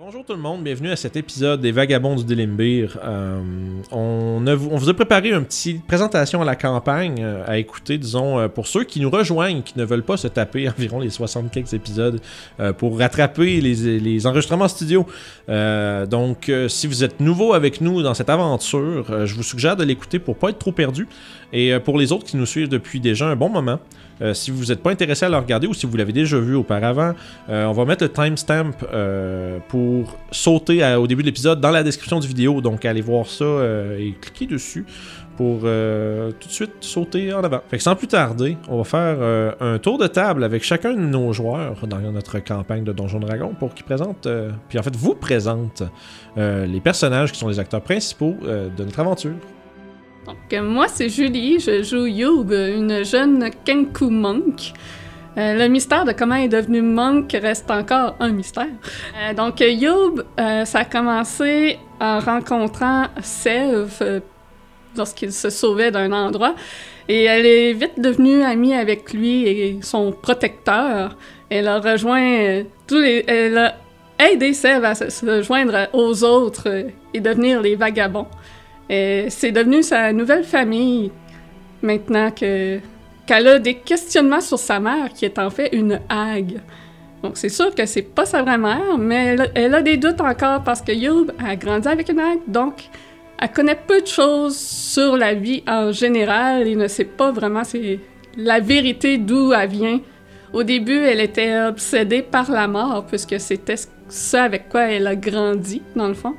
Bonjour tout le monde, bienvenue à cet épisode des Vagabonds du Délimbir. Euh, on, vous a préparé une petite présentation à la campagne euh, à écouter, disons, euh, pour ceux qui nous rejoignent, qui ne veulent pas se taper environ les 60 quelques épisodes pour rattraper les, enregistrements studio. Donc, si vous êtes nouveau avec nous dans cette aventure, je vous suggère de l'écouter pour pas être trop perdu. Et pour les autres qui nous suivent depuis déjà un bon moment, euh, si vous n'êtes pas intéressé à le regarder ou si vous l'avez déjà vu auparavant, euh, on va mettre le timestamp euh, pour sauter au début de l'épisode dans la description du vidéo. Donc allez voir ça et cliquez dessus pour tout de suite sauter en avant. Fait que sans plus tarder, on va faire un tour de table avec chacun de nos joueurs dans notre campagne de Donjon Dragon pour qu'ils présentent, puis en fait vous présentent les personnages qui sont les acteurs principaux de notre aventure. Donc, euh, moi, c'est Julie. Je joue Youb, une jeune Kenku monk. Euh, le mystère de comment elle est devenue monk reste encore un mystère. Euh, donc, euh, ça a commencé en rencontrant Sev euh, lorsqu'il se sauvait d'un endroit. Et elle est vite devenue amie avec lui et son protecteur. Elle a rejoint. Elle a aidé Sev à se, joindre aux autres et devenir les vagabonds. Et c'est devenu sa nouvelle famille maintenant que qu'elle a des questionnements sur sa mère qui est en fait une hague. Donc c'est sûr que c'est pas sa vraie mère, mais elle, a- des doutes encore parce que Youb a grandi avec une hague, donc elle connaît peu de choses sur la vie en général et ne sait pas vraiment c'est la vérité d'où elle vient. Au début, elle était obsédée par la mort puisque c'était ça avec quoi elle a grandi dans le fond.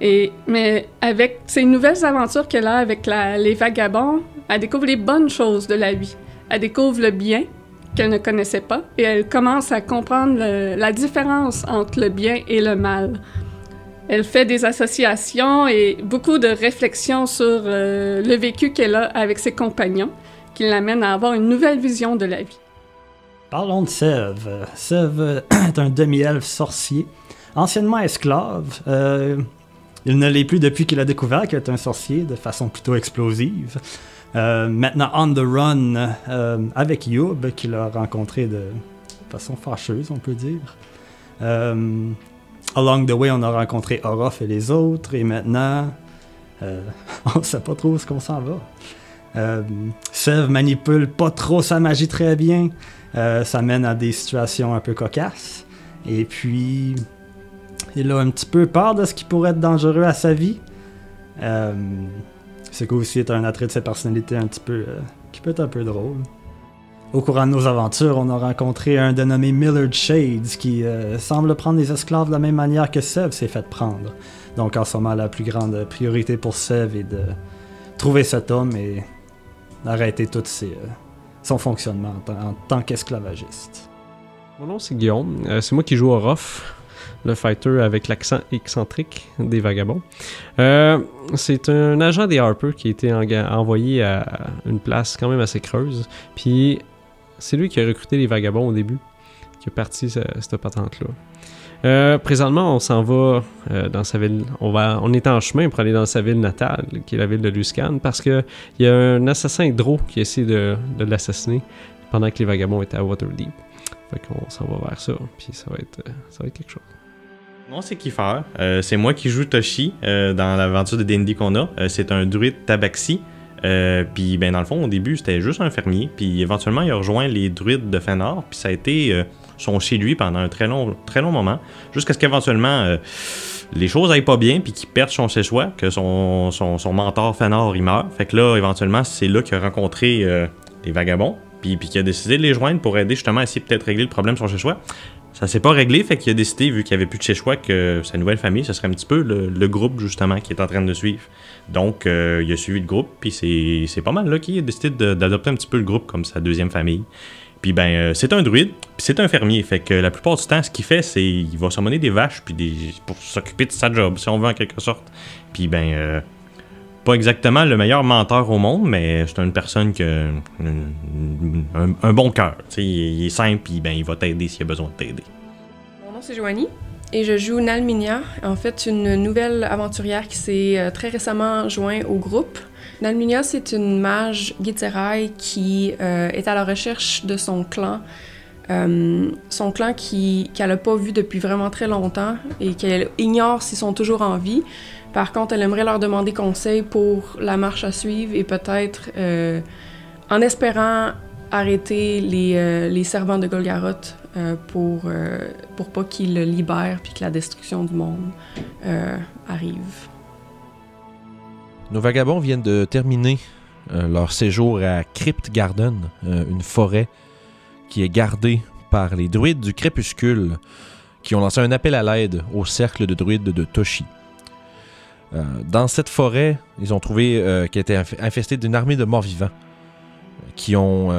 Mais avec ces nouvelles aventures qu'elle a avec les vagabonds, elle découvre les bonnes choses de la vie. Elle découvre le bien qu'elle ne connaissait pas et elle commence à comprendre la différence entre le bien et le mal. Elle fait des associations et beaucoup de réflexions sur euh, le vécu qu'elle a avec ses compagnons qui l'amènent à avoir une nouvelle vision de la vie. Parlons de Sève. Sève est un demi-elfe sorcier, anciennement esclave. Euh, il ne l'est plus depuis qu'il a découvert qu'il est un sorcier de façon plutôt explosive. Euh, maintenant on the run euh, avec Youb, qu'il a rencontré de façon fâcheuse, on peut dire. Euh, along the way, on a rencontré Orof et les autres, et maintenant, on sait pas trop où est-ce qu'on s'en va. Sève manipule pas trop sa magie très bien. Ça mène à des situations un peu cocasses. Et puis, il a un petit peu peur de ce qui pourrait être dangereux à sa vie. Euh, qui aussi est un attrait de sa personnalité un petit peu. euh, qui peut être un peu drôle. Au courant de nos aventures, on a rencontré un dénommé Millard Shades qui euh, semble prendre les esclaves de la même manière que Sev s'est fait prendre. Donc en ce moment, la plus grande priorité pour Sev est de trouver cet homme et d'arrêter tout euh, son fonctionnement en, tant- qu'esclavagiste. Mon nom c'est Guillaume. C'est moi qui joue Orof, le fighter avec l'accent excentrique des vagabonds. Euh, c'est un agent des Harper qui a été envoyé à une place quand même assez creuse. Puis c'est lui qui a recruté les vagabonds au début, qui a parti ce- cette patente-là. Euh, présentement, on s'en va euh, dans sa ville. On, va, on est en chemin pour aller dans sa ville natale, qui est la ville de Luscan, parce que il y a un assassin hydro qui essaie de, de l'assassiner pendant que les vagabonds étaient à Waterdeep. Fait qu'on s'en va vers ça, puis ça va être, ça va être quelque chose. Non, c'est Kiefer. Euh, c'est moi qui joue Toshi euh, dans l'aventure de D&D qu'on a. Euh, c'est un druide tabaxi. Puis ben dans le fond au début c'était juste un fermier puis éventuellement il a rejoint les druides de Fenor puis ça a été son chez lui pendant un très long très long moment jusqu'à ce qu'éventuellement les choses aillent pas bien puis qu'il perde son chez-soi que son, mentor Fenor il meurt fait que là éventuellement c'est là qu'il a rencontré les vagabonds puis, puis qu'il a décidé de les joindre pour aider justement à essayer peut-être régler le problème de son chez-soi ça s'est pas réglé, fait qu'il a décidé, vu qu'il n'y avait plus de chez choix, que sa nouvelle famille, ce serait un petit peu le, groupe, justement, qui est en train de suivre. Donc, euh, il a suivi le groupe, puis c'est pas mal là qu'il a décidé d'adopter un petit peu le groupe comme sa deuxième famille. Puis ben, euh, c'est un druide, puis c'est un fermier, fait que la plupart du temps, ce qu'il fait, c'est il va summoner des vaches, puis des, pour s'occuper de sa job, si on veut en quelque sorte. Puis ben, euh, pas exactement le meilleur menteur au monde, mais c'est une personne qui a un, bon cœur. Il, il est simple, puis ben, il va t'aider s'il a besoin de t'aider. Mon nom c'est Joanie et je joue Nalminia, en fait une nouvelle aventurière qui s'est euh, très récemment joint au groupe. Nalminia c'est une mage Gitzerai qui euh, est à la recherche de son clan euh, son clan qu'elle n'a pas vu depuis vraiment très longtemps et qu'elle ignore s'ils sont toujours en vie. Par contre, elle aimerait leur demander conseil pour la marche à suivre et peut-être, euh, en espérant arrêter les, euh, les servants de Golgaroth euh, pour, pour pas qu'ils le libèrent puis que la destruction du monde arrive. Nos vagabonds viennent de terminer leur séjour à Crypt Garden, une forêt qui est gardée par les druides du crépuscule qui ont lancé un appel à l'aide au cercle de druides de Toshi. Euh, dans cette forêt, ils ont trouvé euh, qu'elle était inf- infestée d'une armée de morts-vivants euh, qui ont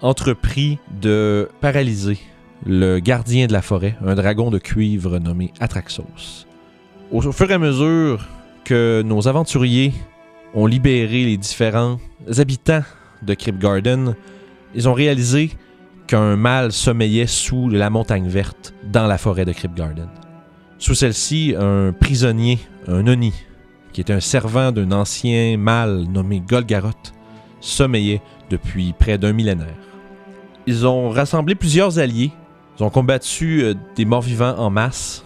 entrepris de paralyser le gardien de la forêt, un dragon de cuivre nommé Atraxos. Au, au fur et à mesure que nos aventuriers ont libéré les différents habitants de Crypt Garden, ils ont réalisé qu'un mâle sommeillait sous la montagne verte dans la forêt de Crypt Garden. Sous celle-ci, un prisonnier, un Oni, qui était un servant d'un ancien mâle nommé Golgaroth, sommeillait depuis près d'un millénaire. Ils ont rassemblé plusieurs alliés, ils ont combattu euh, des morts-vivants en masse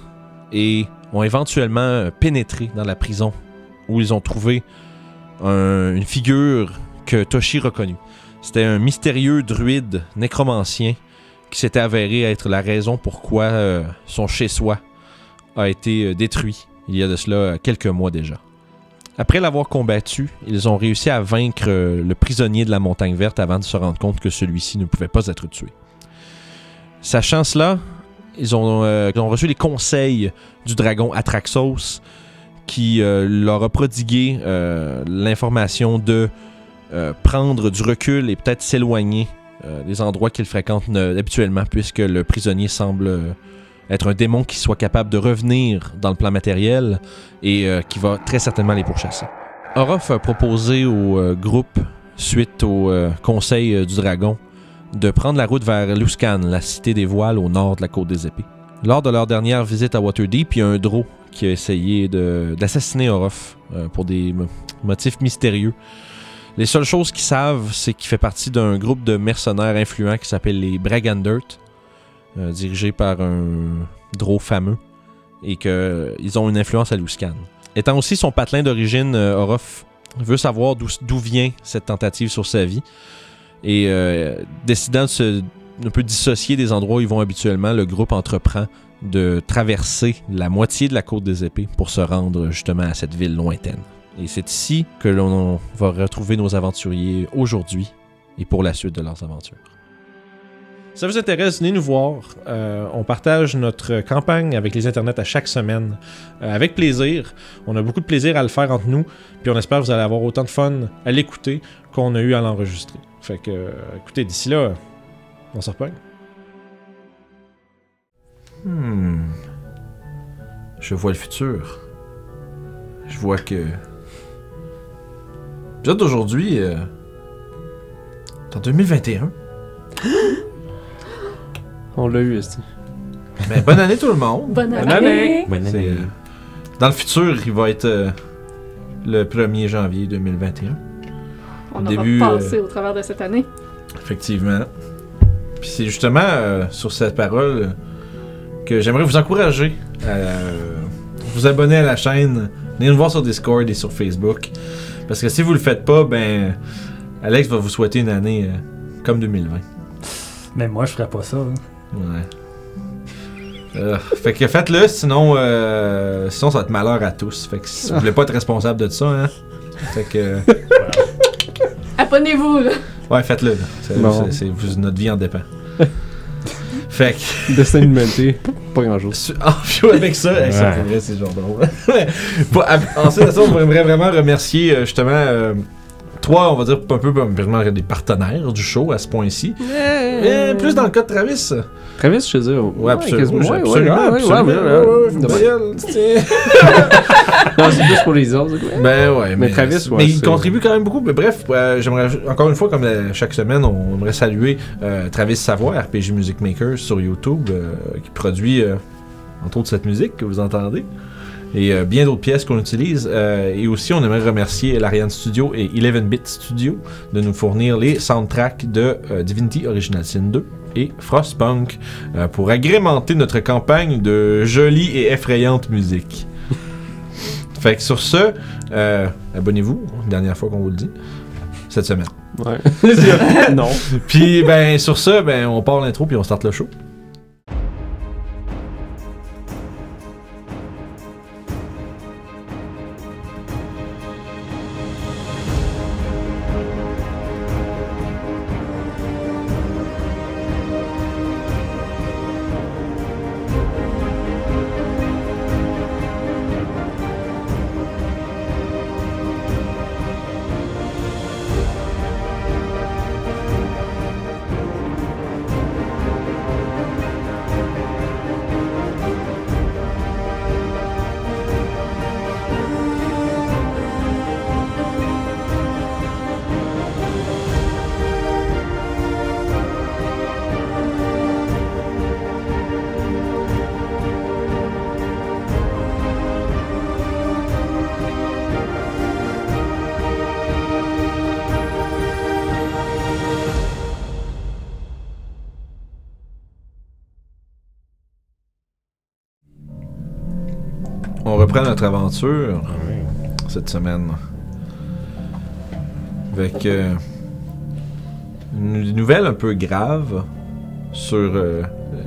et ont éventuellement euh, pénétré dans la prison où ils ont trouvé un- une figure que Toshi reconnut. C'était un mystérieux druide nécromancien qui s'était avéré être la raison pourquoi euh, son chez-soi a été euh, détruit il y a de cela euh, quelques mois déjà. Après l'avoir combattu, ils ont réussi à vaincre euh, le prisonnier de la montagne verte avant de se rendre compte que celui-ci ne pouvait pas être tué. Sachant cela, ils ont, reçu les conseils du dragon Atraxos qui leur a prodigué l'information de prendre du recul et peut-être s'éloigner des endroits qu'ils fréquentent habituellement, puisque le prisonnier semble être un démon qui soit capable de revenir dans le plan matériel et euh, qui va très certainement les pourchasser. Orof a proposé au euh, groupe, suite au euh, conseil du dragon, de prendre la route vers Luskan, la cité des voiles au nord de la côte des épées. Lors de leur dernière visite à Waterdeep, il y a un Drow qui a essayé d'assassiner Orof pour des mo- motifs mystérieux. Les seules choses qu'ils savent, c'est qu'il fait partie d'un groupe de mercenaires influents qui s'appelle les Bragandert, euh, dirigé par un Drow fameux, et qu'ils ont une influence à Luskan. Étant aussi son patelin d'origine, euh, Orof veut savoir d'où vient cette tentative sur sa vie. Et euh, décidant de se un peu dissocier des endroits où ils vont habituellement, le groupe entreprend de traverser la moitié de la côte des épées pour se rendre justement à cette ville lointaine. Et c'est ici que l'on va retrouver nos aventuriers aujourd'hui et pour la suite de leurs aventures. Si ça vous intéresse, venez nous voir. Euh, on partage notre campagne avec les internets à chaque semaine. euh, avec plaisir. On a beaucoup de plaisir à le faire entre nous. Puis on espère que vous allez avoir autant de fun à l'écouter qu'on a eu à l'enregistrer. Fait que, euh, écoutez, d'ici là, on se reprend. Hmm. Je vois le futur. Je vois que. D'aujourd'hui. Euh... est en 2021. On l'a eu, esti. Mais bonne année tout le monde. Bonne Bonne année! année. Bonne année. euh, dans le futur, il va être euh, le 1er janvier 2021. On début, aura passé au travers de cette année. Effectivement. Puis c'est justement euh, sur cette parole euh, que j'aimerais vous encourager à euh, vous abonner à la chaîne, venez nous voir sur Discord et sur Facebook. Parce que si vous le faites pas, ben Alex va vous souhaiter une année euh, comme 2020. Mais moi, je ferais pas ça. hein. Ouais. Euh, fait que faites-le, sinon, euh, sinon ça va être malheur à tous. Fait que si vous voulez pas être responsable de ça, hein. Fait que. Abonnez-vous, là! Ouais, faites-le. là. C'est- Bon. c'est- c'est- vous- notre vie en dépend. fait que. Destin de l'humanité, pas grand chose. Su- En avec ça, hey, ça pour vrai, c'est genre drôle. Mais, pour- à- ensuite de ça, on aimerait vraiment remercier euh, justement euh, toi, on va dire un peu comme vraiment des partenaires du show à ce point-ci. Et plus dans le cas de Travis. Travis, je veux dire. Ouais, absolument. ouais, absolument, ouais, ouais, absolument. ouais, ouais, ouais. Ouais, ouais, faut De pas même. y aller, tu sais. Non, c'est plus pour les autres. Ben ouais, mais, Mais Travis, ouais, mais il contribue quand même beaucoup. Mais bref, euh, j'aimerais encore une fois, comme la- chaque semaine, on aimerait saluer euh, Travis Savoie, RPG Music Maker sur YouTube, euh, qui produit euh, entre autres cette musique que vous entendez. Et euh, bien d'autres pièces qu'on utilise. Euh, et aussi, on aimerait remercier l'Ariane Studio et 11-Bit Studio de nous fournir les soundtracks de euh, Divinity Original Sin 2, et Frostpunk euh, pour agrémenter notre campagne de jolie et effrayante musique. fait que sur ce, euh, abonnez-vous, dernière fois qu'on vous le dit, cette semaine. Ouais. non. Puis ben sur ce, ben on part l'intro puis on start le show. Reprend notre aventure cette semaine. Avec euh, une nouvelle un peu grave sur euh,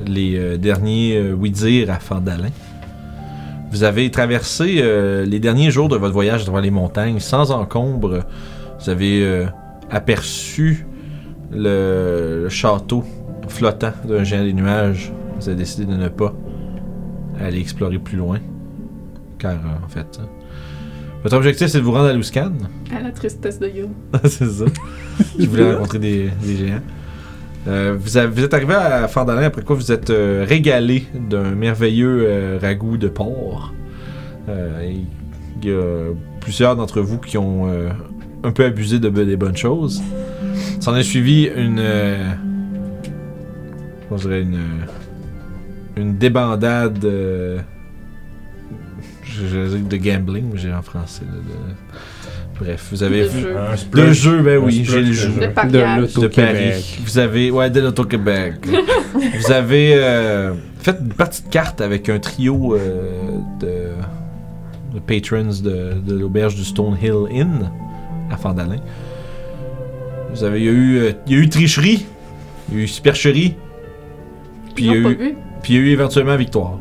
les euh, derniers oui-dire à Fandalin. Vous avez traversé les derniers jours de votre voyage devant les montagnes sans encombre. Vous avez aperçu le, le château flottant d'un géant des nuages. Vous avez décidé de ne pas aller explorer plus loin. Car, euh, en fait, euh, votre objectif c'est de vous rendre à Luscan. À la tristesse de Youb. c'est ça. Je voulais rencontrer des, des géants. Euh, vous, avez- vous êtes arrivé à Fandalin après quoi vous êtes euh, régalé d'un merveilleux euh, ragoût de porc. Il y a plusieurs d'entre vous qui ont un peu abusé de des bonnes choses. S'en est suivi une. je dirais une. Une débandade. Je, je de gambling, mais j'ai en français. de- de- Bref, vous avez De vu. jeu. Un De jeu, ben oui, j'ai le de jeu. De jeu. Paris. Vous avez, ouais, de l'Auto-Québec. vous avez euh, fait une partie de cartes avec un trio euh, de, de patrons de, de l'auberge du Stonehill Inn à Fandalin. Vous avez, il y a eu, euh, il y a eu tricherie, il y a eu supercherie, puis il y a Ils l'ont eu, pas vu. puis il y a eu éventuellement victoire.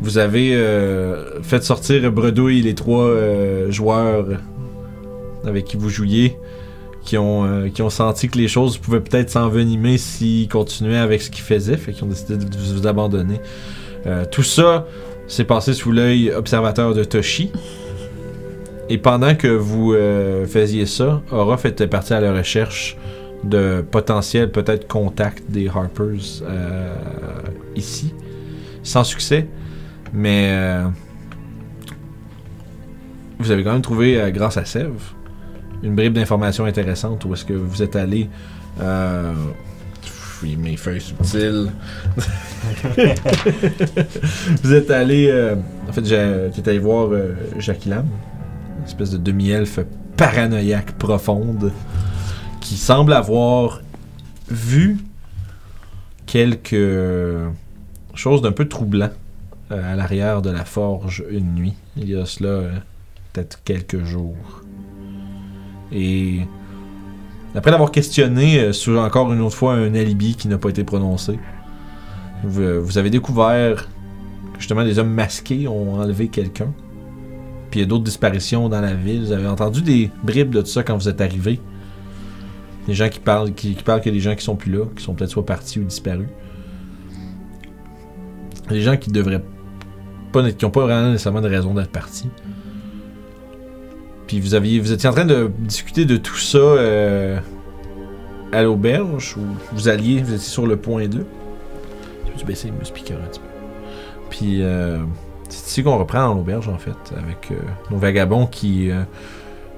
Vous avez euh, fait sortir Bredouille les trois euh, joueurs avec qui vous jouiez, qui ont, euh, qui ont senti que les choses pouvaient peut-être s'envenimer s'ils continuaient avec ce qu'ils faisaient, fait qu'ils ont décidé de vous abandonner. Tout ça s'est passé sous l'œil observateur de Toshi. Et pendant que vous faisiez ça, Orof était parti à la recherche de potentiels peut-être contacts des Harpers ici. Sans succès. Mais euh, vous avez quand même trouvé, euh, grâce à Sève, une bribe d'informations intéressantes où est-ce que vous êtes allé. Euh, oui, mes feuilles subtiles. vous êtes allé. en fait, tu allé voir euh, Lam, une espèce de demi-elfe paranoïaque profonde qui semble avoir vu quelque chose d'un peu troublant à l'arrière de la forge une nuit. Il y a cela euh, peut-être quelques jours. Et après l'avoir questionné euh, sur encore une autre fois un alibi qui n'a pas été prononcé, vous, euh, avez découvert que justement des hommes masqués ont enlevé quelqu'un. Puis il y a d'autres disparitions dans la ville. Vous avez entendu des bribes de tout ça quand vous êtes arrivé. Des gens qui parlent, qui, parlent qu'il des gens qui sont plus là, qui sont peut-être soit partis ou disparus. Des gens qui devraient pas, qui n'ont pas vraiment nécessairement de raison d'être partis. Puis vous aviez, vous étiez en train de discuter de tout ça euh, à l'auberge où vous alliez, vous étiez sur le point 2. Je peux baisser le speaker un petit peu. Puis euh, c'est ici qu'on reprend l'auberge en fait, avec euh, nos vagabonds qui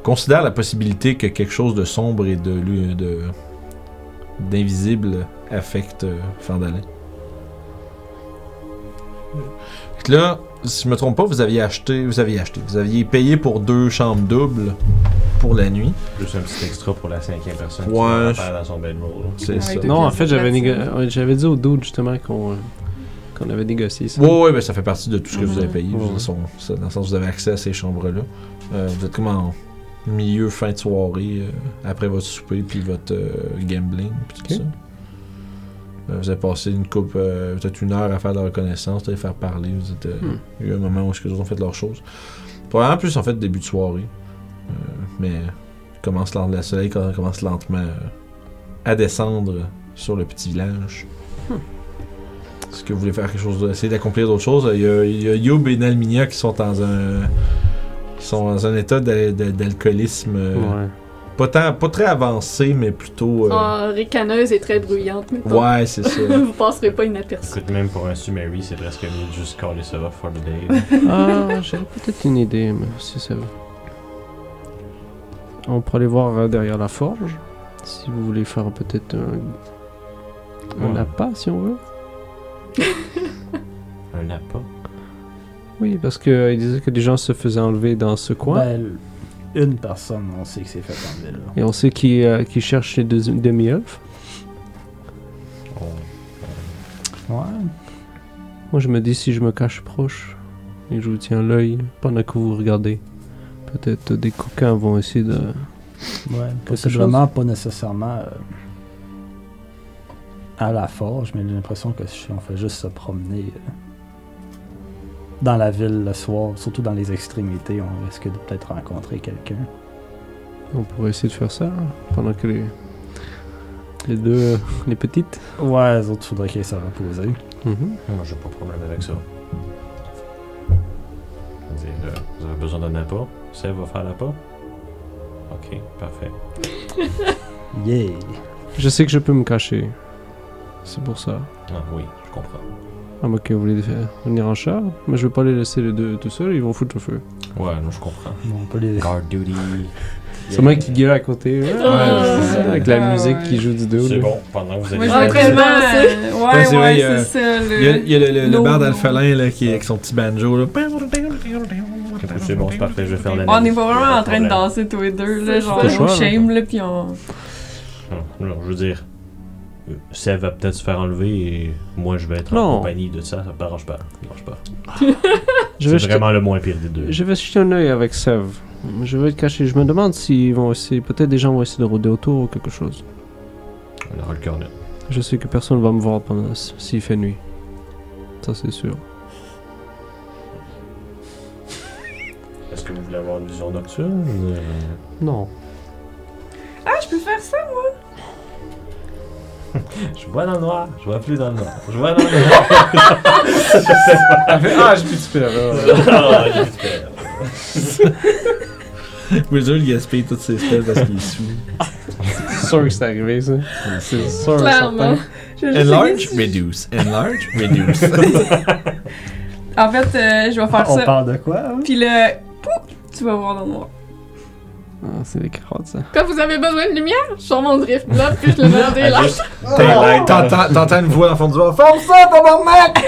considèrent la possibilité que quelque chose de sombre et de d'invisible affecte Fandalin. Fait que là, si je me trompe pas, vous aviez acheté, vous aviez acheté, vous aviez payé pour deux chambres doubles pour la nuit. Plus un petit extra pour la cinquième personne qui Ouais, va je- faire dans son bedroll. C'est Avec ça. Non, en fait, j'avais négo- j'avais dit au dude justement qu'on euh, qu'on avait négocié ça. Ouais, ouais, ben ça fait partie de tout ce que vous avez payé. Ouais. Dans, son- ça- dans le sens où vous avez accès à ces chambres-là. Euh, vous êtes comme en milieu, fin de soirée, euh, après votre souper puis votre euh, gambling puis tout ça. Euh, vous avez passé une coupe, euh, peut-être une heure à faire de la reconnaissance, à les faire parler. Vous êtes, euh, Hmm. Il y a eu un moment où autres ont fait leurs choses. Probablement plus en fait début de soirée. Euh, mais commence lent- le soleil com- commence lentement à descendre sur le petit village. Est-ce que vous voulez faire quelque chose, de- essayer d'accomplir d'autres choses? Il y a, il y a Youb et Nalminia qui sont dans un, qui sont dans un état d'al- d'al- d'alcoolisme Ouais. Pas tant, pas très avancé, mais plutôt. euh, Oh, ricaneuse et très bruyante, mettons. ouais, c'est ça. Vous passerez pas inaperçu. Écoute, même pour un Sumeri, c'est presque mieux de juste caller ça off for the day. Ah, j'ai peut-être une idée, mais si ça va. On pourrait aller voir euh, derrière la forge. Si vous voulez faire peut-être un, un Ouais. appât, si on veut. un appât? Oui, parce que euh, il disait que les gens se faisaient enlever dans ce coin. Ben, une personne, on sait que c'est fait en ville. Et on sait qui, euh, qui cherche les deux- demi-elfes. Ouais. Moi, je me dis si je me cache proche et je vous tiens l'œil pendant que vous regardez, peut-être des coquins vont essayer de. Ouais, possiblement pas nécessairement euh, à la forge, mais j'ai l'impression que si on fait juste se promener euh, dans la ville le soir, surtout dans les extrémités, on risque de peut-être rencontrer quelqu'un. On pourrait essayer de faire ça hein, pendant que les. Les deux. Les petites. Ouais, les autres, faudrait qu'ils se reposer. Mhm. Moi, j'ai pas de problème avec ça. Euh, vous avez besoin d'un appât? Sève va faire l'appât? Ok, parfait. Yeah! Je sais que je peux me cacher. C'est pour ça. Ah oui, je comprends. À moins que vous voulez faire venir en char. Mais je vais pas les laisser les deux tout seuls, ils vont foutre le feu. Ouais, non, je comprends. Bon, on peut les... Guard duty. C'est moi qui gueule à côté. Ouais, c'est ça. Avec la Ah, musique ouais. qui joue du dos. C'est bon, pendant que vous Moi, allez Ah, tellement. vraiment, Ouais, Ouais, ouais, c'est vrai, il y a- c'est ça. Le... Il y a, il y a le, le, bar d'Alphalin là, qui est avec son petit banjo. Là. C'est bon, c'est parfait, je vais faire la On est pas vraiment en train de danser tous les deux, là, genre on shame, là, pis on... Non, non, je veux dire, Sève va peut-être se faire enlever et moi je vais être Non. en compagnie de ça, ça me dérange pas. Ça me dérange pas. Je vais, C'est jeter, vraiment le moins pire des deux. je vais jeter un œil avec Sev. Je vais être caché. Je me demande s'ils vont essayer. Peut-être des gens vont essayer de rôder autour ou quelque chose. On aura le cœur net. Je sais que personne va me voir pendant s'il fait nuit. Ça, c'est sûr. Est-ce que vous voulez avoir une vision nocturne? Non. Ah, je peux faire ça? Je vois dans le noir, je vois plus dans le noir. Je vois dans le noir. ah, je peux te Ah, j'espère. Wizard il gaspille toutes ses spells parce qu'il est sous. sûr que c'est arrivé, ça. C'est sûr, Clairement. Je Enlarge, reduce. Enlarge, reduce. En fait, euh, je vais faire On ça. parle de quoi? hein? Puis le... Pouf! Tu vas voir dans le noir. Ah, c'est des carottes, ça. Quand vous avez besoin de lumière, je sors mon drift là, puis je le mets dans des. Juste T'entends- daylight. T'entends t'entends une voix dans le fond du bar. Ferme ça, tabarnak!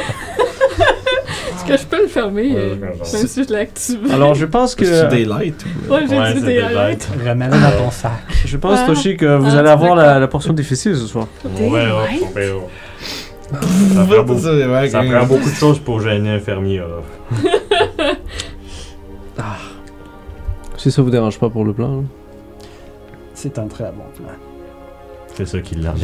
Est-ce que je peux le fermer, euh, même si je l'active? Alors, je pense que. C'est Daylight ou. Ouais, j'ai Ouais, dit c'est des daylight. highlights. Remets-le dans ton sac. Je pense, Ah. Toshi, que vous Ah, allez avoir la, portion difficile ce soir. Ouais, ouais, ouais, ouais. Ça prend beaucoup- Ça, prend beaucoup de choses pour gêner un fermier. là. Si ça vous dérange pas pour le plan. C'est un très bon plan. C'est ça qui l'a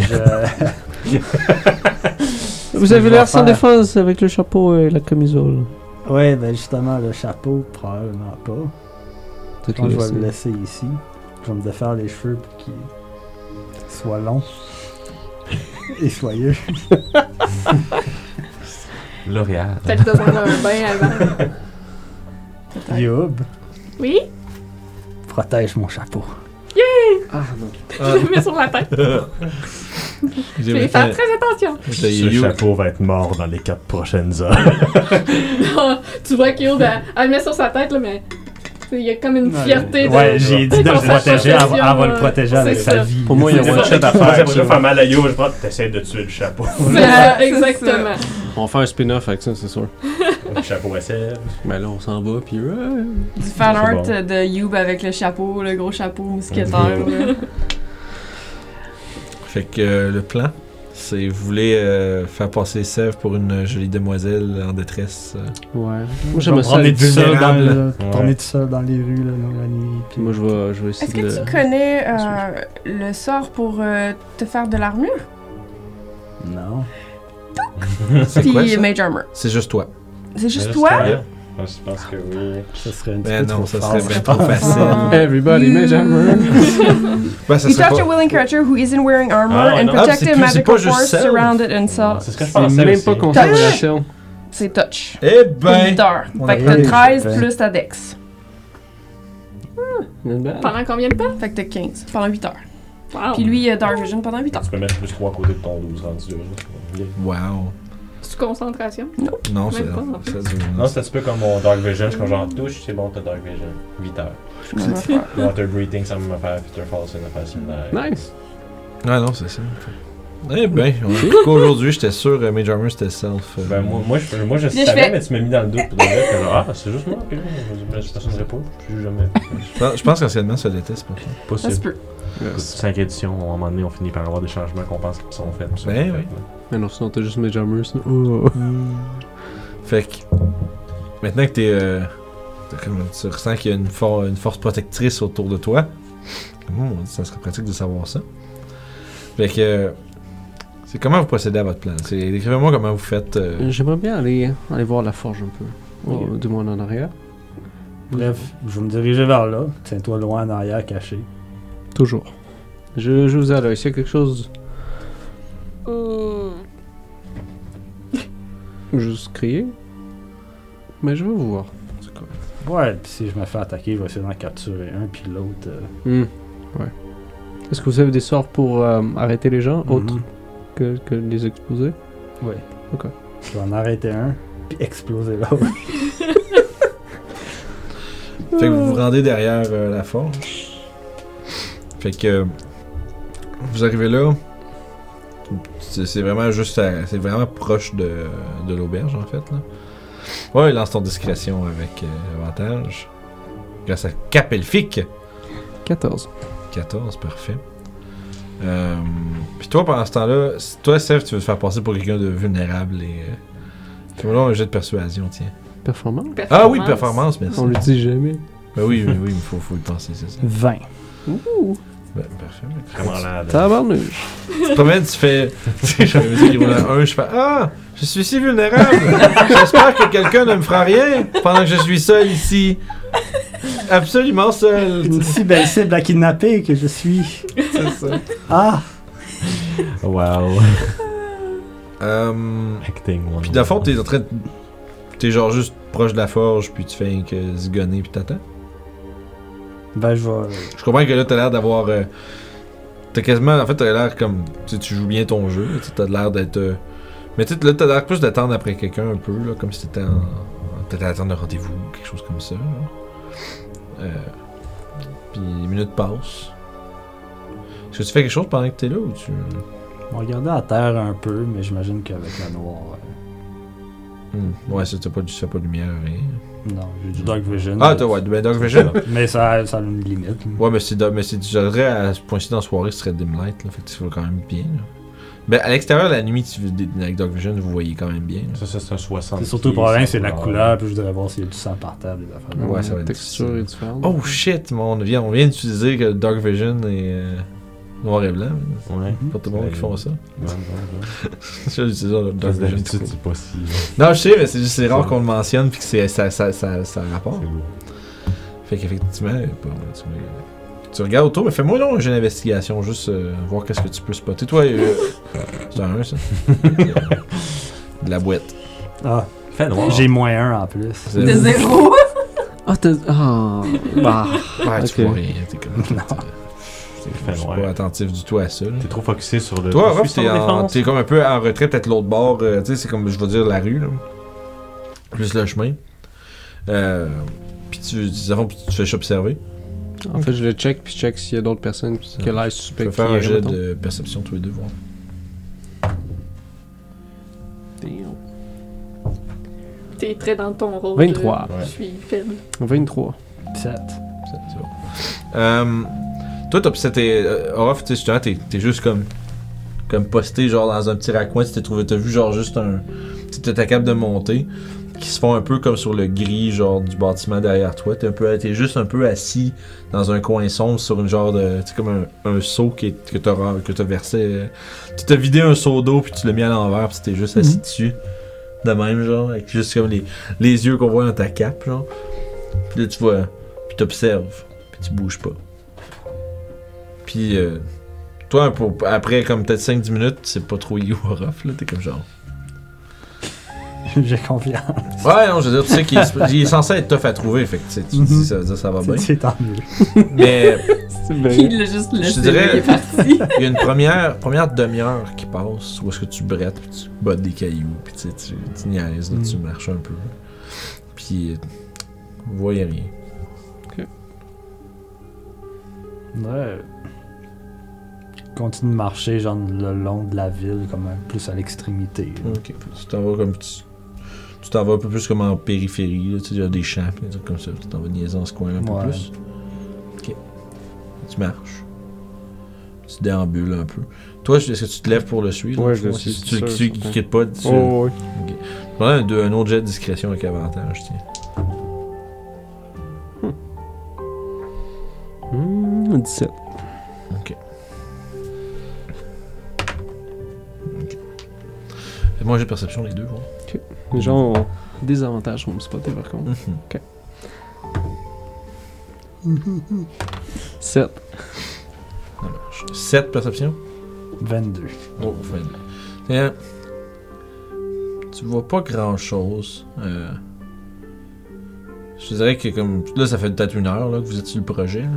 Je... Vous que avez l'air sans faire- défense avec le chapeau et la camisole. ouais, ben justement, le chapeau, probablement pas. Peut-être je vais laisser. le laisser ici, je vais me défaire les cheveux pour qu'ils soient longs et soyeux. L'Oréal. Peut-être besoin d'un bain avant. Youb, Oui? Protège mon chapeau. Ah non. Je le mets sur la tête. Je vais faire très attention. Ce chapeau va être mort dans les quatre prochaines heures. tu vois qu'il ben, elle le met sur sa tête, là, mais il y a comme une fierté de. Ouais, j'ai dit de le protéger, elle, va le protéger euh, avec sa vie. Pour moi, il y a one shot à faire. va faire mal à Yo, je pense. T'essaies de tuer le chapeau. Exactement. On va faire un spin-off avec ça, c'est sûr. Chapeau à sève. Ben là, on s'en va, puis. Du fan art bon. de Youb avec le chapeau, le gros chapeau mousquetaire. Fait que euh, le plan, c'est vous voulez euh, faire passer Sèvres pour une jolie demoiselle en détresse. euh? Ouais. Moi, j'aimerais me ça être tout seul dans vulnérable. le- promener tout seul dans les rues là, la nuit. puis- Moi, je vais, je vais essayer Est-ce que tu connais euh, le sort pour euh, te faire de l'armure? Non. C'est quoi Puis ça? Mage Armor. C'est juste toi. C'est juste toi? Je pense que oui. Ça serait un petit Ben peu non, trop ça serait bien trop facile. Ah. Everybody, You- Mage Armor. Ben, ça You touch pas- a willing creature who isn't wearing armor Ah, and. Ah, protected c'est magical pas juste force self. surrounded and so. C'est ce que je pensais même aussi. pas concentration. C'est touch. Eh ben! Fait que t'as les 13 cheveux. plus ta dex. Pendant combien de temps? Fait que t'as 15 pendant 8 heures. Wow. Puis lui, il a Dark Vision pendant 8 heures. Tu peux mettre plus 3 à côté de ton 12 rendu. Wow. C'est concentration? Non, c'est. En fait. ça Non, c'est un petit peu comme mon Dark Vision. Je suis comme genre touche, c'est bon, t'as Dark Vision. 8 heures. Water Breathing, ça me faire. Peter Fall, c'est une affaire similaire. Nice. Ouais, non, c'est ça. Eh ben, en tout cas, aujourd'hui, j'étais sûr euh, Mage Armor c'était self. euh. Ben, moi, moi, je, moi, je Puis je savais, fais- mais tu m'as mis dans le doute pour vrai. que ah, c'est juste moi, ok. Je pas. Suis jamais. Je pense- qu'anciennement, ça l'était, c'est pas ça. Ça se Possible. 5 éditions, à un moment donné, on finit par avoir des changements qu'on pense qui sont faits. Ben oui. Mais non, sinon, t'as juste Armor. sinon- Oh. Fait que. Maintenant que t'es. euh, tu ressens qu'il y a une, for- une force protectrice autour de toi. Hum, ça serait pratique de savoir ça. Fait que. Euh, C'est comment vous procédez à votre plan? C'est- Décrivez-moi comment vous faites. euh, J'aimerais bien aller, aller voir la forge un peu. Ok. Oh, du moins en arrière. Bref, je vais me diriger vers là. Tiens-toi loin en arrière, caché. Toujours. Je, je vous ai l'œil. S'il y a quelque chose? Euh, Juste crier. Mais je veux vous voir. C'est quoi? Ouais, puis si je me fais attaquer, je vais essayer d'en capturer un, puis l'autre. euh, Hmm, Ouais. Est-ce que vous avez des sorts pour euh, arrêter les gens, autres? mhm. Que, que les exploser Ouais. Ok. Je vais en arrêter un, puis exploser l'autre. Fait que vous vous rendez derrière euh, la forge. Fait que euh, vous arrivez là. C'est vraiment juste c'est vraiment proche de, de l'auberge en fait là. Ouais, lance ton discrétion avec euh, avantage. Grâce à Cap Elfique. 14. 14, parfait. Euh, Puis toi, pendant ce temps-là, si- toi, Seth, tu veux te faire passer pour quelqu'un de vulnérable et. Euh, Fais-moi donc un jet de persuasion, tiens. Performance Ah oui, performance, merci. On le dit jamais. Ben oui, oui, oui, il faut, faut y penser, c'est ça. 20. Ben, parfait. Vraiment là. Tabarnouche. Tu te promènes, tu fais. Tu sais, j'avais dit qu'il roule à un, je fais Ah, je suis si vulnérable. J'espère que quelqu'un ne me fera rien pendant que je suis seul ici. Absolument seul. Une si belle cible à kidnapper que je suis. C'est ça. Ah! Wow. Euh, Acting. one. puis, le fond, t'es en train de. T'es genre juste proche de la forge, puis tu fais un que zigonner, puis t'attends? Ben, je vais. Je comprends que là, t'as l'air d'avoir. euh, t'as quasiment. En fait, t'as l'air comme. Tu sais, tu joues bien ton jeu. Tu sais, t'as l'air d'être. euh, mais tu là, t'as l'air plus d'attendre après quelqu'un un peu, là, comme si t'étais en. T'étais à attendre un rendez-vous, quelque chose comme ça. là. Euh, puis les minutes passent. Est-ce que tu fais quelque chose pendant que t'es là ou tu. Je vais regarder à terre un peu, mais j'imagine qu'avec la noire. euh, Hmm, Ouais, ça, t'as pas, fais pas de lumière, rien. Non, j'ai du Dark Vision. Ah, t'as, ouais, ben Dark Vision. Mais ça, ça a une limite. Ouais, mais c'est, mais c'est, tu à ce point-ci dans la soirée, ce serait dim light, là. Fait que tu quand même bien, là. Ben, à l'extérieur, la nuit, tu, avec Dark Vision, vous voyez quand même bien. Ça, ça, c'est un 60. C'est surtout le problème, c'est la couleur, puis je voudrais voir s'il y a du sang par terre, des affaires. Ouais, ça va être texture est différente. Oh shit, mon, on vient, on vient d'utiliser que Dark Vision est euh, noir et blanc. Ouais. Pas tout le monde qui font ça. Ouais, ouais, ouais. Je j'utilise le Dark Vision. C'est pas si. Non, je sais, mais c'est juste rare qu'on le mentionne puis que c'est, ça, ça, ça, ça rapporte. C'est lourd. Fait qu'effectivement, pas- tu, regardes autour, mais fais-moi donc un jeu d'investigation, juste euh, voir qu'est-ce que tu peux spotter. Toi, euh, c'est un 1 ça. De la boîte. Ah, Fait noir. j'ai moins un en plus. C'est- De zéro? Ah, t'as. Ah. Bah. Ouais, tu vois rien. T'es comme. Non. Je suis noir. pas attentif du tout à ça. T'es trop focusé sur le. Toi, suis t'es, comme un peu en retrait, peut-être l'autre bord, euh, tu sais, c'est comme, je vais dire, la rue, là. Plus le chemin. Euh, puis tu, tu, avant, tu te fais observer. En fait, je le check, puis je check s'il y a d'autres personnes qui ont l'air Tu suspect. peux faire un jet de perception tous les deux, voir. T'es es très dans ton rôle. 23. Je, je suis faible. 23. 7. C'est c'est bon. Euh, toi, t'as c'était. Euh, Orof, tu sais, justement, t'es t'es juste comme. Comme posté, genre, dans un petit raccoin. Tu t'es trouvé. T'as vu, genre, juste un. Tu t'es capable de monter. Qui se font un peu comme sur le gris, genre, du bâtiment derrière toi. T'es un peu. T'es juste un peu assis dans un coin sombre sur une genre de. Sais, comme un, un seau qui est- que t'as que t'as versé. euh, tu t'as vidé un seau d'eau, puis tu l'as mis à l'envers, puis t'es juste assis dessus. De même, genre, avec juste comme les, les yeux qu'on voit dans ta cape, genre. Puis là, tu vois. Puis t'observes. Puis tu bouges pas. Puis, euh, toi, pour, après comme peut-être 5-10 minutes, c'est pas trop off, là. T'es comme genre. J'ai confiance. Ouais, non, je veux dire, tu sais qu'il est, il est censé être tough à trouver, fait que tu sais, tu te dis, ça veut dire ça va bien. C'est tant mieux. Mais. Il l'a juste laissé, dirais- il est parti. il y a une première, première demi-heure qui passe où est-ce que tu brettes, puis tu bottes des cailloux, puis tu sais, tu, tu niaises, là, tu marches un peu. Puis, vous voyez rien. Ouais. Je continue de marcher, genre, le long de la ville, comme un- plus à l'extrémité. Ok, tu t'en vas comme. Tu tu t'en vas un peu plus comme en périphérie, là, tu sais, il y a des champs, des trucs comme ça. Tu t'en vas niaiser dans ce coin-là un peu Ouais. plus. Ok. Tu marches. Tu déambules un peu. Toi, est-ce que tu te lèves pour le suivre? Ouais, je le suis, Si c'est tu, sûr, tu, certain. tu quittes pas dessus. Oh, ouais. Prends un autre jet de discrétion avec avantage, tiens. Hmm, 17. Fais-moi un jet de perception, les deux, voir. Les gens ont des avantages pour me spotter par contre. Mhm. 7. Ça marche. 7 perception? 22. Oh, fin. Tiens. Tu vois pas grand chose. Euh, je te dirais que comme. Là, ça fait peut-être une heure là, que vous êtes sur le projet. Là.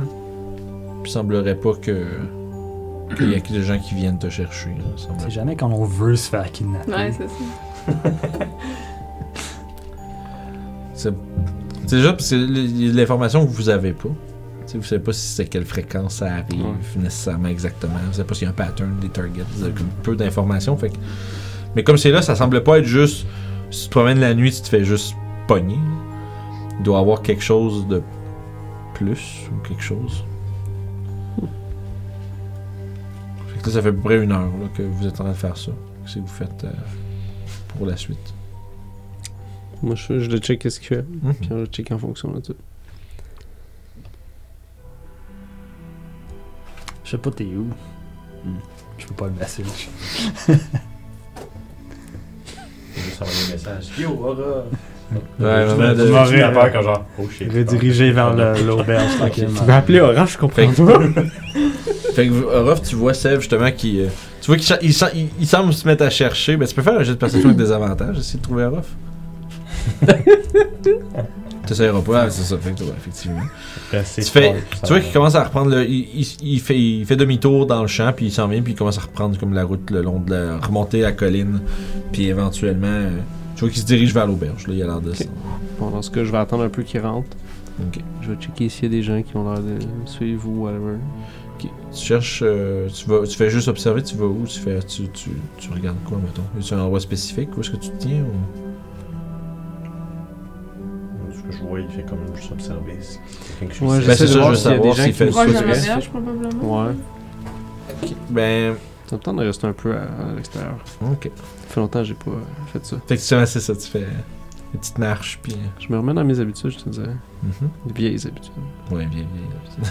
Puis il semblerait pas que. qu'il y ait que des gens qui viennent te chercher. C'est jamais quand on veut se faire kidnapper. Ouais, c'est ça. C'est déjà l'information que vous avez pas. Tu sais, vous savez pas si c'est quelle fréquence ça arrive nécessairement exactement. Vous savez pas s'il y a un pattern des targets. Vous avez peu d'informations. Fait que... Mais comme c'est là, ça semble pas être juste. Si tu te promènes la nuit, tu te fais juste pogner. Il doit y avoir quelque chose de plus ou quelque chose. Fait que là, ça fait à peu près une heure là, que vous êtes en train de faire ça. Que vous faites euh, pour la suite? Moi, je, je le check fait. Mhm. Puis on le check en fonction de ça. Je sais pas t'es où? Hmm. Je peux pas le message. Juste envoyer un message. Yo, aura. Ouais, Je vraiment, me- de- je m'aurais- Tu m'as quand genre. Oh shit. Redirigé vers le- l'auberge tranquillement. Tu m'as appelé Orange, je comprends Fait pas. Fait que tu vois Sev justement qui. euh, tu vois qu'il cha- il, cha- il- il semble se mettre à chercher. Ben, tu peux faire un jet de perception avec des avantages, essayer de trouver Orof. T'essayeras pas, ah, c'est ça, fait que, ouais, effectivement. Tu, fais, tu vois qu'il commence à reprendre le. Il, il- il fait, il fait demi-tour dans le champ, puis il s'en vient, puis il commence à reprendre comme la route le long de la. remonter la colline, puis éventuellement. euh, tu vois qu'il se dirige vers l'auberge, là, il a l'air de ça. Bon, dans ce cas, je vais attendre un peu qu'il rentre. Ok. Je vais checker s'il y a des gens qui ont l'air de me suivre ou whatever. Ok. Tu cherches. euh, tu, vas, tu fais juste observer, tu vas où? Tu fais. Tu, tu, tu regardes quoi, mettons? C'est un endroit spécifique Où est-ce que tu te tiens ou... Ce que je vois, il fait comme juste observer. si quelque chose Ouais, Ben, j'essaie c'est de ça, voir je veux s'il y a des savoir gens s'il qui fait tu restes- berge, probablement. Ouais. Ok. Ben. Ça me tente de rester un peu à, à l'extérieur. Ok. Ça fait longtemps que j'ai pas fait ça. Effectivement, c'est ça. Tu fais une petite marche, puis. euh, Je me remets dans mes habitudes, je te dirais. mhm. Les vieilles habitudes. Ouais, bien, bien.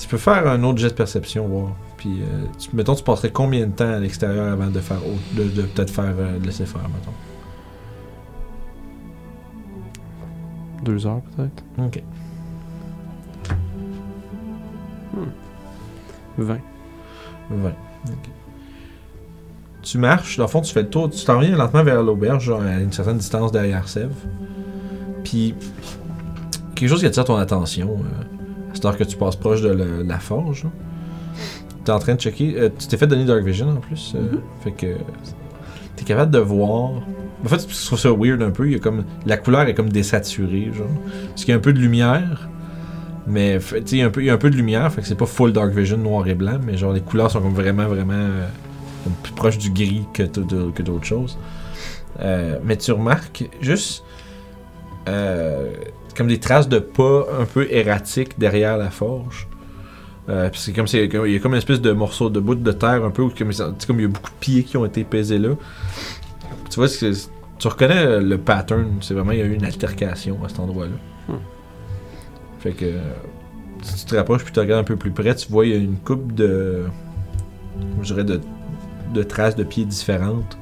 tu peux faire un autre jet de perception, voir. Puis, euh, tu, mettons, tu passerais combien de temps à l'extérieur avant de faire autre, de, de peut-être faire euh, de laisser faire, mettons? Deux heures peut-être? Ok. 20. 20. Ok. Tu marches, dans le fond, tu fais le tour, tu t'en viens lentement vers l'auberge, genre à une certaine distance derrière Sèvres. Puis, quelque chose qui attire ton attention, euh, heure que tu passes proche de la forge, là. T'es en train de checker. euh, tu t'es fait donner Dark Vision en plus. euh, Fait que. T'es capable de voir. En fait, je trouve ça weird un peu. Il y a comme, la couleur est comme désaturée, genre. Parce qu'il y a un peu de lumière. Mais, tu il y a un peu- il y a un peu de lumière. Fait que c'est pas full Dark Vision noir et blanc. Mais genre, les couleurs sont comme vraiment, vraiment. euh, comme plus proches du gris que d'autres choses. Euh, mais tu remarques juste euh, comme des traces de pas un peu erratiques derrière la forge. Euh, c'est comme il y a comme une espèce de morceau de bout de terre un peu comme, comme il y a beaucoup de pieds qui ont été pesés là. Tu vois tu reconnais le pattern, c'est vraiment il y a eu une altercation à cet endroit-là. Hmm. Fait que si tu te rapproches puis tu regardes un peu plus près, tu vois il y a une coupe de je dirais de, de traces de pieds différentes.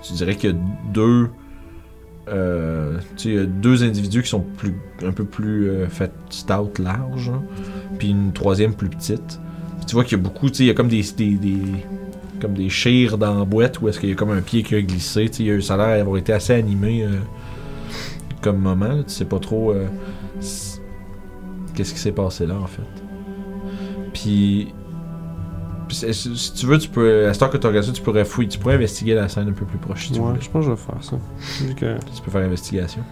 Tu dirais qu'il y a deux euh, tu sais, deux individus qui sont plus, un peu plus euh, stout, large, hein, puis une troisième plus petite. Tu vois qu'il y a beaucoup, tu il y a comme des, comme des chires dans la boîte où est-ce qu'il y a comme un pied qui a glissé. Tu ça a l'air d'avoir été assez animé euh, comme moment. Tu sais pas trop euh, qu'est-ce qui s'est passé là en fait. Puis si tu veux, tu peux, à ce temps que tu regardes ça, tu pourrais fouiller, tu pourrais investiguer la scène un peu plus proche si tu Ouais, je pense que je vais faire ça. Vu que- Tu peux faire investigation.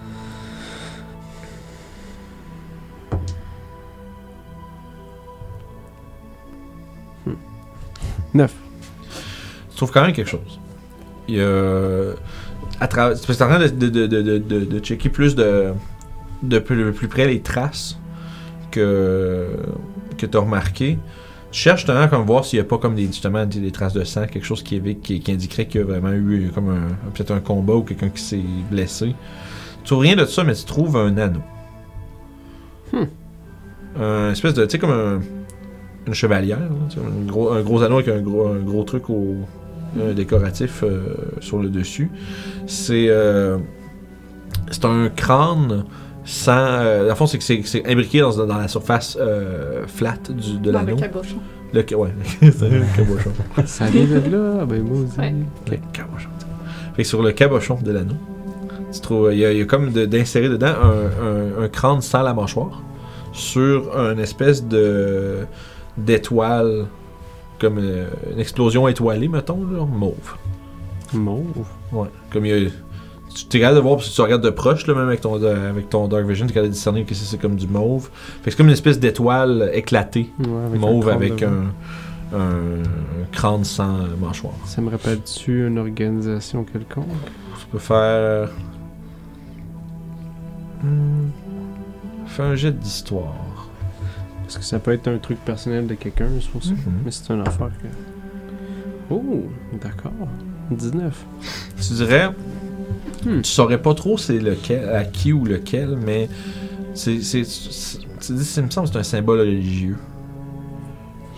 Neuf. Tu trouves quand même quelque chose. Il y a. À travers. Tu es en train de, de, de, de, de, de checker plus de. de plus, plus près les traces que. que tu as remarqué. Tu cherches justement comme voir s'il n'y a pas comme des, justement des, des traces de sang, quelque chose qui, qui, qui indiquerait qu'il y a vraiment eu comme un, peut-être un combat ou quelqu'un qui s'est blessé. Tu trouves rien de ça, mais tu trouves un anneau. Hmm. Un espèce de. Tu sais, comme un, une chevalière, un, gros, un gros anneau avec un gros, un gros truc au, un décoratif euh, sur le dessus. C'est. euh, c'est un crâne sans. Euh, dans le fond, c'est que c'est c'est imbriqué dans, dans la surface euh, flat du, de Dans le l'anneau. cabochon. Le, ca- ouais, le cabochon. Ça vient de là, ben moi aussi. Ouais. Le cabochon. Fait que sur le cabochon de l'anneau, tu trouves, il y, a- il y a comme de- d'insérer dedans un, un- un crâne sans la mâchoire sur une espèce de d'étoile, comme euh, une explosion étoilée, mettons, là, mauve. Mauve. Ouais. Comme il y a. Tu capable de voir, parce que tu regardes de proche, là, même avec ton, avec ton Dark Vision, tu es capable de discerner que c'est comme du mauve. Fait que c'est comme une espèce d'étoile éclatée, Ouais, avec mauve avec un, un, crâne sans mâchoire. Ça me rappelle-tu une organisation quelconque? Tu peux faire. Hmm. Fais un jet d'histoire. Parce que ça peut être un truc personnel de quelqu'un, c'est pour ça. Mhm. Mais c'est une affaire que. Oh, d'accord. 19. Tu dirais. Hmm. Tu saurais pas trop c'est lequel, à qui ou lequel, mais. C'est. c'est- ça me semble c'est un symbole religieux.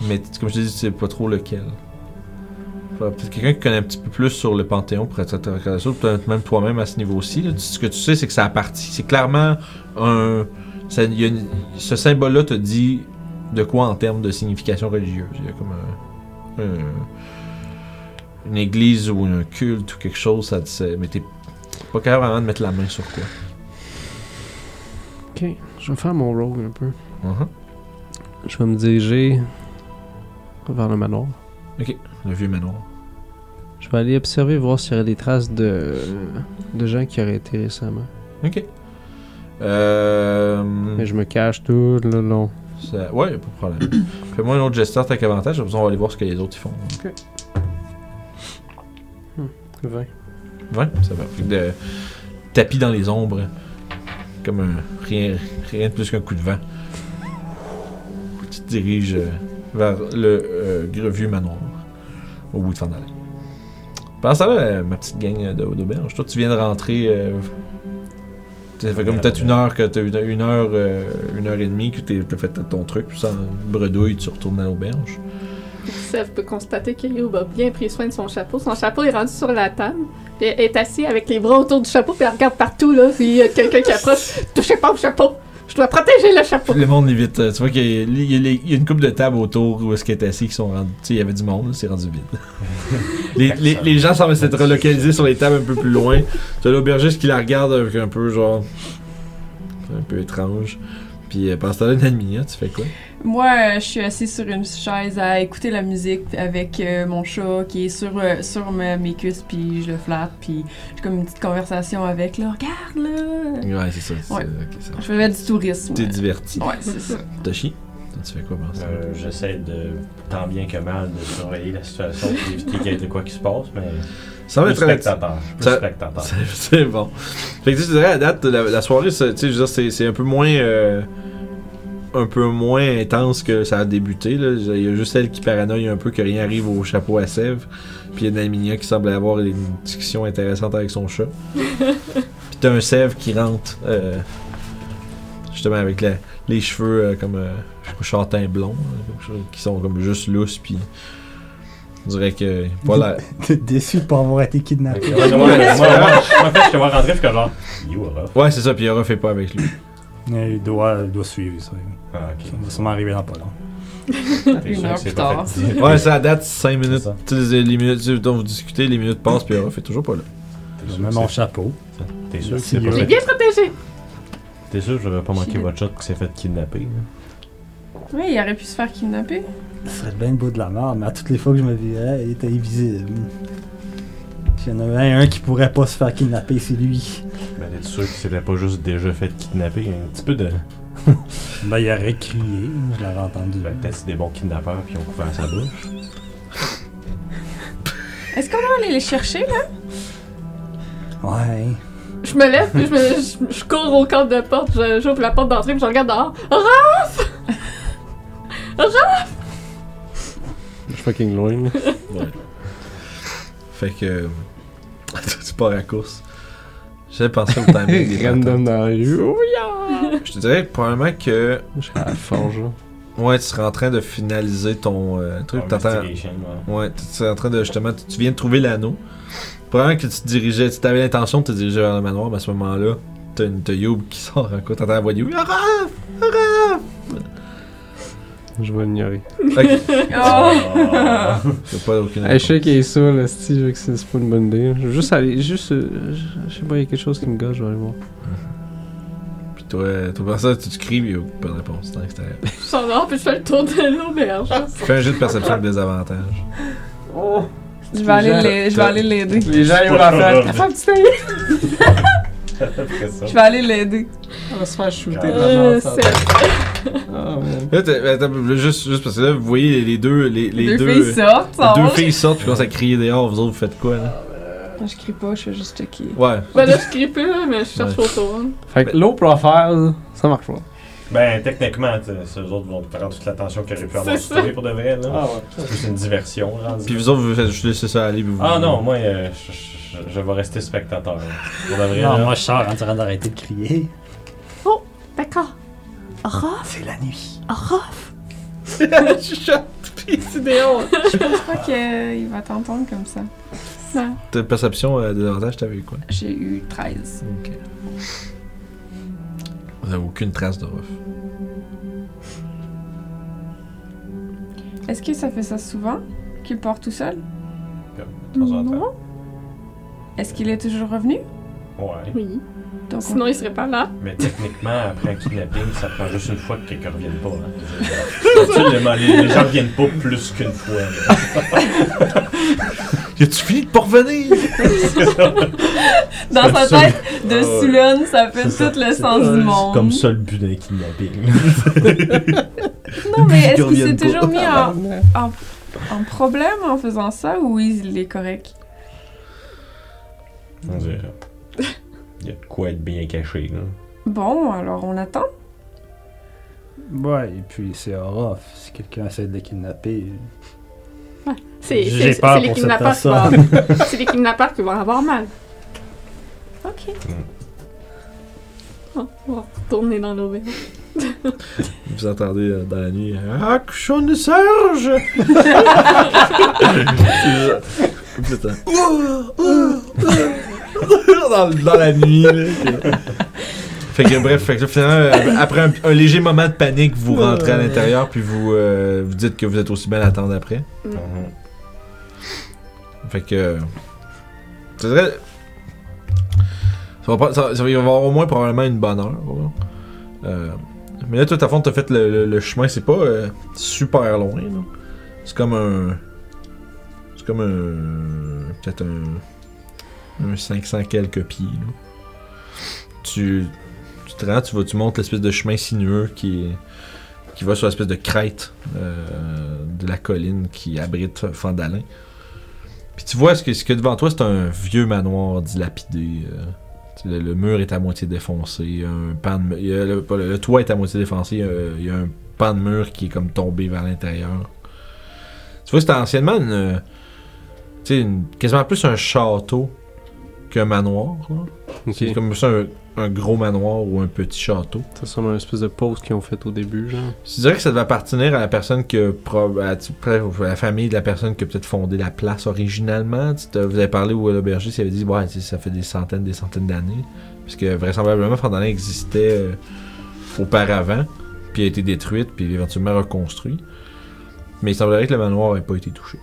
Mais comme je te dis, tu sais pas trop lequel. Peut-être quelqu'un qui connaît un petit peu plus sur le Panthéon pour être intéressé, peut-être même toi-même à ce niveau-ci. là. Ce que tu sais, c'est que ça appartient. C'est clairement un. il y a ce symbole-là te dit de quoi en termes de signification religieuse. Il y a comme un. un- une église ou un culte ou quelque chose, ça te mais t'es pas capable vraiment de mettre la main sur quoi. Ok, je vais faire mon rogue un peu. Mhm. Je vais me diriger vers le manoir. Le vieux manoir. Je vais aller observer, voir s'il y aurait des traces de, de gens qui auraient été récemment. Ok. Euh. Mais je me cache tout le long. ça- Ouais, y a pas de problème. Fais-moi un autre gesture avec avantage, après ça, on va aller voir ce que les autres font. 20. Ouais, ça va. Fait que de tapis dans les ombres. Comme un. Rien, rien de plus qu'un coup de vent. Tu te diriges euh, vers le euh, manoir. Au bout de Fandalin. Pendant ça, là, ma petite gang euh, d'au- d'auberge, toi, tu viens de rentrer. euh, ça fait comme peut-être une heure que t'as une, une heure, euh, une heure et demie que t'as fait ton truc, puis sans bredouille, tu retournes à l'auberge. Seth peut constater que Youb a bien pris soin de son chapeau. Son chapeau est rendu sur la table. Puis elle est assis avec les bras autour du chapeau, puis elle regarde partout, là. Puis il y a quelqu'un qui approche. Touchez pas au chapeau! Je dois protéger le chapeau! Le monde est vite. euh, Tu vois qu'il y, a- y une couple de tables autour où est-ce qu'il est assis qui sont rendus. Tu sais, il y avait du monde, là, c'est rendu vide. les, les, les gens semblent s'être relocalisés sur les tables un peu plus loin. Tu as l'aubergiste qui la regarde avec un peu genre. un peu étrange. Puis euh, pendant ce temps-là, Nalminia, tu fais quoi? Moi, euh, je suis assise sur une chaise à écouter la musique avec euh, mon chat qui est sur, euh, sur ma- mes cuisses, puis je le flatte, puis j'ai comme une petite conversation avec, là. Regarde, là! Ouais, c'est ça. c'est- Ouais. ok, ça. Je faisais du tourisme. T'es diverti. Ouais, c'est ça. Toshi, toi, tu fais quoi pendant ça Euh, J'essaie de, tant bien que mal, de surveiller la situation pour éviter qu'il y ait de quoi qui se passe, mais Ça va Plus être relatif- spectateur. Plus Ça- spectateur. C'est- C'est bon. Fait que tu sais, je dirais, à date, la, la soirée, c'est- tu sais, je veux dire, c'est c'est un peu moins. euh, un peu moins intense que ça a débuté. Là. Il y a juste elle qui paranoïe un peu que rien arrive au chapeau à Sèvres. Puis il y a Naminia qui semble avoir une discussion intéressante avec son chat. Puis t'as un Sèvres qui rentre. euh, justement avec la- les cheveux euh, comme euh, je châtain blond. hein, qui sont comme juste lousses. Puis on dirait que. Voilà. T'es déçu de pas avoir été kidnappé. Ouais, moi, moi, moi, moi, en fait, je te vois rentrer, puis que genre, you are off. Ouais, c'est ça. Puis Yara fait pas avec lui. Il doit, il doit suivre ça. Ah, Ça ok. va sûrement arriver dans pas long. Une heure plus pas tard. Ouais, ça date 5 minutes. ça. Tu sais, les minutes dont vous discutez, les minutes passent, puis Ruff est toujours pas là. Je mets mon chapeau. T'es sûr que c'est pas. J'ai bien protégé. T'es sûr que j'aurais pas manqué Chine. votre shot qui s'est fait kidnapper? là? Oui, il aurait pu se faire kidnapper. Ce serait bien le bout de la mort, mais à toutes les fois que je me virais, il était invisible. Puis il y en avait un qui pourrait pas se faire kidnapper, c'est lui. Ben, t'es sûr que c'était pas juste déjà fait kidnapper? Un petit peu de. Ben, il aurait crié, je l'avais entendu. Ben, peut-être c'est des bons kidnappeurs qui ont couvert sa bouche. Est-ce qu'on va aller les chercher, là? Ouais. Je me lève, puis je, me, je, je cours au cadre de porte, je- j'ouvre la porte d'entrée, puis je regarde dehors. Je suis fucking loin. là. Fait que. tu pars à la course. J'avais pensé au timing des Random dans la rue. Oh, yeah! Je te dirais probablement que. Je suis à la forge. là. Ouais, tu serais en train de finaliser ton euh, truc. Ouais. Ouais, tu serais en train de justement. Tu tu viens de trouver l'anneau. Probablement que tu te dirigeais. Tu avais l'intention de te diriger vers le manoir, mais à ce moment-là, t'as une Youb qui sort en quoi. T'entends la voix de Youb. Arraf! Arraf! Je vais l'ignorer. Ok. Oh! T'as pas aucune Hey, je sais qu'il est saoul, là, si je veux que c'est pas une bonne idée. Je veux juste aller, juste, euh, je je sais pas, il y a quelque chose qui me gâche, je vais aller voir. Puis toi, toi, ça, tu te cries, mais il y a pas de réponse. Dans l'extérieur. Je sors dehors, puis je fais le tour de l'auberge. Fais un jeu de perception avec des avantages. Je vais aller l'aider- je vais aller l'aider. Les gens, ils vont la faire. T'as fait un petit. Je vais aller l'aider. On va se faire shooter Euh. Ah, attends, juste, juste parce que là, vous voyez les deux. Les, les Les deux, deux, filles sortent, les deux filles sortent puis commencent à crier dehors. Vous autres, vous faites quoi, là? Je crie pas, je fais juste checker. Ouais. Ben là, je crie plus, là, mais je cherche Ouais. autour. hein. Fait que low profile, ça marche pas. Ben, techniquement, ces autres vont te prendre toute l'attention qu'ils auraient pu avoir sur pour de vrai, là. ouais. C'est une diversion. Puis vous autres, vous faites juste laisser ça aller. vous- Ah non, moi, euh, je, je- je vais rester spectateur. Pour de vrai, Non, là. moi je sors en train d'arrêter de crier. D'accord. Orof, C'est la nuit. Orof? Chuchote, puis c'est dehors. Je pense pas qu'il va t'entendre comme ça. Non. Ta perception euh, des avantages, t'avais eu quoi? J'ai eu 13. Ok. Vous avez aucune trace de Ruff. Est-ce que ça fait ça souvent? Qu'il part tout seul? De temps en temps. Non. Est-ce qu'il est toujours revenu? Ouais. Oui. Donc, Sinon, il serait pas là. Mais techniquement, après un kidnapping, ça prend juste une fois que quelqu'un revienne pas. Hein. Absolument, les, les gens reviennent pas plus qu'une fois. là. Y'a-tu fini de pas revenir? Dans sa tête de Ah ouais. Ça fait C'est tout le sens du monde. comme ça le but d'un kidnapping. Non, mais est-ce qu'il s'est toujours mis en, en, en problème en faisant ça ou il est correct? On dirait. Il y a de quoi être bien caché, là. Bon, alors on attend. Ouais, et puis c'est Orof. Si quelqu'un essaie de le kidnapper. C'est, J'ai c'est, peur c'est les pour cette kidnappeurs qui vont... c'est les kidnappeurs qui vont avoir mal. Ok. Oh, on va retourner dans l'auberge. Vous entendez euh, dans la nuit Ah, cochon de Serge! Putain. dans, dans la nuit, là. Fait que bref, fait que, finalement, euh, après un, un léger moment de panique, vous rentrez à l'intérieur puis vous, euh, vous dites que vous êtes aussi bien à attendre après. Mhm. Fait que. C'est vrai. Ça va, pas, ça, ça va y avoir au moins probablement une bonne heure. Euh, mais là, toi, à fond, t'as fait le, le- le chemin, c'est pas euh, super loin. C'est comme un. C'est comme un. Peut-être un. Un 500 quelques pieds. là. Tu. Tu te rends, tu, vas, tu montes l'espèce de chemin sinueux qui qui va sur l'espèce de crête euh, de la colline qui abrite Fandalin. Puis tu vois ce que, ce que devant toi, c'est un vieux manoir dilapidé. euh, le, mur est à moitié défoncé. Un pan de, le, toit est à moitié défoncé. il y a- un pan de mur qui est comme tombé vers l'intérieur. Tu vois, c'était anciennement une, une- quasiment plus un château qu'un manoir. C'est comme ça un, un gros manoir ou un petit château. Ça ressemble à une espèce de pause qu'ils ont fait au début, genre. Je dirais que ça devait appartenir à la personne que à, la famille de la personne qui a peut-être fondé la place originalement. Tu vous avez parlé où l'auberger, il avait dit ouais, ça fait des centaines, des centaines d'années. Puisque vraisemblablement Fondana existait euh, auparavant, puis a été détruite, puis éventuellement reconstruit. Mais il semblerait que le manoir n'ait pas été touché.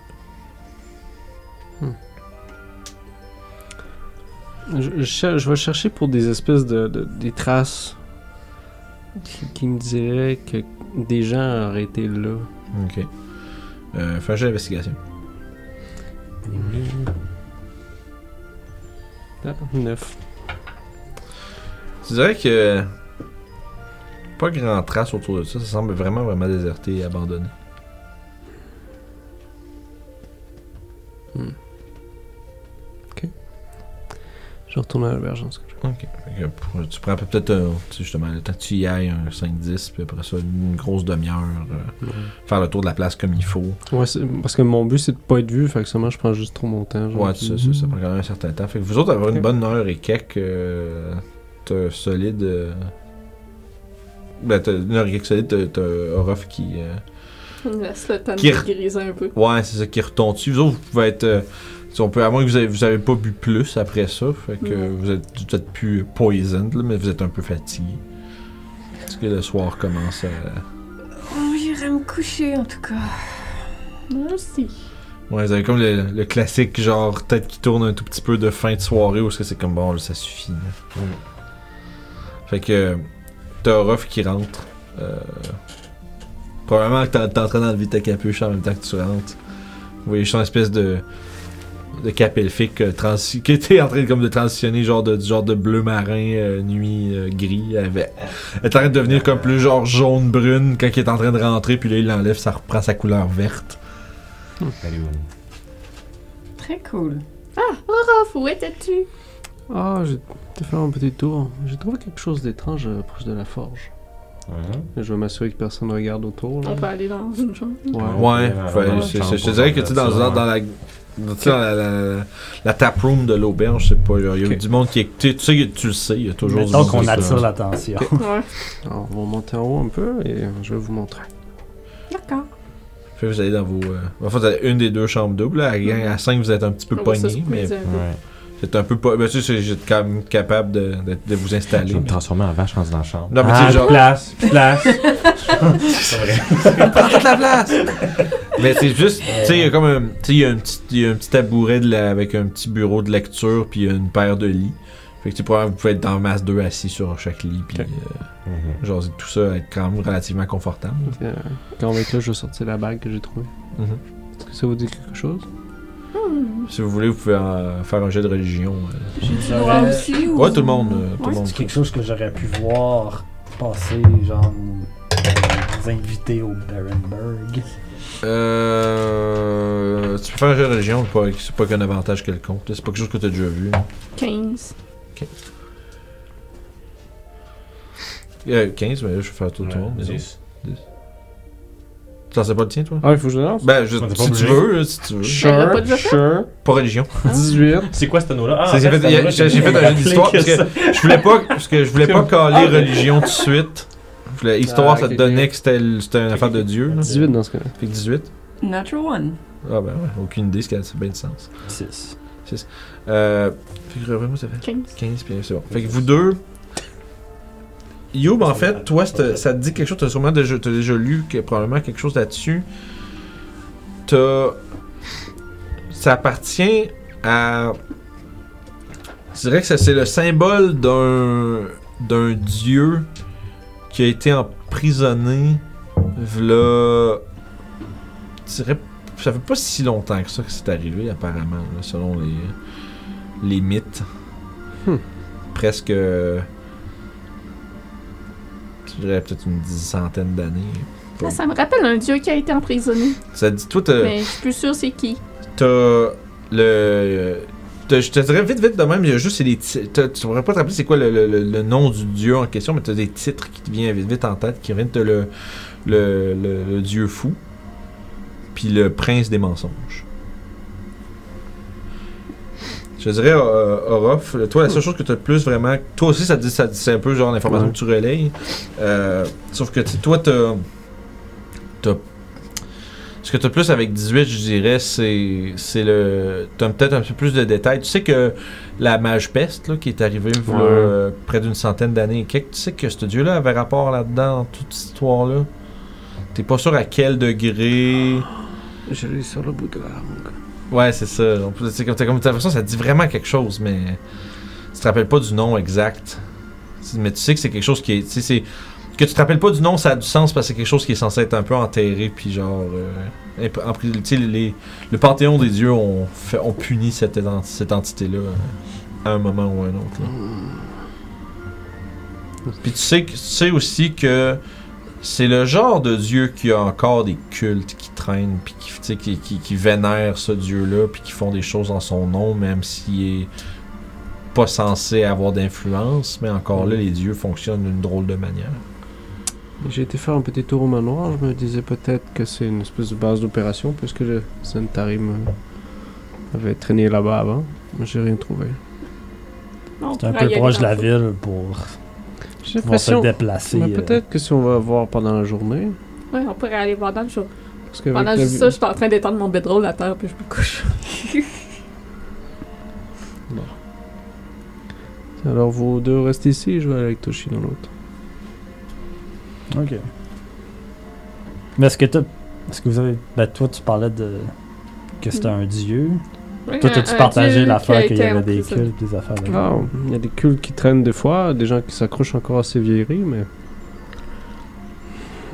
Je, je cher- je vais chercher pour des espèces de, de- des traces qui, qui me diraient que des gens auraient été là. Ok. Euh, fais d'investigation. Ah, neuf. Tu dirais que. Pas grand trace autour de ça, ça semble vraiment, vraiment déserté et abandonné. Je retourne à l'auberge en ce cas. Ok. Pour- tu prends peut-être justement le temps que tu y ailles, un 5-10, puis après ça, une grosse demi-heure. euh, faire le tour de la place comme il faut. Ouais, c'est- parce que mon but c'est de pas être vu, fait que seulement je prends juste trop mon temps. genre, Ouais, puis- ça, ça, ça prend quand même un certain temps. Fait que vous autres, avoir une bonne heure et quelques. euh, t'as solide. euh, ben, t'as une heure et quelques solide, t'as- Orof qui. euh, On laisse le temps de Qui griser un peu. Ouais, c'est ça qui retombe dessus. Vous autres, vous pouvez être. Si on peut, à moins que vous avez, vous avez pas bu plus après ça, fait que Ouais. vous êtes peut-être plus poisoned, là, mais vous êtes un peu fatigué. Parce que le soir commence à. Oh, j'irai me coucher en tout cas. Merci. Ouais, vous avez comme le, le classique, genre, tête qui tourne un tout petit peu de fin de soirée, où est-ce que c'est comme bon, là, ça suffit. là. Fait que. T'as Orof qui rentre. Euh, probablement que t'es t'es en train d'enlever ta capuche en même temps que tu rentres. Vous voyez juste une espèce de. De cap elfique euh, qui était en train de, comme de transitionner genre de, du genre de bleu marin, euh, nuit euh, gris. Elle, avait- elle est en train de devenir comme plus genre jaune-brune quand il est en train de rentrer, puis là il l'enlève, ça reprend sa couleur verte. Très cool. Orof, où étais-tu? Ah, j'ai été faire un petit tour. J'ai trouvé quelque chose d'étrange euh, proche de la forge. Je vais m'assurer que personne ne regarde autour. Là. On peut aller dans une chambre. Ouais. Ouais, Ouais, fait- ouais, c'est- ouais. c'est- je te dirais que tu dans, dans la. La, la, la tap room de l'auberge, c'est pas. Il y a du monde qui est. Tu sais- tu sais, que tu le sais, il y a toujours du Donc monde on qui est attire l'attention. Ouais. Alors, on va monter en haut un peu et je vais vous montrer. D'accord. Que vous allez dans vos. Euh... En fait, vous avez une des deux chambres doubles. À, gang- à 5, vous êtes un petit peu On pogné, mais. Ouais. C'est un peu pas. Ben, tu sais, c'est- j'étais quand même capable de, de, de vous Je installer. vais me transformer en vache rendu dans la chambre. Non, mais Ah, sais, genre. place, place. Prends toute la place! Mais c'est juste, tu sais, il y a comme un, tu sais, il y a un petit, il y a un petit tabouret de la- avec un petit bureau de lecture, puis il y a une paire de lits. Fait que tu sais, probablement, vous pouvez être dans masse 2 assis sur chaque lit, puis Ok. euh, Mhm. genre tout ça être quand même relativement confortable. Euh, quand on va être là, je vais sortir la bague que j'ai trouvée. Mhm. Est-ce que ça vous dit quelque chose? Si vous voulez, vous pouvez euh, faire un jet de religion. euh. J'ai du J'aurais- droit aussi ou... Ouais, tout le monde, euh, tout le Ouais. monde. C'est quelque chose que j'aurais pu voir passer, genre, des invités au Barenberg. Euh, tu peux faire un jet de religion, pas- c'est pas qu'un avantage quelconque. là, C'est pas quelque chose que tu as déjà vu. 15. Euh, 15, mais là, je vais faire tout le monde. mais non. 10. Ça, c'est pas le tien, toi? Ah, il faut que je le lance Ben, je- si tu veux, si tu veux. Ben, Sure, pas déjà fait? sure. Pas religion. 18. C'est quoi cet anneau-là? Ah, j'ai fait, fait, fait plus un jeu d'histoire parce que ça. je voulais pas parce que je voulais pas caler Ah, religion tout de suite. Je voulais- Histoire, Ah, ça te donnait que c'était une affaire de Dieu. Là. 18 dans ce cas-là. Fait que 18. Natural one. Ah ben ouais, aucune idée, ce qui a bien de sens. 6. Euh, fait que vraiment, ça fait 15. 15, puis c'est bon. Fait que vous deux. Youb, en fait, toi, ça ça te dit quelque chose, t'as sûrement déjà, t'as déjà lu que, probablement quelque chose là-dessus. T'as. Ça appartient à. Je dirais que c'est le symbole d'un. d'un dieu qui a été emprisonné. V'là. Je dirais. Ça fait pas si longtemps que ça que c'est arrivé, apparemment, là, selon les. les mythes. Hmm. Presque. Je dirais peut-être une centaine d'années. Ça, ça me rappelle un dieu qui a été emprisonné. Ça dit, toi, t'as. Mais je suis plus sûre c'est qui. t'as- le. te- je te dirais vite, vite de même, il y a juste c'est des ti- t'as- Tu pourrais pas te rappeler c'est quoi le, le- le- nom du dieu en question, mais tu as des titres qui te viennent vite, vite en tête, qui viennent de le, le dieu fou, puis le prince des mensonges. Je dirais, euh, Orof, toi, la seule chose que tu as le plus vraiment. Toi aussi, ça te dit, ça te dit- c'est un peu genre l'information Ouais. que tu relayes. Euh, sauf que toi, t'as. t'as- Ce que tu as plus avec 18, je dirais, c'est c'est le. Tu as peut-être un peu plus de détails. Tu sais que la mage peste, là, qui est arrivée Ouais. euh, près d'une centaine d'années, et quelques, tu sais que ce dieu-là avait rapport là-dedans, dans toute cette histoire-là. T'es pas sûr à quel degré. Je l'ai sur le bout de la langue. Ouais, c'est ça. C'est comme, t'as comme l'impression ça dit vraiment quelque chose, mais tu te rappelles pas du nom exact. Mais tu sais que c'est quelque chose qui est. c'est que tu te rappelles pas du nom, ça a du sens parce que c'est quelque chose qui est censé être un peu enterré, puis genre. euh, en les, le panthéon des dieux ont, fait, ont puni cette, ent- cette entité-là euh, à un moment ou à un autre. là. Puis tu sais, tu sais aussi que c'est le genre de dieu qui a encore des cultes qui traînent, puis qui, tu sais, qui, qui, qui vénèrent ce dieu-là, puis qui font des choses en son nom, même s'il est pas censé avoir d'influence. Mais encore là, les dieux fonctionnent d'une drôle de manière. J'ai été faire un petit tour au manoir. Je me disais peut-être que c'est une espèce de base d'opération, puisque le Zentarim euh, avait traîné là-bas avant. Mais j'ai rien trouvé. C'est un peu proche de la le ville pour J'ai pouvoir se l'impression. déplacer. Mais euh, peut-être que si on va voir pendant la journée. Ouais, on pourrait aller voir dans le jour. Parce que Pendant juste la ça, je suis en train d'étendre mon bedroll à terre, puis je me couche. Alors vous deux restez ici, je vais aller avec Toshi dans l'autre. Ok. Mais est-ce que t'as. Est-ce que vous avez. Ben, toi, tu parlais de. Que c'était un dieu. Toi, un partagé l'affaire qu'il y avait des cultes, des affaires Ah, il y a des cultes qui traînent des fois, des gens qui s'accrochent encore à ces vieilleries, mais.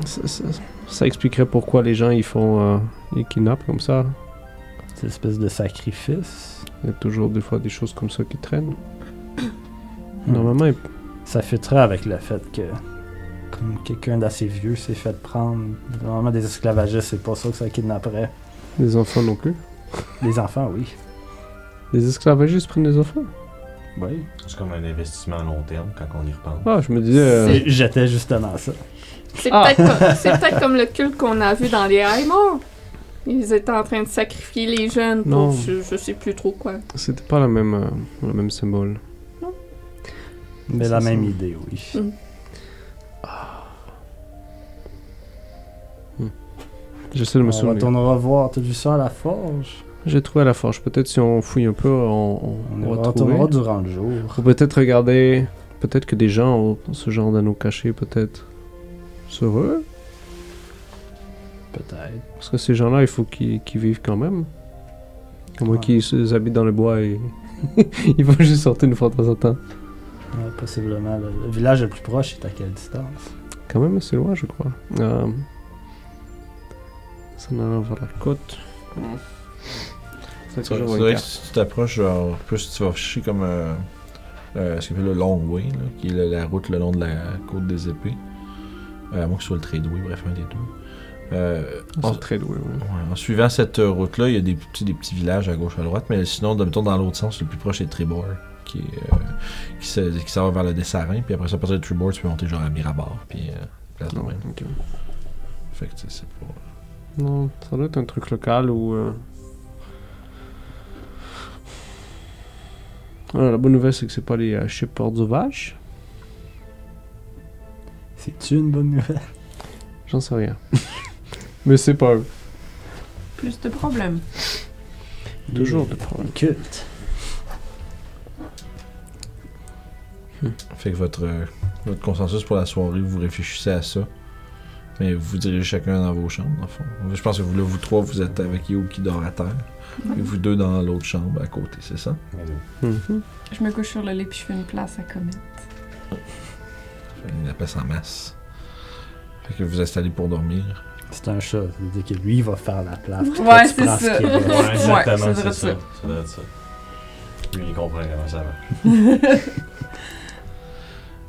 Ça, ça- ça expliquerait pourquoi les gens ils font. euh, ils kidnappent comme ça. Cette espèce de sacrifice. Il y a toujours des fois des choses comme ça qui traînent. Hmm. Normalement, ils- Ça fitterait avec le fait que. Comme quelqu'un d'assez vieux s'est fait prendre. Normalement, des esclavagistes, c'est pas ça que ça kidnapperait. les enfants non plus. Les enfants, oui. Les esclavagistes prennent des enfants? Oui. C'est comme un investissement à long terme quand on y repense. Ah, je me disais. euh, C'est- J'étais justement ça. C'est Ah. peut-être comme, c'est peut-être comme le culte qu'on a vu dans les Highmore. Ils étaient en train de sacrifier les jeunes pour Non. je, je sais plus trop quoi. C'était pas la même, euh, le même symbole. Mais C'est la ça. même idée, oui. Mm. J'essaie de me On souvenir. retournera voir. T'as vu ça à la forge? J'ai trouvé à la forge. Peut-être si on fouille un peu, on, on, On on va trouver. durant le jour. Ou peut-être regarder. Peut-être que des gens ont ce genre d'anneaux cachés, peut-être. Sur eux. Peut-être. Parce que ces gens-là, il faut qu'ils vivent quand même. Ouais. qu'ils se- habitent dans le bois et. ils vont juste sortir une fois de temps en temps. Ouais, possiblement. Le, le village le plus proche est à quelle distance? Quand même assez loin, je crois. Euh... Ça en allant vers la côte. C'est C'est toujours vrai un que si tu t'approches, genre, plus tu vas chercher comme euh, euh, ce qu'on appelle le long way, là, qui est la, la route le long de la côte des épées. Euh, à moins que ce soit le tradeway, bref, un des deux. Euh, en, C'est très doué, ouais, en suivant cette euh, route-là, il y a des petits, des petits villages à gauche à droite, mais sinon, de- mettons dans l'autre sens, le plus proche est Tribord, qui, est, euh, qui, se, qui s'en va vers le Dessarin, puis après ça, à partir de Tribord, tu peux monter genre à Mirabar, puis euh, place de même. ok. Fait que tu sais, c'est pas. Non, ça doit être un truc local ou. euh, Ah, la bonne nouvelle, c'est que c'est pas les euh, shippers sauvages. C'est-tu une bonne nouvelle? J'en sais rien. Mais c'est pas eux. Plus de problèmes. Toujours de problème. Culte. Fait que votre, euh, votre consensus pour la soirée, vous réfléchissez à ça. Mais vous vous dirigez chacun dans vos chambres, en fond. Je pense que vous, là, vous trois, vous êtes avec Yo qui dort à terre. Et vous deux dans l'autre chambre à côté, c'est ça? Mhm. Je me couche sur le lit puis je fais une place à Comet. La passe en masse. Fait que vous vous installez pour dormir. C'est un chat. Ça veut dire que lui, il va faire la place. puis Ouais, tu c'est prends ce ça. Ouais, exactement, c'est ça. être Ça doit être ça. Lui, il comprend comment ça marche.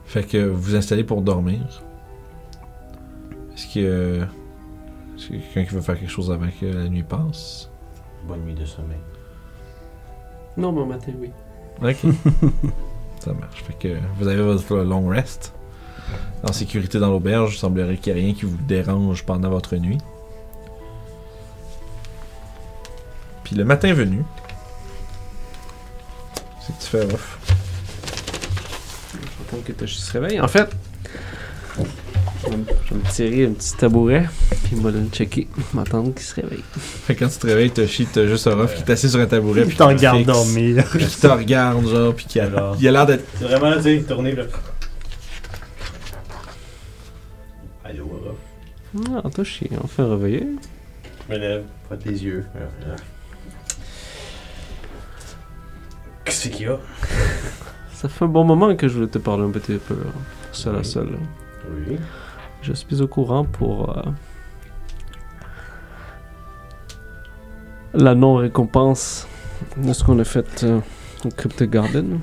Fait que vous vous installez pour dormir. Est-ce que. euh, Est-ce qu'il y a quelqu'un qui veut faire quelque chose avant que la nuit passe? Bonne nuit de sommeil. Non, bon matin, oui. Ok. Ça marche. Fait que vous avez votre long rest. En sécurité dans l'auberge, il semblerait qu'il n'y ait rien qui vous dérange pendant votre nuit. Puis le matin venu, c'est que tu fais off. J'attends que Toshi se réveille. En fait, je vais me- je vais tirer un petit tabouret, puis il va le checker, m'attendre qu'il se réveille. Fait que quand tu te réveilles, Toshi, t'as juste Orof qui est assis sur un tabouret. Puis qui te regardes fixe, dormir. Puis qui te regarde, genre, puis qui a Alors. il a l'air d'être. C'est vraiment, tu sais, tourner là. Allô, Orof. Ah, Toshi, enfin réveillé. Je me lève, frotte les yeux. Qu'est-ce qu'il y a? Ça fait un bon moment que je voulais te parler un petit peu, hein, seul à seul. Oui. Je suis au courant pour euh, la non-récompense de ce qu'on a fait euh, au Crypto Garden.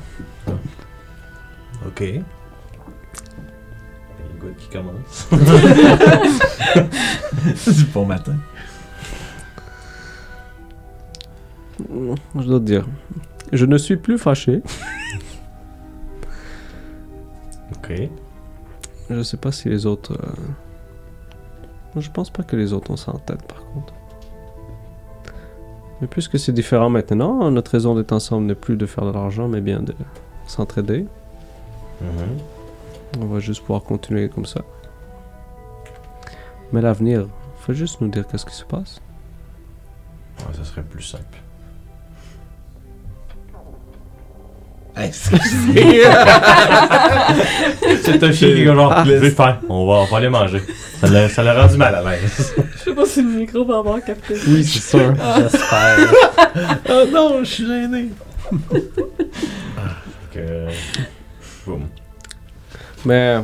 Ok. Il goût qui commence. du bon matin. Je dois te dire, je ne suis plus fâché. Ok. Je sais pas si les autres. euh, Je pense pas que les autres ont ça en tête par contre. Mais puisque c'est différent maintenant, notre raison d'être ensemble n'est plus de faire de l'argent, mais bien de s'entraider. Mhm. On va juste pouvoir continuer comme ça. Mais l'avenir, faut juste nous dire qu'est-ce qui se passe. Ouais, ça serait plus simple. C'est un chien qui est genre, je vais faire. On va, on va aller manger. Ça l'a, ça l'a rendu mal à l'aise. Je sais pas si le micro va avoir capté. Oui, c'est sûr. J'espère. oh non, je suis gêné. Que... Boum. Mais.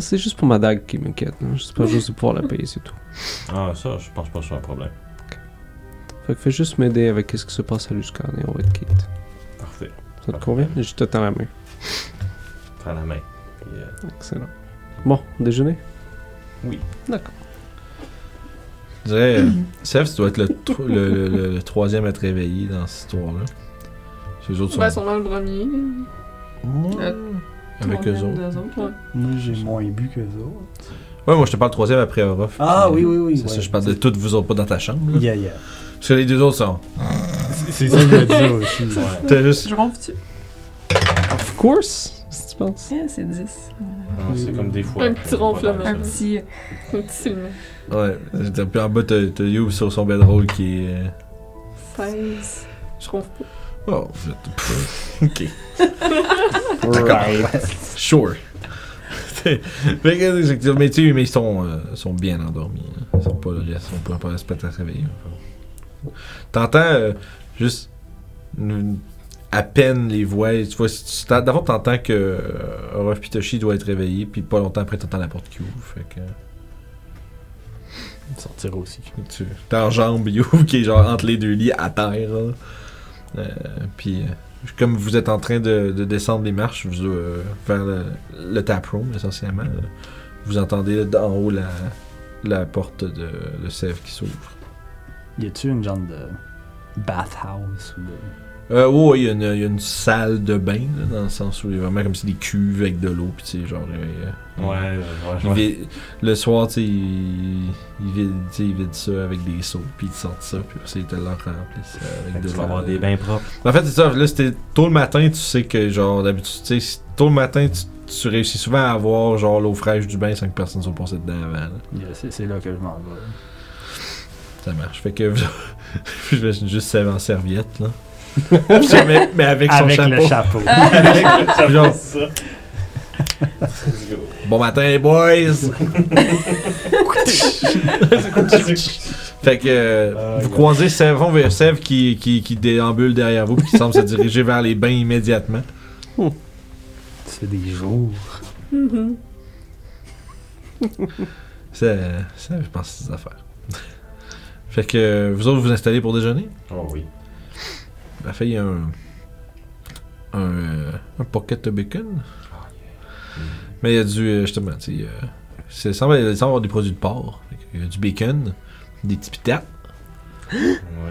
C'est juste pour ma dague qui m'inquiète. hein. J'espère juste de pouvoir la payer, c'est tout. Ah, ça, je pense pas que ce soit un problème. Fait que fais juste m'aider avec ce qui se passe à Luscan et on va être quitte. Ça te convient? Je te tends la main. Prends la main. Puis, euh, Excellent. Bon, déjeuner? Oui. D'accord. Je dirais, euh, Sev, tu dois être le, tro- le, le- le- le troisième à être réveillé dans cette histoire-là. Les autres sont. Ben, dans le premier. Ouais. Avec eux autres. Deux autres, ouais. Moi, j'ai moins bu que les autres. Ouais, moi je te parle troisième après Orof. Ah oui, oui, oui. C'est ça, ouais. je parle de toutes vous autres, pas dans ta chambre. là. Yeah, yeah. Parce que les deux autres sont. C'est ça que je veux dire aussi. ouais. T'as juste. Je ronfle-tu? Of course! Si tu penses. Yeah, c'est 10. Ah, c'est comme des fois. Un petit ronflement. Un petit. Un petit. Ouais. Puis en bas, t'as You sur son bedroll qui est. euh, 16. Je ronfle pas. Oh, vous êtes- pff, ok. Sure. C'est que- mais tu sais, mais ils sont, euh, sont bien endormis. hein. Ils sont pas, ils sont pas, pas respectés à se réveiller. T'entends euh, juste une- à peine les voix. Tu vois, d'abord t'entends que euh, Orof Pitoshi doit être réveillé, puis pas longtemps après t'entends la porte qui ouvre. Fait que Sortir aussi. tu t'enjambes You qui est genre entre les deux lits à terre. Euh, puis euh, comme vous êtes en train de, de descendre les marches vous, euh, vers le, le taproom essentiellement, vous entendez d'en haut la, la porte de, de Sèvres qui s'ouvre. Y a-tu une genre de bathhouse ou de... Euh, ouais, ouais, il y, a une- il y a une salle de bain là, dans le sens où il y a vraiment comme si des cuves avec de l'eau puis tu sais genre euh, Ouais, ouais, il ouais. vide- le soir tu sais il, il vide il vide ça avec des seaux puis il sort ça puis après, il te le remplit ça Fait avec de tu vas l'eau. avoir des bains propres. En fait, c'est ça. Là, c'était tôt le matin, tu sais que, genre, d'habitude, tu sais, tôt le matin, tu, tu réussis souvent à avoir, genre, l'eau fraîche du bain sans que personne soit passé dedans avant. là. Yeah, c'est, c'est là que je m'en vais. Ça marche. Fait que, je vais juste serve en serviette, là. mais, mais avec son Avec chapeau. le chapeau. Avec- genre, bon matin, les boys! fait que, euh, Ah, vous gars. croisez Sèvres, on vers Sèvres qui, qui, qui déambule derrière vous, puis qui semble se diriger vers les bains immédiatement. C'est des jours. Ça, ça, je pense, c'est ses affaires. Fait que vous autres, vous vous installez pour déjeuner? Oh oui. Parfait, il y a un. Un, euh, un pocket de bacon. Mais il y a du. euh, Justement, tu sais. euh, c'est- Il semble, il semble avoir des produits de porc. Il y a du bacon, des petits pitates, Ouais,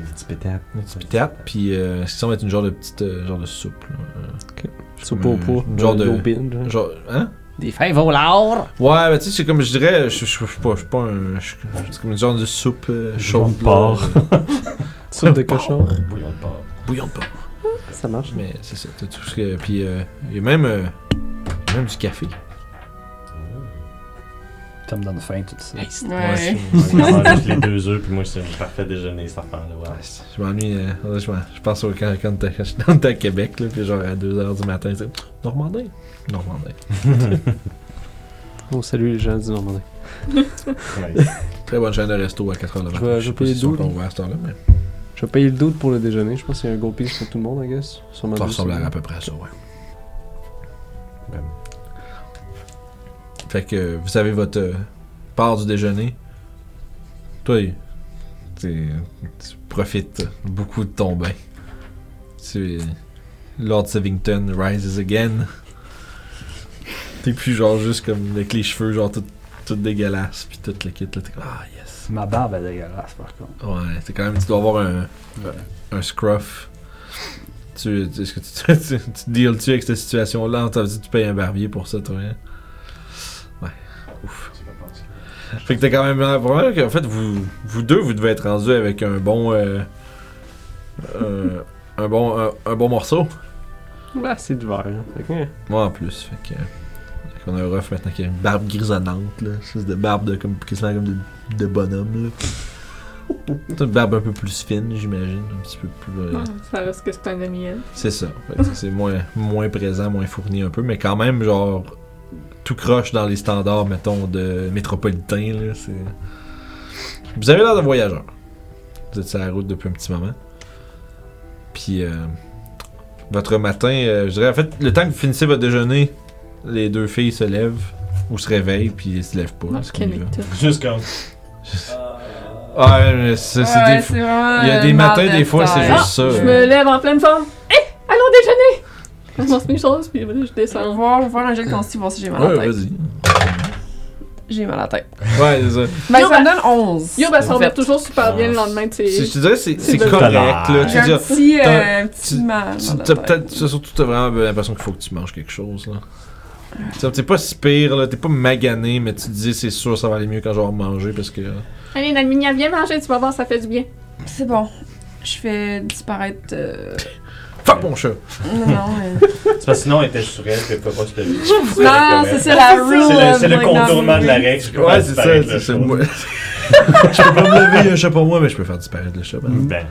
des petits pétates. Des petits pitates, puis euh, ça va être une genre de petite euh, genre de soupe. là. Soupe au pot. Genre de. genre. Genre, hein? Des au lard. Ouais, mais tu sais, c'est comme je dirais, je suis pas, pas un. C'est comme une genre de soupe euh, chaude. de porc. Soupe de cochon. Bouillon de porc. Bouillon de porc. Ça marche. Mais c'est ça, t'as tout ce que. Puis euh, il y a même, euh, y a même du café. Ça me donne faim, tout ça. Ouais. On mange juste les deux œufs, puis moi, c'est un parfait déjeuner, cette affaire-là. Ouais. Je m'ennuie. euh, je, m'en- je pense au quand, quand t'es- quand j'étais à Québec, là, puis genre à 2h du matin, c'est Normandin. Normandin. On salue les gens du Normandie. Ouais. Très bonne chaîne de resto à 4h le matin. Je vais- je payer à cette heure-là, mais Je vais payer le doute pour le déjeuner. Je pense qu'il y a un gold piece pour tout le monde, I guess. Sûrement ça deux, ressemble c'est à peu près à ça, ouais. Fait que vous avez votre euh, part du déjeuner. Toi, tu, profites beaucoup de ton bain. Tu Lord Sevington rises again. T'es plus genre juste comme avec les cheveux genre tout, tout dégueulasses puis tout le kit là. T'es comme ah yes. Ma barbe est dégueulasse, par contre. Ouais, c'est quand même tu dois avoir un un scruff. Tu, est-ce que tu, tu, tu te deals-tu avec cette situation-là? On t'a dit que tu payes un barbier pour ça, toi, hein? Ouais. Ouf. Fait que t'as quand même vraiment qu'en fait, vous, vous deux, vous devez être rendus avec un bon. euh, euh, un bon un, un bon morceau. Bah, c'est du verre. hein. Fait que, hein. Moi en plus. Fait que. fait qu'on a un rough maintenant qui a une barbe grisonnante, là. Une espèce de barbe de, comme, quasiment comme de, de bonhomme, là. C'est une barbe un peu plus fine, j'imagine. Un petit peu plus. euh, Ah, ça reste que c'est un ami elle. C'est ça. Fait que c'est moins, moins présent, moins fourni un peu, mais quand même, genre, tout croche dans les standards, mettons, de métropolitain. Là. Vous avez l'air de voyageur. Vous êtes sur la route depuis un petit moment. Puis, euh, votre matin, euh, je dirais, en fait, le temps que vous finissez votre déjeuner, les deux filles se lèvent ou se réveillent, puis elles se lèvent pas. ils. Juste comme. Ouais, mais ça, c'est Ouais, des Il y a des matins, des fois, c'est juste ça. Je euh. me lève en pleine forme. Hé, allons déjeuner! Je commence mes choses, puis je Je vais descends. voir, je vais faire un jet de consti, voir si j'ai mal à Ouais, la tête. vas-y. J'ai mal à la tête. Ouais, c'est ça. Ben, Yo, ça me ben- donne 11. Yo, ben, ça remet toujours super bien le lendemain de C'est-. Je te dirais, c'est, correct, là. Tu J'ai veux un dire, petit, t'as- euh, un petit tu- mal. Tu- t'as peut-être, surtout, t'as vraiment l'impression qu'il faut que tu manges quelque chose, là. T'sais, T'es pas si pire, là. T'es pas magané, mais tu te dis, c'est sûr, ça va aller mieux quand je vais manger parce que. Allez, Nalminia, viens manger, tu vas voir, ça fait du bien. C'est bon. Je fais disparaître. euh, Fuck mon chat! Non, non, mais. C'est parce que sinon, elle était sur elle, puis elle pouvait pas se lever. Non, c'est ça la rule. C'est le, c'est contournement de la règle. je peux Ouais, c'est ça. C'est, c'est moi. je peux pas me lever, il y a un chat pour moi, mais je peux faire disparaître le chat. ben.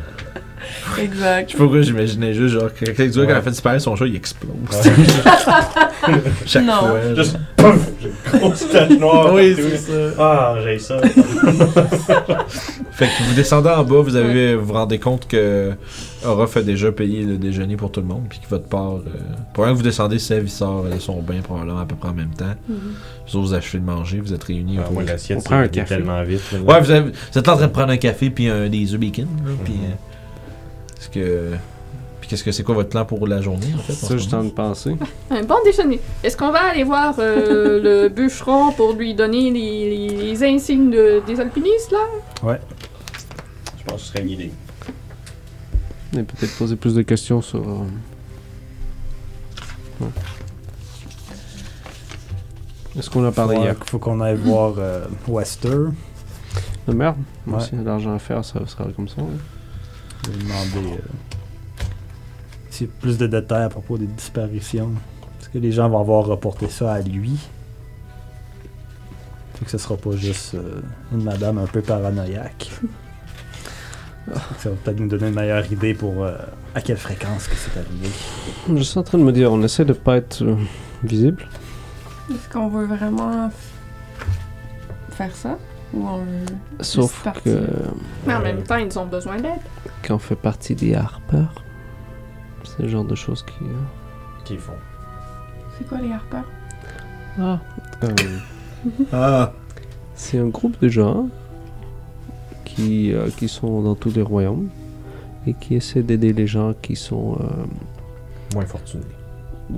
Exact. Je sais pas pourquoi j'imaginais juste, genre, que quelqu'un quand Ouais. elle fait disparaître son chat, il explose. Ouais. Chaque Non. fois. Juste pouf! J'ai une grosse tache noire. Oui, c'est ça. Ah, j'ai ça. Fait que vous descendez en bas, vous avez vous vous rendez compte que Orof a déjà payé le déjeuner pour tout le monde, puis que votre part. Euh, pour que vous descendez, Sev il sort de son bain probablement à peu près en même temps. Vous autres, vous achevez de manger, vous êtes réunis Ah, autour. On prend un café. tellement vite. là. Ouais, vous, avez- vous êtes en train de prendre un café puis un, des œufs bacon. là, puis, euh, est-ce que. Puis qu'est-ce que c'est quoi votre plan pour la journée en fait Ça, moment? tente de penser. Un bon déjeuner. Est-ce qu'on va aller voir euh, le bûcheron pour lui donner les, les- les insignes de- des alpinistes, là? Je pense que ce serait l'idée. Et peut-être poser plus de questions sur. euh, ouais. Est-ce qu'on a parlé faut, hier? faut qu'on aille voir euh, Wester. De merde Moi Ouais. aussi, l'argent à faire, ça sera comme ça. ouais. Je vais demander euh, s'il y a plus de détails à propos des disparitions. Est-ce que les gens vont avoir reporté ça à lui? Fait que ce sera pas juste euh, une madame un peu paranoïaque. Ça va peut-être nous donner une meilleure idée pour euh, à quelle fréquence que c'est arrivé. Je suis en train de me dire, on essaie de pas être euh, visible. Est-ce qu'on veut vraiment faire ça? Ou on veut. Sauf que Mais en même temps, ils ont besoin d'aide. quand on fait partie des Harper, c'est le genre de choses qui. euh, Qu'ils font. C'est quoi les harpeurs? Ah euh, Ah! C'est un groupe de gens qui, euh, qui sont dans tous les royaumes et qui essaient d'aider les gens qui sont euh, Moins fortunés.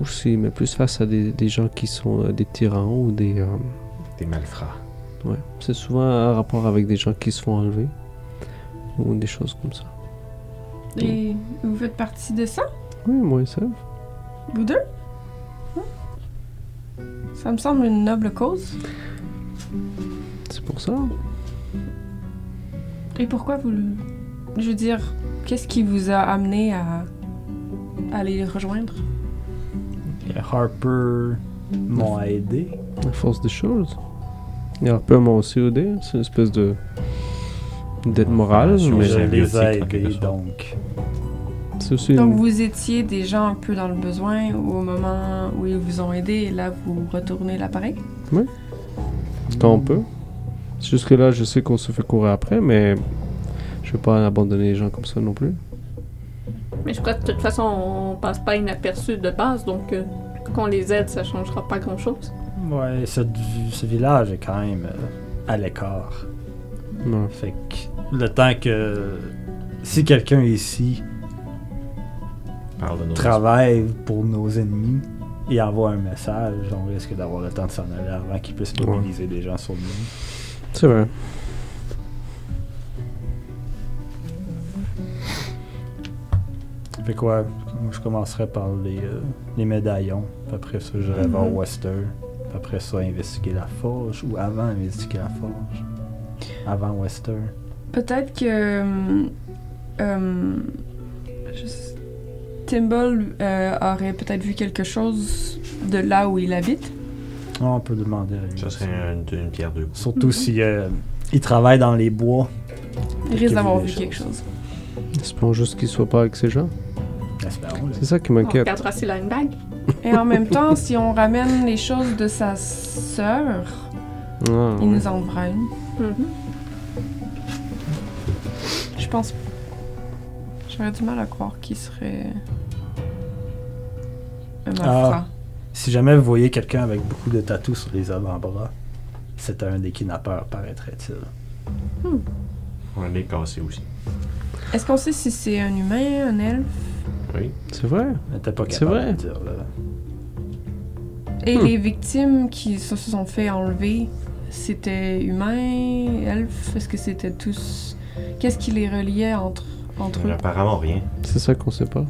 aussi, mais plus face à des, des gens qui sont euh, des tyrans ou des. euh, Des malfrats. Ouais. C'est souvent un rapport avec des gens qui se font enlever. ou des choses comme ça. Et vous faites partie de ça, Oui, moi et Sèvres. vous deux? Ça me semble une noble cause. C'est pour ça. Et pourquoi vous le... Je veux dire, qu'est-ce qui vous a amené à, à les rejoindre? Et Harper m'a aidé. À force des choses. Et Harper m'a aussi aidé. C'est une espèce de. d'aide morale, mais Je les ai symbiotique, en aidés, quelque sorte. donc. c'est aussi. Donc une- vous étiez déjà un peu dans le besoin au moment où ils vous ont aidé et là vous retournez l'appareil? Quand on peut. Jusque-là, je sais qu'on se fait courir après, mais je vais pas abandonner les gens comme ça non plus. Mais je crois que de toute façon, on passe pas inaperçu de base, donc euh, qu'on les aide, ça changera pas grand-chose. Ouais, ce, ce village est quand même euh, à l'écart. Non. Fait que le temps que si quelqu'un ici Parle de nos travaille pour nos ennemis et envoie un message, on risque d'avoir le temps de s'en aller avant qu'ils puissent Ouais. mobiliser des gens sur nous. C'est vrai. Fait quoi, moi, je commencerai par les, euh, les médaillons. Puis après ça, j'irai voir Mhm. Wester. Après ça, investiguer la forge. Ou avant investiguer la forge. Avant Wester. Peut-être que je sais- Timble euh, aurait peut-être vu quelque chose de là où il habite. Ah, on peut demander à lui. Ça serait une, une pierre deux coups. Surtout Mhm. si euh, il travaille dans les bois. Il risque d'avoir vu quelque chose. Espérons juste qu'il soit pas avec ces gens. C'est ça qui On m'inquiète. regardera s'il a une bague. Et en même temps, si on ramène les choses de sa sœur, Ah, il ouais. nous une. Mhm. Je pense. J'aurais du mal à croire qu'il serait. un malfrat. Si jamais vous voyez quelqu'un avec beaucoup de tatous sur les avant-bras, c'est un des kidnappeurs, paraîtrait-il. On est cassé aussi. Est-ce qu'on sait si c'est un humain, un elfe? Oui. C'est vrai. Était pas capable vrai. de dire, là. Et Hmm. les victimes qui se sont fait enlever, c'était humains, elfes? Est-ce que c'était tous? Qu'est-ce qui les reliait entre, entre eux? Apparemment rien. C'est ça qu'on sait pas. Ouais.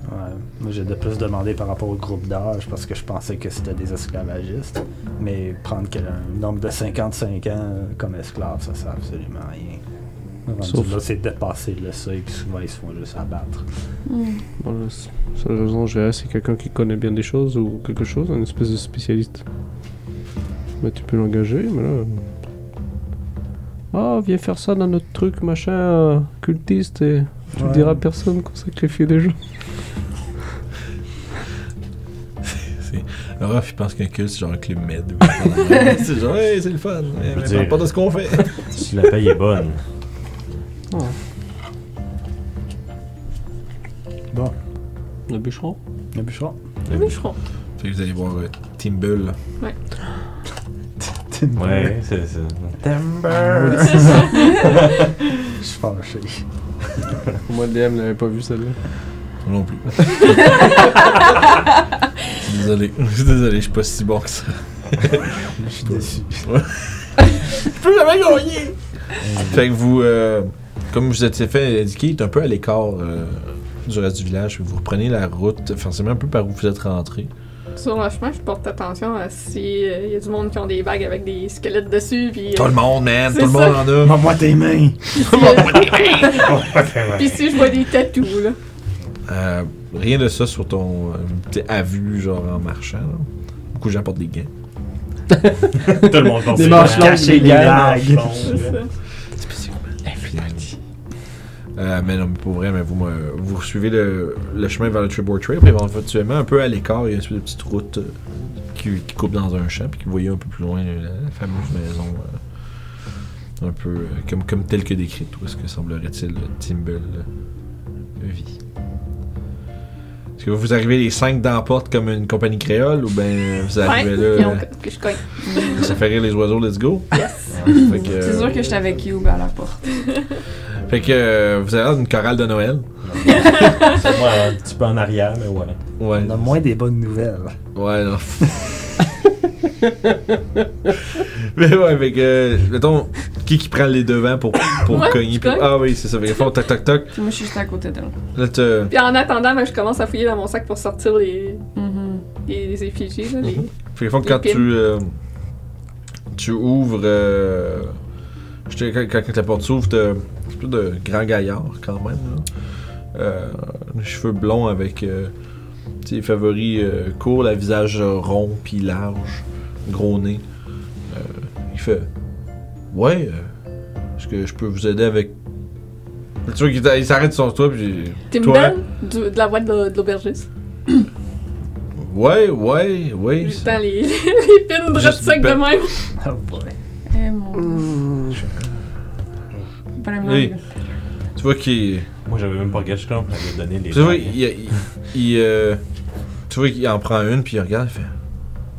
Moi, j'ai de plus demandé par rapport au groupe d'âge parce que je pensais que c'était des esclavagistes. Mais prendre quel- un homme de 55 ans comme esclave, ça sert absolument à rien. Sauf- là, c'est dépasser le seuil, puis souvent ils se font juste abattre. Hmm. Bon, la s- seule raison que j'ai, c'est quelqu'un qui connaît bien des choses ou quelque chose, un espèce de spécialiste. Mais tu peux l'engager, mais là. Ah, viens faire ça dans notre truc, machin, euh, cultiste, et tu Ouais. le diras à personne qu'on sacrifie des gens. Alors, je pense qu'un culte, c'est genre un club med. ou c'est genre, hey, c'est le fun. Mais, mais dire- pas de ce qu'on fait. Si la paye est bonne. Bon, Le bûcheron le bûcheron. Le bûcheron. Fait que vous allez voir euh, Timble. Ouais, c'est ça. Je suis fâché. Moi, DM n'avait pas vu celle-là. Moi non plus. Je suis désolé. Je suis désolé, je suis pas si bon que ça. Je suis déçu. Je peux jamais gagner! Fait que vous, euh, comme vous étiez fait indiquer, il est un peu à l'écart euh, du reste du village. Vous reprenez la route, forcément un peu par où vous êtes rentré. Sur le chemin, je porte attention à si il y a du monde qui ont des bagues avec des squelettes dessus, puis euh, Tout le monde, man! Tout le monde en a! Montre-moi tes mains! puis si je vois des tatous là. Euh, rien de ça sur ton euh, à vue, genre en marchant. là. Beaucoup de gens portent des gants. Tout le monde pense Des que manches c'est longues, Cacher des les gars. Euh, mais non, mais pour vrai, mais vous, vous suivez le, le chemin vers le Tribord Trail, puis éventuellement, un peu à l'écart, il y a une de petite route euh, qui, qui coupe dans un champ, puis que vous voyez un peu plus loin la, fameuse maison, euh, un peu comme, comme telle que décrite, où est-ce que semblerait-il Timble vit. Est-ce que vous arrivez les cinq dans la porte comme une compagnie créole, ou ben vous arrivez Ouais, là, euh, puis je cogne. ça fait rire les oiseaux, let's go? Yes. Que, C'est sûr que j'étais avec Youb à la porte. Fait que euh, vous avez l'air d'une chorale de Noël. C'est moi un petit peu en arrière, mais ouais. Ouais. On a moins des bonnes nouvelles. Ouais, non. mais ouais, fait que, euh, mettons, qui qui prend les devants pour, pour Ouais, cogner. puis- ah oui, c'est ça. Fait qu'ils font toc toc toc. Puis moi, je suis juste à côté d'elle. Là, Puis en attendant, ben, je commence à fouiller dans mon sac pour sortir les, Mhm. les, les effigies. Là, les... Mhm. Fait que quand tu, euh, tu ouvres. euh, je te- quand, quand la porte s'ouvre, t'as un de grand gaillard quand même. Là. Euh, les cheveux blonds avec euh, tes favoris euh, courts, le visage rond puis large, gros nez. Euh, il fait Ouais, euh, est-ce que je peux vous aider avec? Tu vois qu'il s'arrête sur toi puis. T'es Toi? du- de la voix de l'au- de l'aubergiste? Ouais, ouais, ouais. Temps les, les pins de sec de même. Oh boy. Eh mon. Vraiment. Tu vois qu'il. Moi, j'avais même pas je crois, on m'avait donné les. Tu vois, bagues. il, il, il, euh, tu vois qu'il en prend une, puis il regarde, il fait.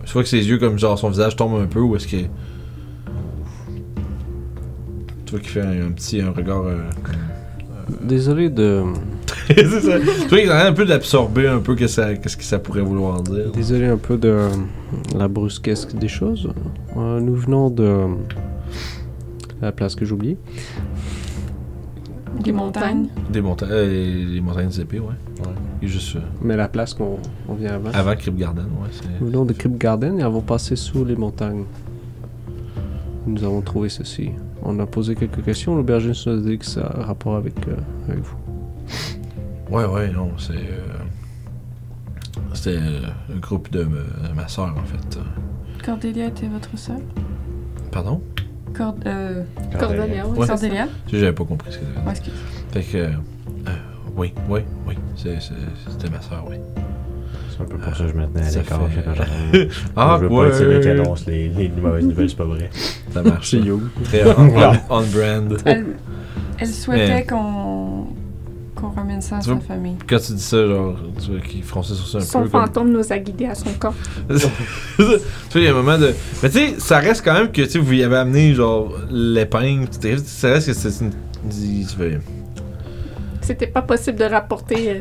Tu vois que ses yeux, comme genre son visage tombe un peu, ou est-ce que. Tu vois qu'il fait un, un petit un regard. euh, Désolé de. c'est ça. Tu vois qu'il est en train un peu d'absorber un peu que ça- qu'est-ce que ça pourrait vouloir dire. Désolé un peu de la brusquesse des choses. Euh, nous venons de la place que j'oublie. Des montagnes. Des montagnes. euh, les montagnes des épées, ouais. ouais. Et juste euh, Mais la place qu'on on vient avant. avant Crypt Garden, ouais. Nous venons de Crypt Garden et avons passé sous les montagnes. Nous avons trouvé ceci. On a posé quelques questions. L'aubergiste nous a dit que ça a rapport avec, euh, avec vous. Ouais, ouais, non, c'est. euh, C'était euh, le groupe de, me- de ma soeur, en fait. Cordélia était votre sœur? Pardon? Cord... Euh... Cordelia, ouais. Ouais. c'est ça. Cordélia? J'avais pas compris ce que Ouais, excuse. Fait que. euh, euh, oui, oui, oui. C'est- c'est- C'était ma soeur, oui. C'est un peu pour ça que je me tenais à Ça l'écart. fait-. Ah, je veux pas être celui qui annonce les, les mauvaises nouvelles, c'est pas vrai. Ça marche. ça. You. Très on, on- on brand. Elle, elle souhaitait Mais- qu'on qu'on ramène ça à Tu sa famille. Quand tu dis ça, genre, tu vois qu'il fronçait sur ça un Son peu. Comme... fantôme nous a guidés à son corps. tu vois, il y a un moment de. Mais tu sais, ça reste quand même que tu sais, vous y avez amené, genre, l'épingle. tu sais, Ça reste que c'est une. fais- C'était pas possible de rapporter euh,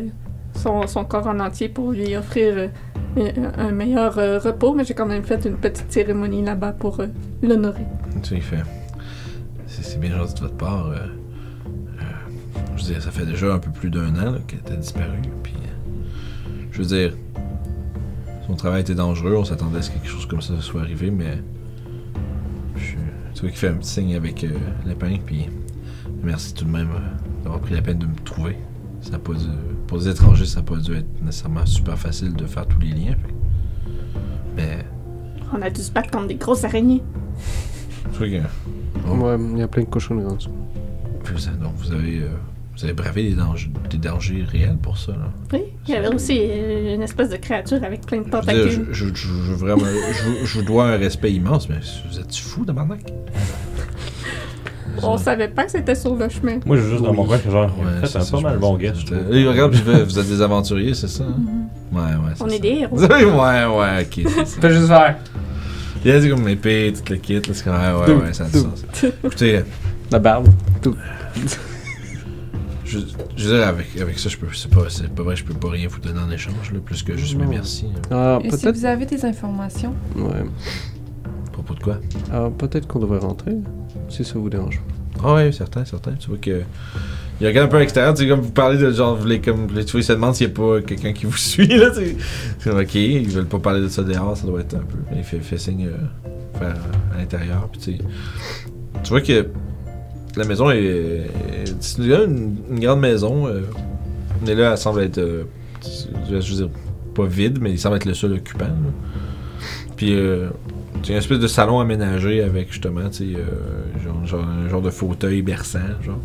son, son corps en entier pour lui offrir euh, un, un meilleur euh, repos, mais j'ai quand même fait une petite cérémonie là-bas pour euh, l'honorer. Tu sais, il fait. C'est c'est bien gentil de votre part. Je veux dire, ça fait déjà un peu plus d'un an qu'elle était disparue. Puis. euh, je veux dire. Son travail était dangereux, on s'attendait à ce que quelque chose comme ça soit arrivé, mais. Je, tu vois qu'il fait un petit signe avec euh, l'épingle, puis. Merci tout de même euh, d'avoir pris la peine de me trouver. Ça a pas dû, pour les étrangers, ça n'a pas dû être nécessairement super facile de faire tous les liens. Mais. On a dû se battre contre des grosses araignées. Tu vois que. Oh. Ouais, il y a plein de cochonneries en dessous. Vous, donc vous avez, euh, vous avez bravé des dangers, des dangers réels pour ça. Là. Oui, il y avait aussi euh, une espèce de créature avec plein de Je veux, dire, tentacules. je, je- je- je- vraiment, je, vous- je vous dois un respect immense, mais vous êtes fou de Marnac? On savait pas que c'était sur le chemin. Moi, je veux juste dans mon coin que genre, Ouais, c'est un ça, pas mal bon guess. Et regarde, puis vous êtes- vous êtes des aventuriers, c'est ça? hein? Ouais, ouais. c'est On ça. est des héros. ouais, ouais, ok, c'est ça. Fais juste faire. Il a dit comme l'épée, tout le kit, c'est comme, ouais, ouais, ouais, ça a du sens. Écoutez, La barbe. je, je veux dire, avec, avec ça, je peux, c'est pas, c'est pas vrai, je peux pas rien vous donner en échange, là, plus que juste mes merci. hein. Ah, Et si peut-être. vous avez des informations, Ouais. À propos de quoi? Ah, peut-être qu'on devrait rentrer. Si ça vous dérange. Ah ouais, certain, certain. Tu vois que. Il regarde un peu à l'extérieur, tu sais, comme vous parlez de genre, vous voulez comme. Tu vois, il se demande s'il n'y a pas quelqu'un qui vous suit, là, tu sais. C'est comme, ok, ils veulent pas parler de ça dehors, ça doit être un peu. Il fait, fait signe euh, faire euh, à l'intérieur, puis tu sais. Tu vois que la maison est. C'est une, grande maison. Euh, mais là, elle semble être. euh, je veux dire, pas vide, mais il semble être le seul occupant. Puis, euh, as une espèce de salon aménagé avec justement, tu euh, genre, un genre de fauteuil berçant, genre.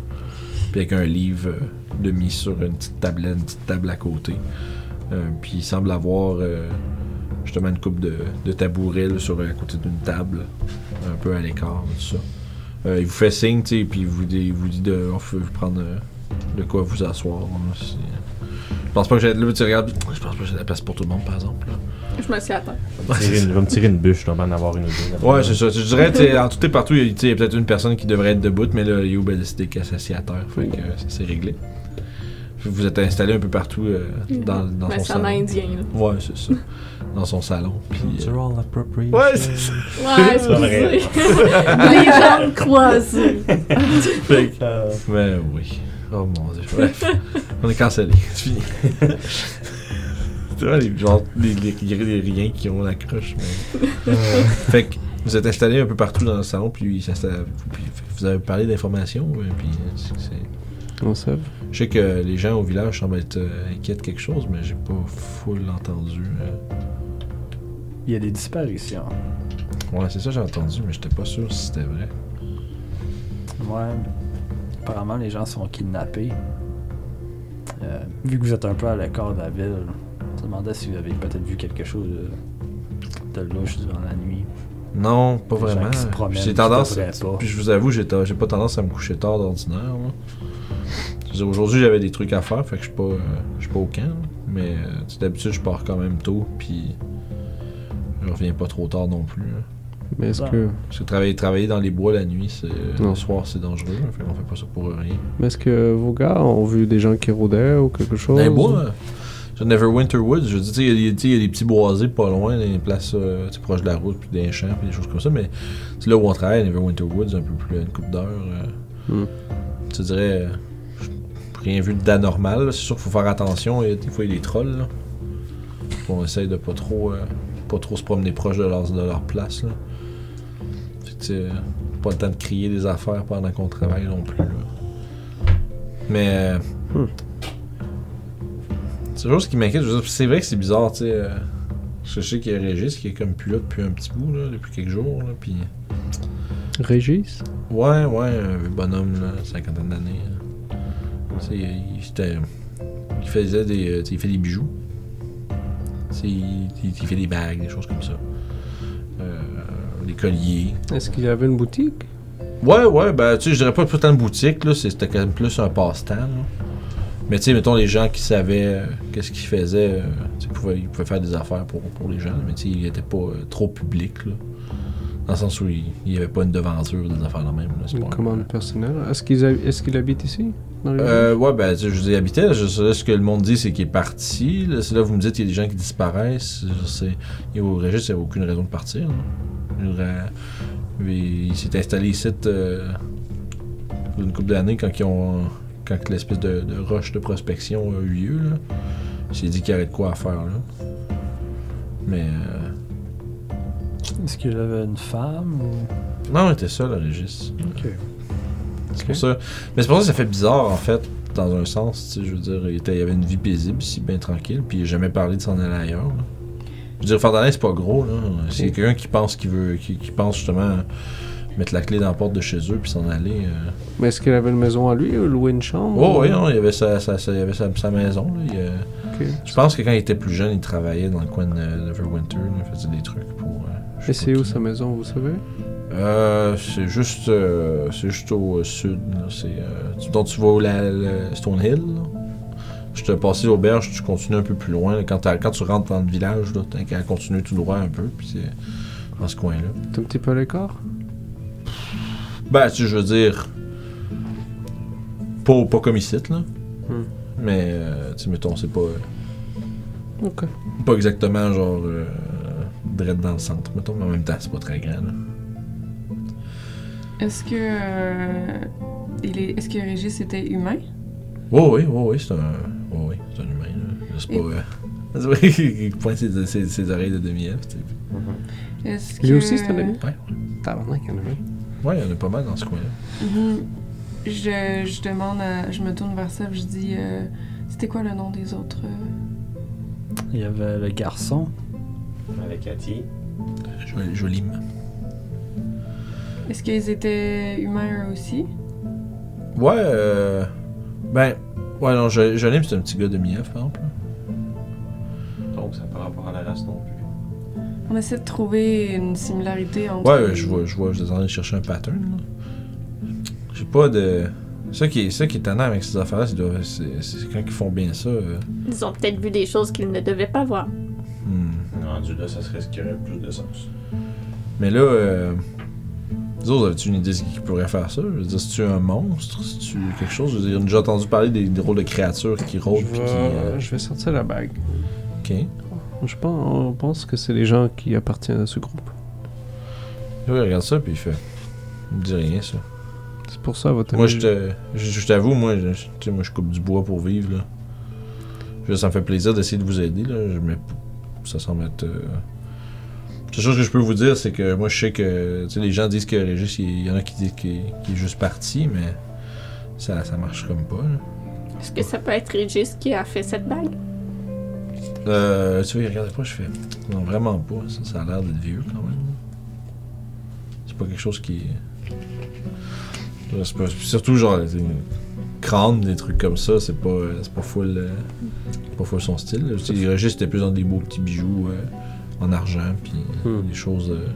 Puis avec un livre euh, de mis sur une petite tablette, une petite table à côté. Euh, puis il semble avoir justement une coupe de, de tabourets sur, à côté d'une table, un peu à l'écart, tout ça. Euh, il vous fait signe, tu sais, puis il vous dit, il vous dit de on peut vous prendre euh, de quoi vous asseoir. là, si- Je pense pas que j'ai là, tu regardes, je pense pas que j'ai de la place pour tout le monde, par exemple. là. Je me suis à terre. Je vais me tirer une bûche, je en avoir une ou deux. Ouais, c'est ça. Je dirais, tu sais, en tout et partout, il y a, peut-être une personne qui devrait être debout, mais là, Youb a décidé qu'elle s'assied à terre. Fait que euh, s'est réglé. Vous êtes installé un peu partout euh, dans, dans Ben, son c'est salon. indien, là. Ouais, c'est ça. Dans son salon. Puis, euh, Cultural appropriation. Ouais, c'est ça. Ouais, vrai. excusez. Les jambes croisées. Fait que- Ben oui. Oh mon dieu. Bref. On est cancellé. C'est fini. C'est vrai, les, genre, les, les, les riens qui ont la croche. mais- fait que vous êtes installé un peu partout dans le salon, puis. Puis vous avez parlé d'informations, euh, puis euh, c'est- Je sais que les gens au village semblent être euh, inquiets de quelque chose, mais j'ai pas full entendu. euh. Il y a des disparitions. Ouais, c'est ça j'ai entendu, mais j'étais pas sûr si c'était vrai. Ouais. Apparemment, les gens sont kidnappés. Euh, vu que vous êtes un peu à l'écart de la ville, je me demandais si vous avez peut-être vu quelque chose de, de louche durant la nuit. Non, pas Des vraiment. J'ai tendance. Puis je vous avoue, j'ai pas tendance à me coucher tard d'ordinaire. là. Aujourd'hui, j'avais des trucs à faire, fait que je suis pas, euh, je suis pas au camp. là. Mais euh, d'habitude, je pars quand même tôt, puis je reviens pas trop tard non plus. là. Mais est-ce Ouais. que, Parce que travailler, travailler dans les bois la nuit, c'est, Non. le soir, c'est dangereux. là, Fait qu'on fait pas ça pour rien. mais est-ce que vos gars ont vu des gens qui rôdaient ou quelque chose Dans les bois, euh, sur Neverwinter Woods, je dis, il y a des- tu sais, il y, a des petits boisés pas loin, des places euh, proches de la route, puis des champs, puis des choses comme ça. Mais sais, là où on travaille, Neverwinter Woods, un peu plus à une coupe d'heure, euh, Hmm. tu dirais, euh, rien vu d'anormal. C'est sûr qu'il faut faire attention. Et, des fois, il y a des trolls. Là. On essaye de pas trop, euh, pas trop se promener proche de leur, de leur place. Là. Fait sais, pas le temps de crier des affaires pendant qu'on travaille non plus. là. Mais. euh, Hmm. C'est toujours ce qui m'inquiète. C'est vrai que c'est bizarre, tu sais. euh, je sais qu'il y a Régis qui est comme plus là depuis un petit bout, là, depuis quelques jours. Là, puis... Régis? Ouais, ouais, un bonhomme, là, cinquantaine d'années. là. Il, faisait des. euh, il fait des bijoux. Il, il- fait des bagues, des choses comme ça. Euh, des colliers. Est-ce qu'il avait une boutique? Ouais, ouais, ben, tu sais, je dirais pas tant de boutique, là, c'était quand même plus un passe-temps, là. Mais tu sais, mettons, les gens qui savaient euh, qu'est-ce qu'ils faisaient, euh, ils pouvaient, ils pouvaient faire des affaires pour, pour les gens, mais tu sais, il était pas euh, trop public, là. Dans le sens où il n'y avait pas une devanture, des affaires de même, là. Une commande personnelle Est-ce qu'il habite ici? Dans Euh, ouais, ben, tu sais, je vous ai habité. là, Je ce que le monde dit, c'est qu'il est parti. Là, c'est là, vous me dites qu'il y a des gens qui disparaissent. Je sais. Et au Régis, il n'y a aucune raison de partir. il, il s'est installé ici euh, une couple d'années quand ils ont. Quand l'espèce de, de rush de prospection a eu lieu. Là. Il s'est dit qu'il y avait de quoi à faire. Là. Mais. euh, Est-ce qu'il avait une femme ou... non, il était seul, le Régis. Ok. C'est pour ça. Mais c'est pour ça que ça fait bizarre, en fait, dans un sens. tu sais, Je veux dire, il, était- il y avait une vie paisible ici, bien tranquille, puis il n'a jamais parlé de s'en aller ailleurs. là. Je veux dire, Fardalin, c'est pas gros, là. C'est quelqu'un qui pense qu'il veut. Qui, qui pense justement mettre la clé dans la porte de chez eux puis s'en aller. euh. Mais est-ce qu'il avait une maison à lui ou loué une chambre Oh, oui, non, il y avait sa, sa, sa- il y avait sa, sa maison, là. Il, euh. Je pense que quand il était plus jeune, il travaillait dans le coin de Neverwinter, il faisait des trucs pour. euh, Et c'est où sa maison, vous savez? Euh, c'est juste, euh, c'est juste au sud. là. C'est, euh, donc tu vas au la, la- Stonehill. là. Je te passé l'auberge, tu continues un peu plus loin. là. Quand, tu rentres dans le village, là, t'as qu'à continuer tout droit un peu, puis c'est dans ce coin-là. C'est un petit peu à l'écart Ben, tu je veux dire, pas, pas comme ici, là. Hmm. Mais, euh, tu mettons, c'est pas, Ok. pas exactement genre euh, direct dans le centre, mettons, mais en même temps, c'est pas très grand. là. Est-ce que. euh, il est... Est-ce que Régis était humain? Oui, oui, oui, oui, c'est un, oui, oui, c'est un humain. là. C'est pas. Et- euh, c'est vrai qu'il pointe ses, ses- ses oreilles de sais. Est-ce que. Lui aussi, c'est un ami Ouais, Tabarnak, il y en avait. ouais, il y en a pas mal dans ce coin-là. Mhm. Je, je demande à. Je me tourne vers ça, je dis. euh, C'était quoi le nom des autres? euh? Il y avait le garçon. Avec Cathy. Joli- Jolime. Est-ce qu'ils étaient humains eux aussi? Ouais, euh. Ben. Ouais, non, Jo- Jolime, c'est un petit gars de demi-elfe, par exemple. Donc, ça par rapport à la race non plus. On essaie de trouver une similarité entre. Ouais, je vois, je vois, je suis en train de chercher un pattern, là. J'ai pas de. Ça qui est, ça qui est étonnant avec ces affaires-là, c'est, de- c'est, c'est quand ils font bien ça. euh, Ils ont peut-être vu des choses qu'ils ne devaient pas voir. hmm. Rendu là, ça serait ce qui aurait plus de sens. Mais là, euh, Vous autres, avez-tu une idée de qui pourrait faire ça? Je veux dire, c'est-tu un monstre? C'est-tu quelque chose? Je veux dire, on a déjà entendu parler des, des rôles de créatures qui Je rôdent qui. vais, euh, je vais sortir la bague. Ok. Je pense, on pense que c'est les gens qui appartiennent à ce groupe. Oui, regarde ça, puis il fait. Il me dit rien, ça. C'est pour ça, votre Moi, je te- je je t'avoue, moi, je, tu sais, moi, je coupe du bois pour vivre, là. Je ça me fait plaisir d'essayer de vous aider, là. Je me- ça semble être. euh, La seule chose que je peux vous dire, c'est que moi, je sais que. Les gens disent que Régis, il y en a qui disent qu'il est juste parti, mais ça, ça marche comme pas. Est-ce que ça peut être Régis qui a fait cette bague? Euh, tu vois, regardez pas, je fais. Non, vraiment pas. Ça, ça a l'air d'être vieux quand même. C'est pas quelque chose qui. Pas- surtout genre des crânes, des trucs comme ça, c'est pas, c'est pas full, euh, pas full son style. Régis c'était plus dans des beaux petits bijoux euh, en argent, puis Hmm. des choses, euh,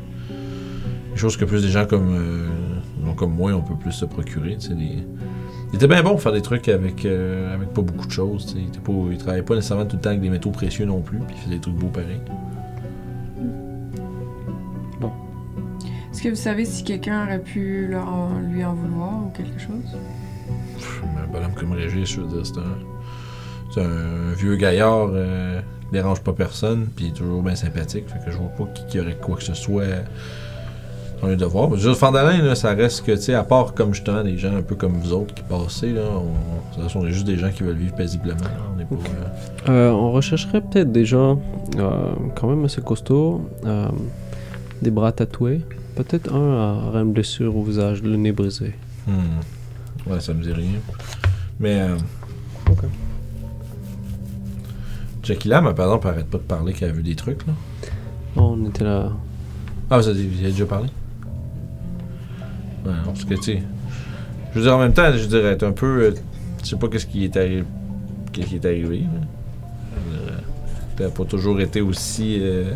des choses que plus des gens comme, euh, bon, comme moi on peut plus se procurer. des- Il était bien bon pour faire des trucs avec, euh, avec pas beaucoup de choses. Il, était pas, il travaillait pas nécessairement tout le temps avec des métaux précieux non plus, puis il faisait des trucs beaux pareils. Est-ce que vous savez si quelqu'un aurait pu leur en- lui en vouloir ou quelque chose? Pff, Un bonhomme comme Régis, je veux dire, c'est un, c'est un vieux gaillard euh, dérange pas personne, puis il est toujours bien sympathique. Fait que je vois pas qui, qui aurait quoi que ce soit dans les devoirs. Mais je dire, Fandalin, là, ça reste que, tu sais, à part comme justement des gens un peu comme vous autres qui passaient, là, on, ça, on est juste des gens qui veulent vivre paisiblement. là. On est pas. euh, Euh, on rechercherait peut-être des gens euh, quand même assez costauds, euh, des bras tatoués. Peut-être un aurait une blessure au visage, le nez brisé. hmm. Ouais, ça me dit rien. Mais. Euh, Ok. Jackie Lam, par exemple, arrête pas de parler qu'elle a vu des trucs, là. On était là. Ah, vous avez, vous avez déjà parlé? Ouais, non, parce que, tu sais. Je veux dire, en même temps, je dirais, être un peu. euh, tu sais pas qu'est-ce qui est arrivé. Qu'est-ce qui est arrivé. Je euh, T'as pas toujours été aussi. euh,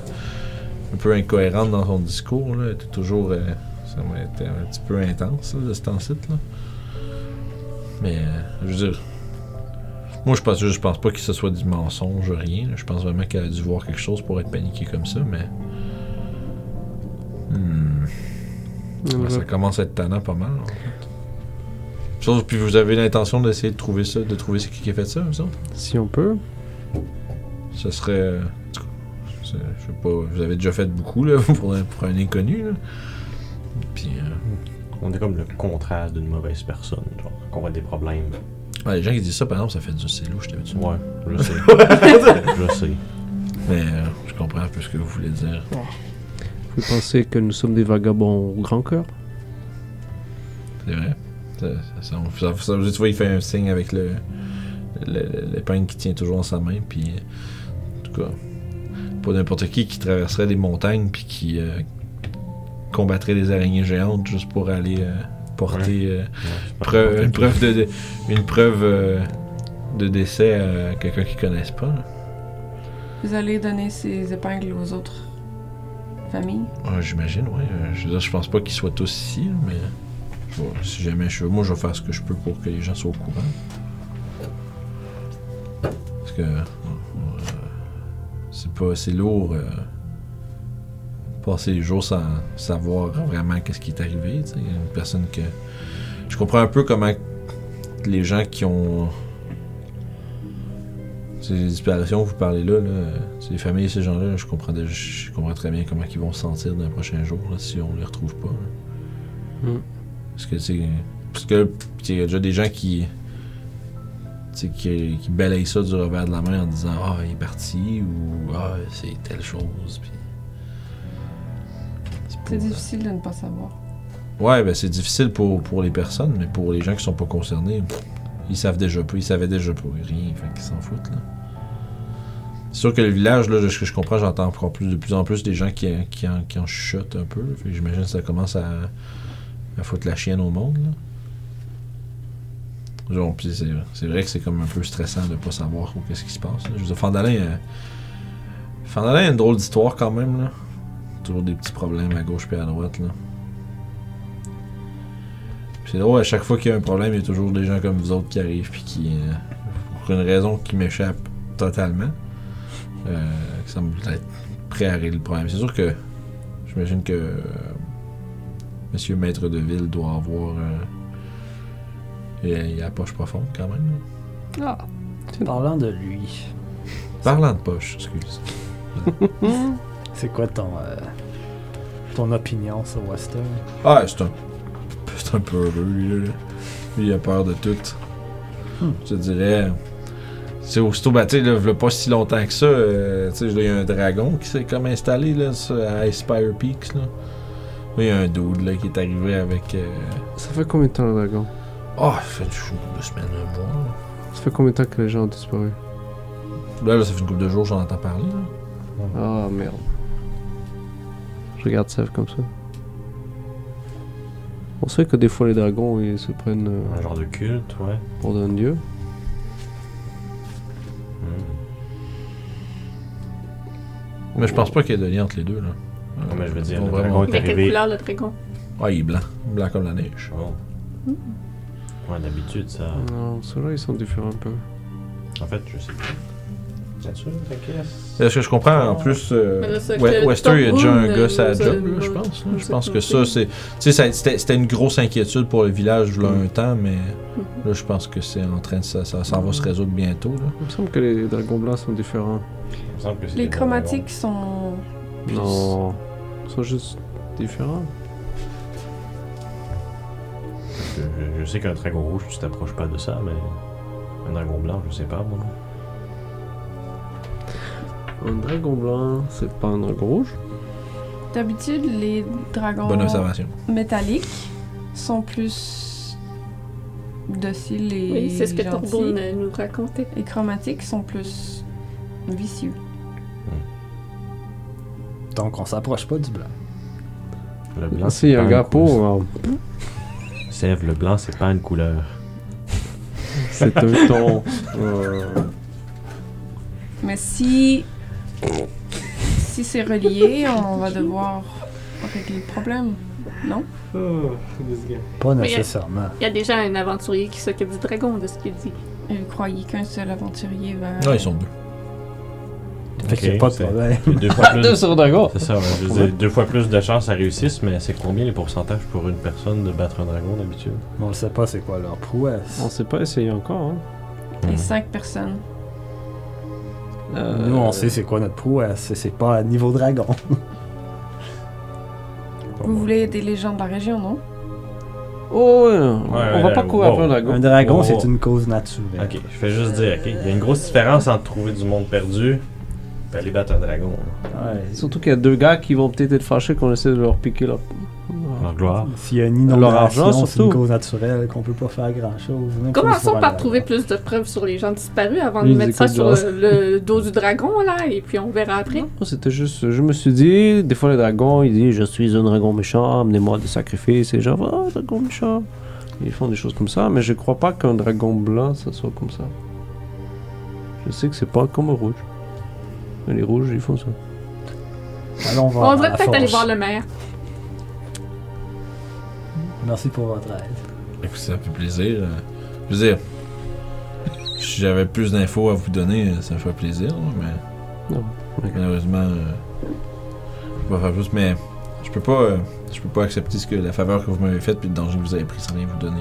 un peu incohérente dans son discours, là. T'es toujours. euh, ça m'a été un petit peu intense, là, de ce temps-ci, là. Mais, euh, je veux dire. Moi, je pense, je pense pas que ce soit du mensonge, rien. Je pense vraiment qu'elle a dû voir quelque chose pour être paniquée comme ça, mais. Hmm. Ça commence à être tannant pas mal. en fait. Sauf puis vous avez l'intention d'essayer de trouver ça, de trouver c'est qui qui a fait ça, autres? Si on peut. Ce serait. euh, je sais pas, vous avez déjà fait beaucoup là, pour, un, pour un inconnu. Là. Puis euh, On est comme le contraire d'une mauvaise personne, genre, qu'on a des problèmes. Ouais, les gens qui disent ça, par exemple, ça fait du c'est louche, t'avais-tu? Ouais, je sais. je sais. Mais euh, je comprends un peu ce que vous voulez dire. Vous pensez que nous sommes des vagabonds au grand cœur? C'est vrai. Ça, ça, ça- ça- ça- tu vois, il fait un signe avec le le- l'épingle qui tient toujours dans sa main. Puis, euh, en tout cas, pas n'importe qui qui traverserait des montagnes puis qui euh, combattrait des araignées géantes juste pour aller euh, porter euh, preuve- une preuve de, de- une preuve euh, de décès à quelqu'un qu'ils connaissent pas. là. Vous allez donner ces épingles aux autres familles? Ouais, J'imagine, ouais. Euh, Je veux dire, je pense pas qu'ils soient tous ici, mais je si jamais je veux, moi je vais faire ce que je peux pour que les gens soient au courant. Parce que euh, c'est pas c'est lourd euh, passer les jours sans savoir vraiment qu'est-ce qui est arrivé. tu sais. Il y a Une personne que je comprends un peu comment les gens qui ont ces disparitions que vous parlez là, les familles, ces gens-là, je comprends, déjà- je comprends très bien comment ils vont se sentir dans les prochains jours là, si on les retrouve pas. là. Mm. Parce que c'est. Parce que il y a déjà des gens qui. qui, qui balayent ça du revers de la main en disant Ah, il est parti ou Ah, c'est telle chose. Puis... C'est pour- difficile de ne pas savoir. Ouais, ben c'est difficile pour, pour les personnes, mais pour les gens qui sont pas concernés, ils savent déjà pas, ils savaient déjà pas rien, fait qu'ils s'en foutent là. C'est sûr que le village, là, de ce que je comprends, j'entends encore plus, de plus en plus des gens qui, qui, en, qui en chuchotent un peu. Fait que j'imagine que ça commence à, à foutre la chienne au monde. Là. Genre, pis c'est, c'est vrai que c'est comme un peu stressant de pas savoir où qu'est-ce qui se passe. là. Je veux dire, Fandalin, euh, Fandalin a une drôle d'histoire quand même. Là. Toujours des petits problèmes à gauche et à droite. Là. Puis C'est drôle, à chaque fois qu'il y a un problème, il y a toujours des gens comme vous autres qui arrivent puis qui, euh, pour une raison qui m'échappe totalement, euh, qui semblent être prêts à régler le problème. C'est sûr que j'imagine que euh, Monsieur Maître de Ville doit avoir. euh, il, a, il a la poche profonde quand même. là. Ah. Parlant de lui, Parlant de poche, excuse. c'est quoi ton, euh, ton opinion sur Wester? Ah, c'est un. C'est un peu heureux, lui, là. Lui, il a peur de tout. Hmm. Je te dirais. C'est aussitôt, bah, tu sais, pas si longtemps que ça, euh, tu sais, il y a un dragon qui s'est comme installé, là, sur- à Aspire Peaks, là. Là, il y a un dude, là, qui est arrivé avec. euh, Ça fait combien de temps le dragon? Oh, ça fait deux semaines, un mois. Ça fait combien de temps que les gens ont disparu? Là, là, ça fait une couple de jours, j'en entends parler, là. Ah merde. Je regarde ça comme ça. On sait que des fois les dragons ils se prennent euh, Un genre de culte, ouais. pour un dieu. Hmm. Mais je pense pas qu'il y ait de lien entre les deux, là. Non, mais je veux dire, le vraiment- dragon est Mais quelle arrivé. couleur le dragon? Ah, il est blanc. Blanc comme la neige. Oh. Ouais, d'habitude, ça. Non, ceux-là ils sont différents un peu. En fait, je sais pas. Est-ce que je comprends en plus euh, là, Wester il y a déjà un gars à la nous a- job là, je a- pense là. je pense que ça c'est tu sais ça- c'était une grosse inquiétude pour le village là un temps mais là je pense que c'est en train de ça ça, ça va se résoudre bientôt là. Il me semble que les dragons blancs sont différents. Il me semble que c'est Les chromatiques sont. Non, ils sont juste différents. Je, sais qu'un dragon rouge, tu t'approches pas de ça, mais. Un dragon blanc, je sais pas, moi. Un dragon blanc, c'est pas un dragon rouge D'habitude, les dragons Bonne observation. métalliques sont plus dociles et Oui, c'est ce que gentils. Nous racontait. Les chromatiques sont plus vicieux. Donc on s'approche pas du blanc. Le blanc. Ah, c'est un pas gars une pour. Sèvres, le blanc, c'est pas une couleur. C'est un ton. euh, Mais si si c'est relié, on va devoir régler le problème. Non? Pas Mais- nécessairement. Il y a déjà un aventurier qui s'occupe du dragon, de ce qu'il dit. Et vous croyez qu'un seul aventurier va. Non, ils sont deux. Fait qu'il pas de problème. Deux fois Deux plus. sur dragon C'est ça, ouais, je veux dire, deux fois plus de chances à réussisse, mais c'est combien les pourcentages pour une personne de battre un dragon d'habitude? On ne sait pas c'est quoi leur prouesse. On sait pas essayer encore. Hein. Et cinq personnes. Euh, Nous, on sait c'est quoi notre prouesse. C'est pas à niveau dragon. Vous voulez aider les gens de la région, non? Oh, ouais, on ouais, va pas courir après un dragon. Un dragon, c'est une cause naturelle. Ok, je fais juste dire, ok, il y a une grosse différence entre trouver du monde perdu et aller battre un dragon. Ouais. Surtout qu'il y a deux gars qui vont peut-être être fâchés qu'on essaie de leur piquer leur. Leur gloire. S'il y a une Leur argent, inondation, c'est une cause naturelle qu'on peut pas faire grand-chose. Commençons par dragon. trouver plus de preuves sur les gens disparus avant de mettre ça sur le, le dos du dragon, là, et puis on verra après? C'était juste. Je me suis dit, des fois les dragons, ils disent Je suis un dragon méchant, amenez-moi des sacrifices. Et genre, oh, dragon méchant. Ils font des choses comme ça, mais je crois pas qu'un dragon blanc, ça soit comme ça. Je sais que c'est pas comme un rouge. Mais les rouges, ils font ça. Allons voir. On devrait peut-être aller voir le maire. Merci pour votre aide. Écoute, ça fait plaisir. euh, Je veux dire, si j'avais plus d'infos à vous donner, euh, ça me ferait plaisir, mais Non. malheureusement, euh, je peux pas faire plus. Mais je peux pas, euh, je peux pas accepter ce que la faveur que vous m'avez faite puis le danger que vous avez pris sans rien vous donner.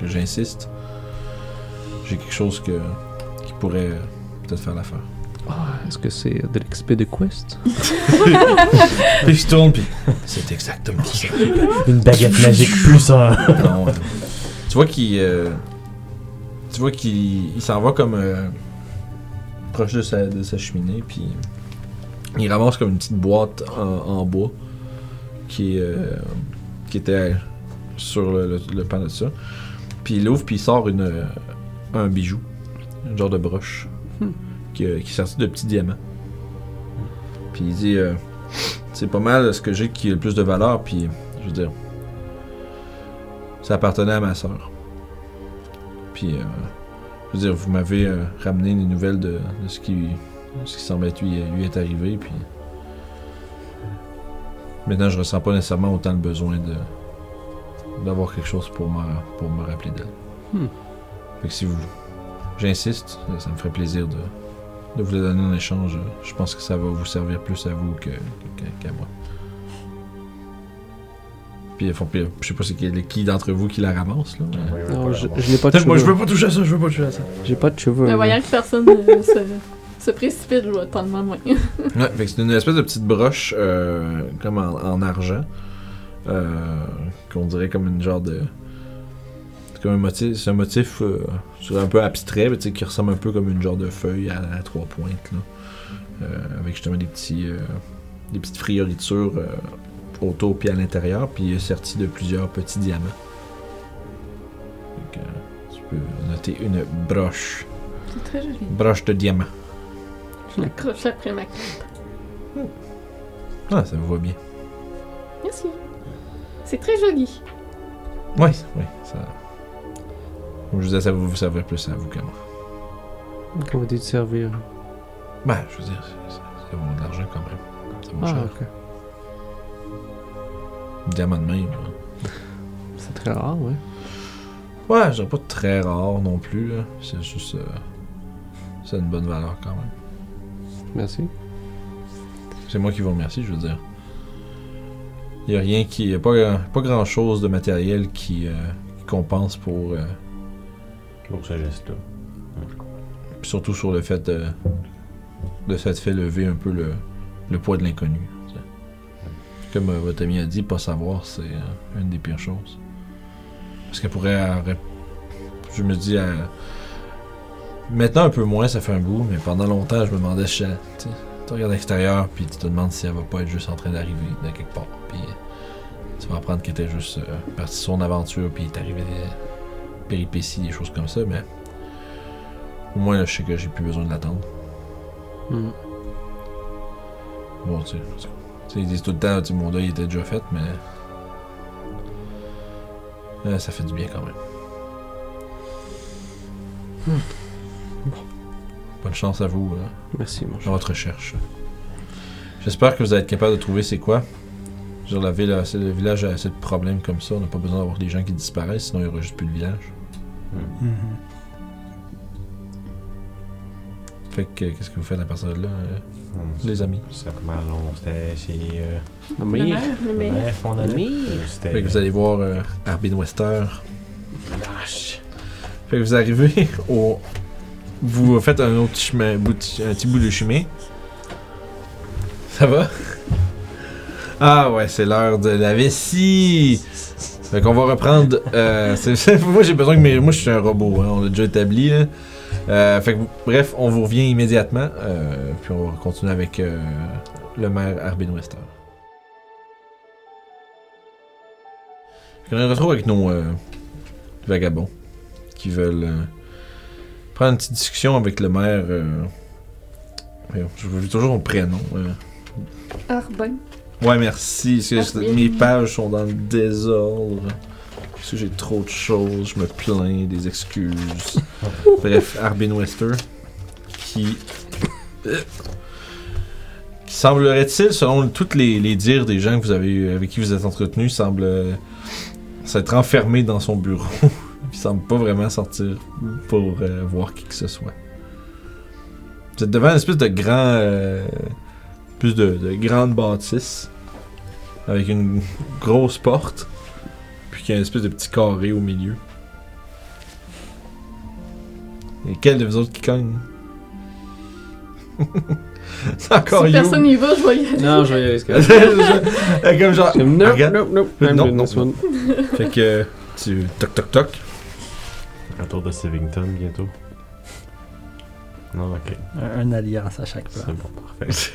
que j'insiste. J'ai quelque chose que qui pourrait euh, peut-être faire l'affaire. Ah, Est-ce que c'est de l'XP de Quest? Puis je tourne, puis c'est exactement ça. Une baguette magique plus un. Non, tu vois qu'il. euh, tu vois qu'il il s'en va comme. euh, proche de sa, de sa cheminée, puis. Il ramasse comme une petite boîte en, en bois. Qui, euh, qui était sur le, le- le pan de ça. Puis il ouvre, puis il sort une, un bijou. Un genre de broche. Hmm. Qui, euh, qui est sorti de petits diamants. Puis il dit. euh, c'est pas mal ce que j'ai qui a le plus de valeur, puis. Je veux dire. Ça appartenait à ma soeur. Puis, euh, je veux dire, vous m'avez euh, ramené les nouvelles de, de ce qui, ce qui semble être lui, lui est arrivé. Puis, maintenant, je ressens pas nécessairement autant le besoin de d'avoir quelque chose pour me, pour me rappeler d'elle. Hmm. Fait que si vous, j'insiste, ça me ferait plaisir de, de vous le donner en échange. Je pense que ça va vous servir plus à vous que, que- qu'à moi. Puis, font- puis, je sais pas c'est qui, qui d'entre vous qui la ramasse, là. mais- Non, je, je n'ai pas de cheveux. Moi, je veux pas toucher à ça, je veux pas toucher à ça. J'ai pas de cheveux. Mais voyant que personne euh, se, se précipite, je vais tendre ma main. Ouais, fait que c'est une espèce de petite broche, euh, comme en, en argent, euh, qu'on dirait comme une genre de. C'est comme un motif, c'est un motif euh, un peu abstrait, mais qui ressemble un peu comme une genre de feuille à, à trois pointes, là. Euh, avec justement des petits, euh, des petites frioritures euh, autour puis à l'intérieur, puis serti de plusieurs petits diamants. Euh, tu peux noter une broche, C'est très joli. broche de diamant. Je l'accroche après ma cape. Ah, ça vous va bien. Merci. C'est très joli. Oui, oui, ça. Comme je vous disais, ça vous servirait plus à vous qu'à moi. Comment te servir Ben, je veux dire, ça, vaut de l'argent quand même. Ça vaut Ah, cher. ok. Diamant de même. là. C'est très rare, ouais. Ouais, je dirais pas très rare non plus. C'est juste. euh, c'est une bonne valeur quand même. Merci. C'est moi qui vous remercie, je veux dire. Il y a rien qui. y a pas, pas grand chose de matériel qui, euh, qui compense pour. euh, Pour ce geste-là. Puis surtout sur le fait de, de ça fait lever un peu le, le poids de l'inconnu. Comme euh, votre ami a dit, pas savoir, c'est euh, une des pires choses. Parce qu'elle pourrait. je me dis. maintenant un peu moins, ça fait un bout, mais pendant longtemps, je me demandais si tu regardes l'extérieur, puis tu te demandes si elle va pas être juste en train d'arriver de quelque part. Puis tu vas apprendre qu'elle était juste euh, partie de son aventure, puis est arrivé des péripéties, des choses comme ça, mais. Au moins, là, je sais que j'ai plus besoin de l'attendre. Hmm. Bon, tu sais. ils disent tout le temps, tu mon deuil était déjà fait, mais. Euh, ça fait du bien quand même. Bonne chance à vous euh, Merci, mon dans votre recherche. J'espère que vous allez être capable de trouver c'est quoi. Je veux dire, la ville, assez- le village a assez de problèmes comme ça. On n'a pas besoin d'avoir des gens qui disparaissent, sinon il n'y aura juste plus de village. Mhm. Fait que, qu'est-ce que vous faites à partir de là, euh, les amis? Ça comment long c'était chez. Euh, Le maire, le maire. on. Fait que vous allez voir euh, Arbin Wester. Lâche. Fait que vous arrivez au. Vous faites un autre chemin, un petit bout de chemin. Ça va? Ah ouais, c'est l'heure de la vessie! Fait qu'on va reprendre. Euh, moi j'ai besoin que mes. Moi je suis un robot, hein, on l'a déjà établi. Là. Euh, fait que, bref, on vous revient immédiatement. euh, puis on va continuer avec euh, le maire Arbin Wester. On se retrouve avec nos vagabonds qui veulent prendre une petite discussion avec le maire. je veux toujours son prénom. Arbin. Ouais, merci. parce que Arbin. mes pages sont dans le désordre. Parce que j'ai trop de choses, je me plains, des excuses. Bref, Arbin Wester, qui. euh, qui semblerait-il, selon tous les, les dires des gens que vous avez, avec qui vous êtes entretenus, semble euh, s'être enfermé dans son bureau. Il semble pas vraiment sortir pour euh, voir qui que ce soit. Vous êtes devant une espèce de grand. euh, plus de, de grande bâtisse. Avec une grosse porte. Puis qu'il y a une espèce de petit carré au milieu. Et quel de vous autres qui cogne? C'est encore si You. personne n'y va, je vais y aller. Non, je vais y aller. c'est Comme genre. Nope, nope, nope. Non, I'm non, doing this non. one. Fait que tu toc toc toc. Retour de Sivington bientôt. Non, ok. Un, un alliance à chaque fois. C'est bon, parfait.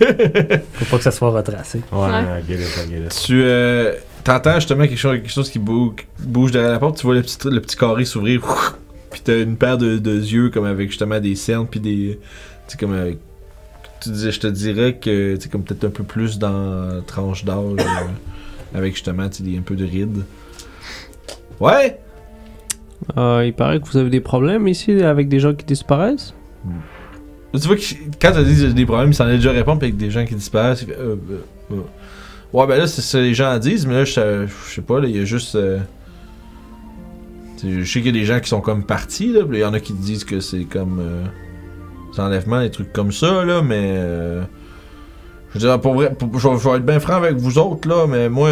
Faut pas que ça soit retracé. Ouais, Ouais. Get it, I get it. Tu euh, t'entends justement quelque chose, quelque chose qui bouge, bouge derrière la porte. Tu vois le petit, le petit carré s'ouvrir. Puis t'as une paire de, de yeux comme avec justement des cernes puis des, tu sais comme avec, tu disais, je te dirais que tu comme peut-être un peu plus dans tranche d'âge euh, avec justement des un peu de rides. Ouais. Euh, il paraît que vous avez des problèmes ici avec des gens qui disparaissent? Tu vois que quand t'as dit des problèmes, il s'en est déjà répondre avec des gens qui disparaissent. euh, euh, euh. Ouais, ben là, c'est ça que les gens disent, mais là, je sais- pas, là, il y a juste. je sais qu'il y a des gens qui sont comme partis, là, il y en a qui disent que c'est comme. Des enlèvements, des trucs comme ça, là, mais. je veux dire, pour vrai, je vais- être bien franc avec vous autres, là, mais moi.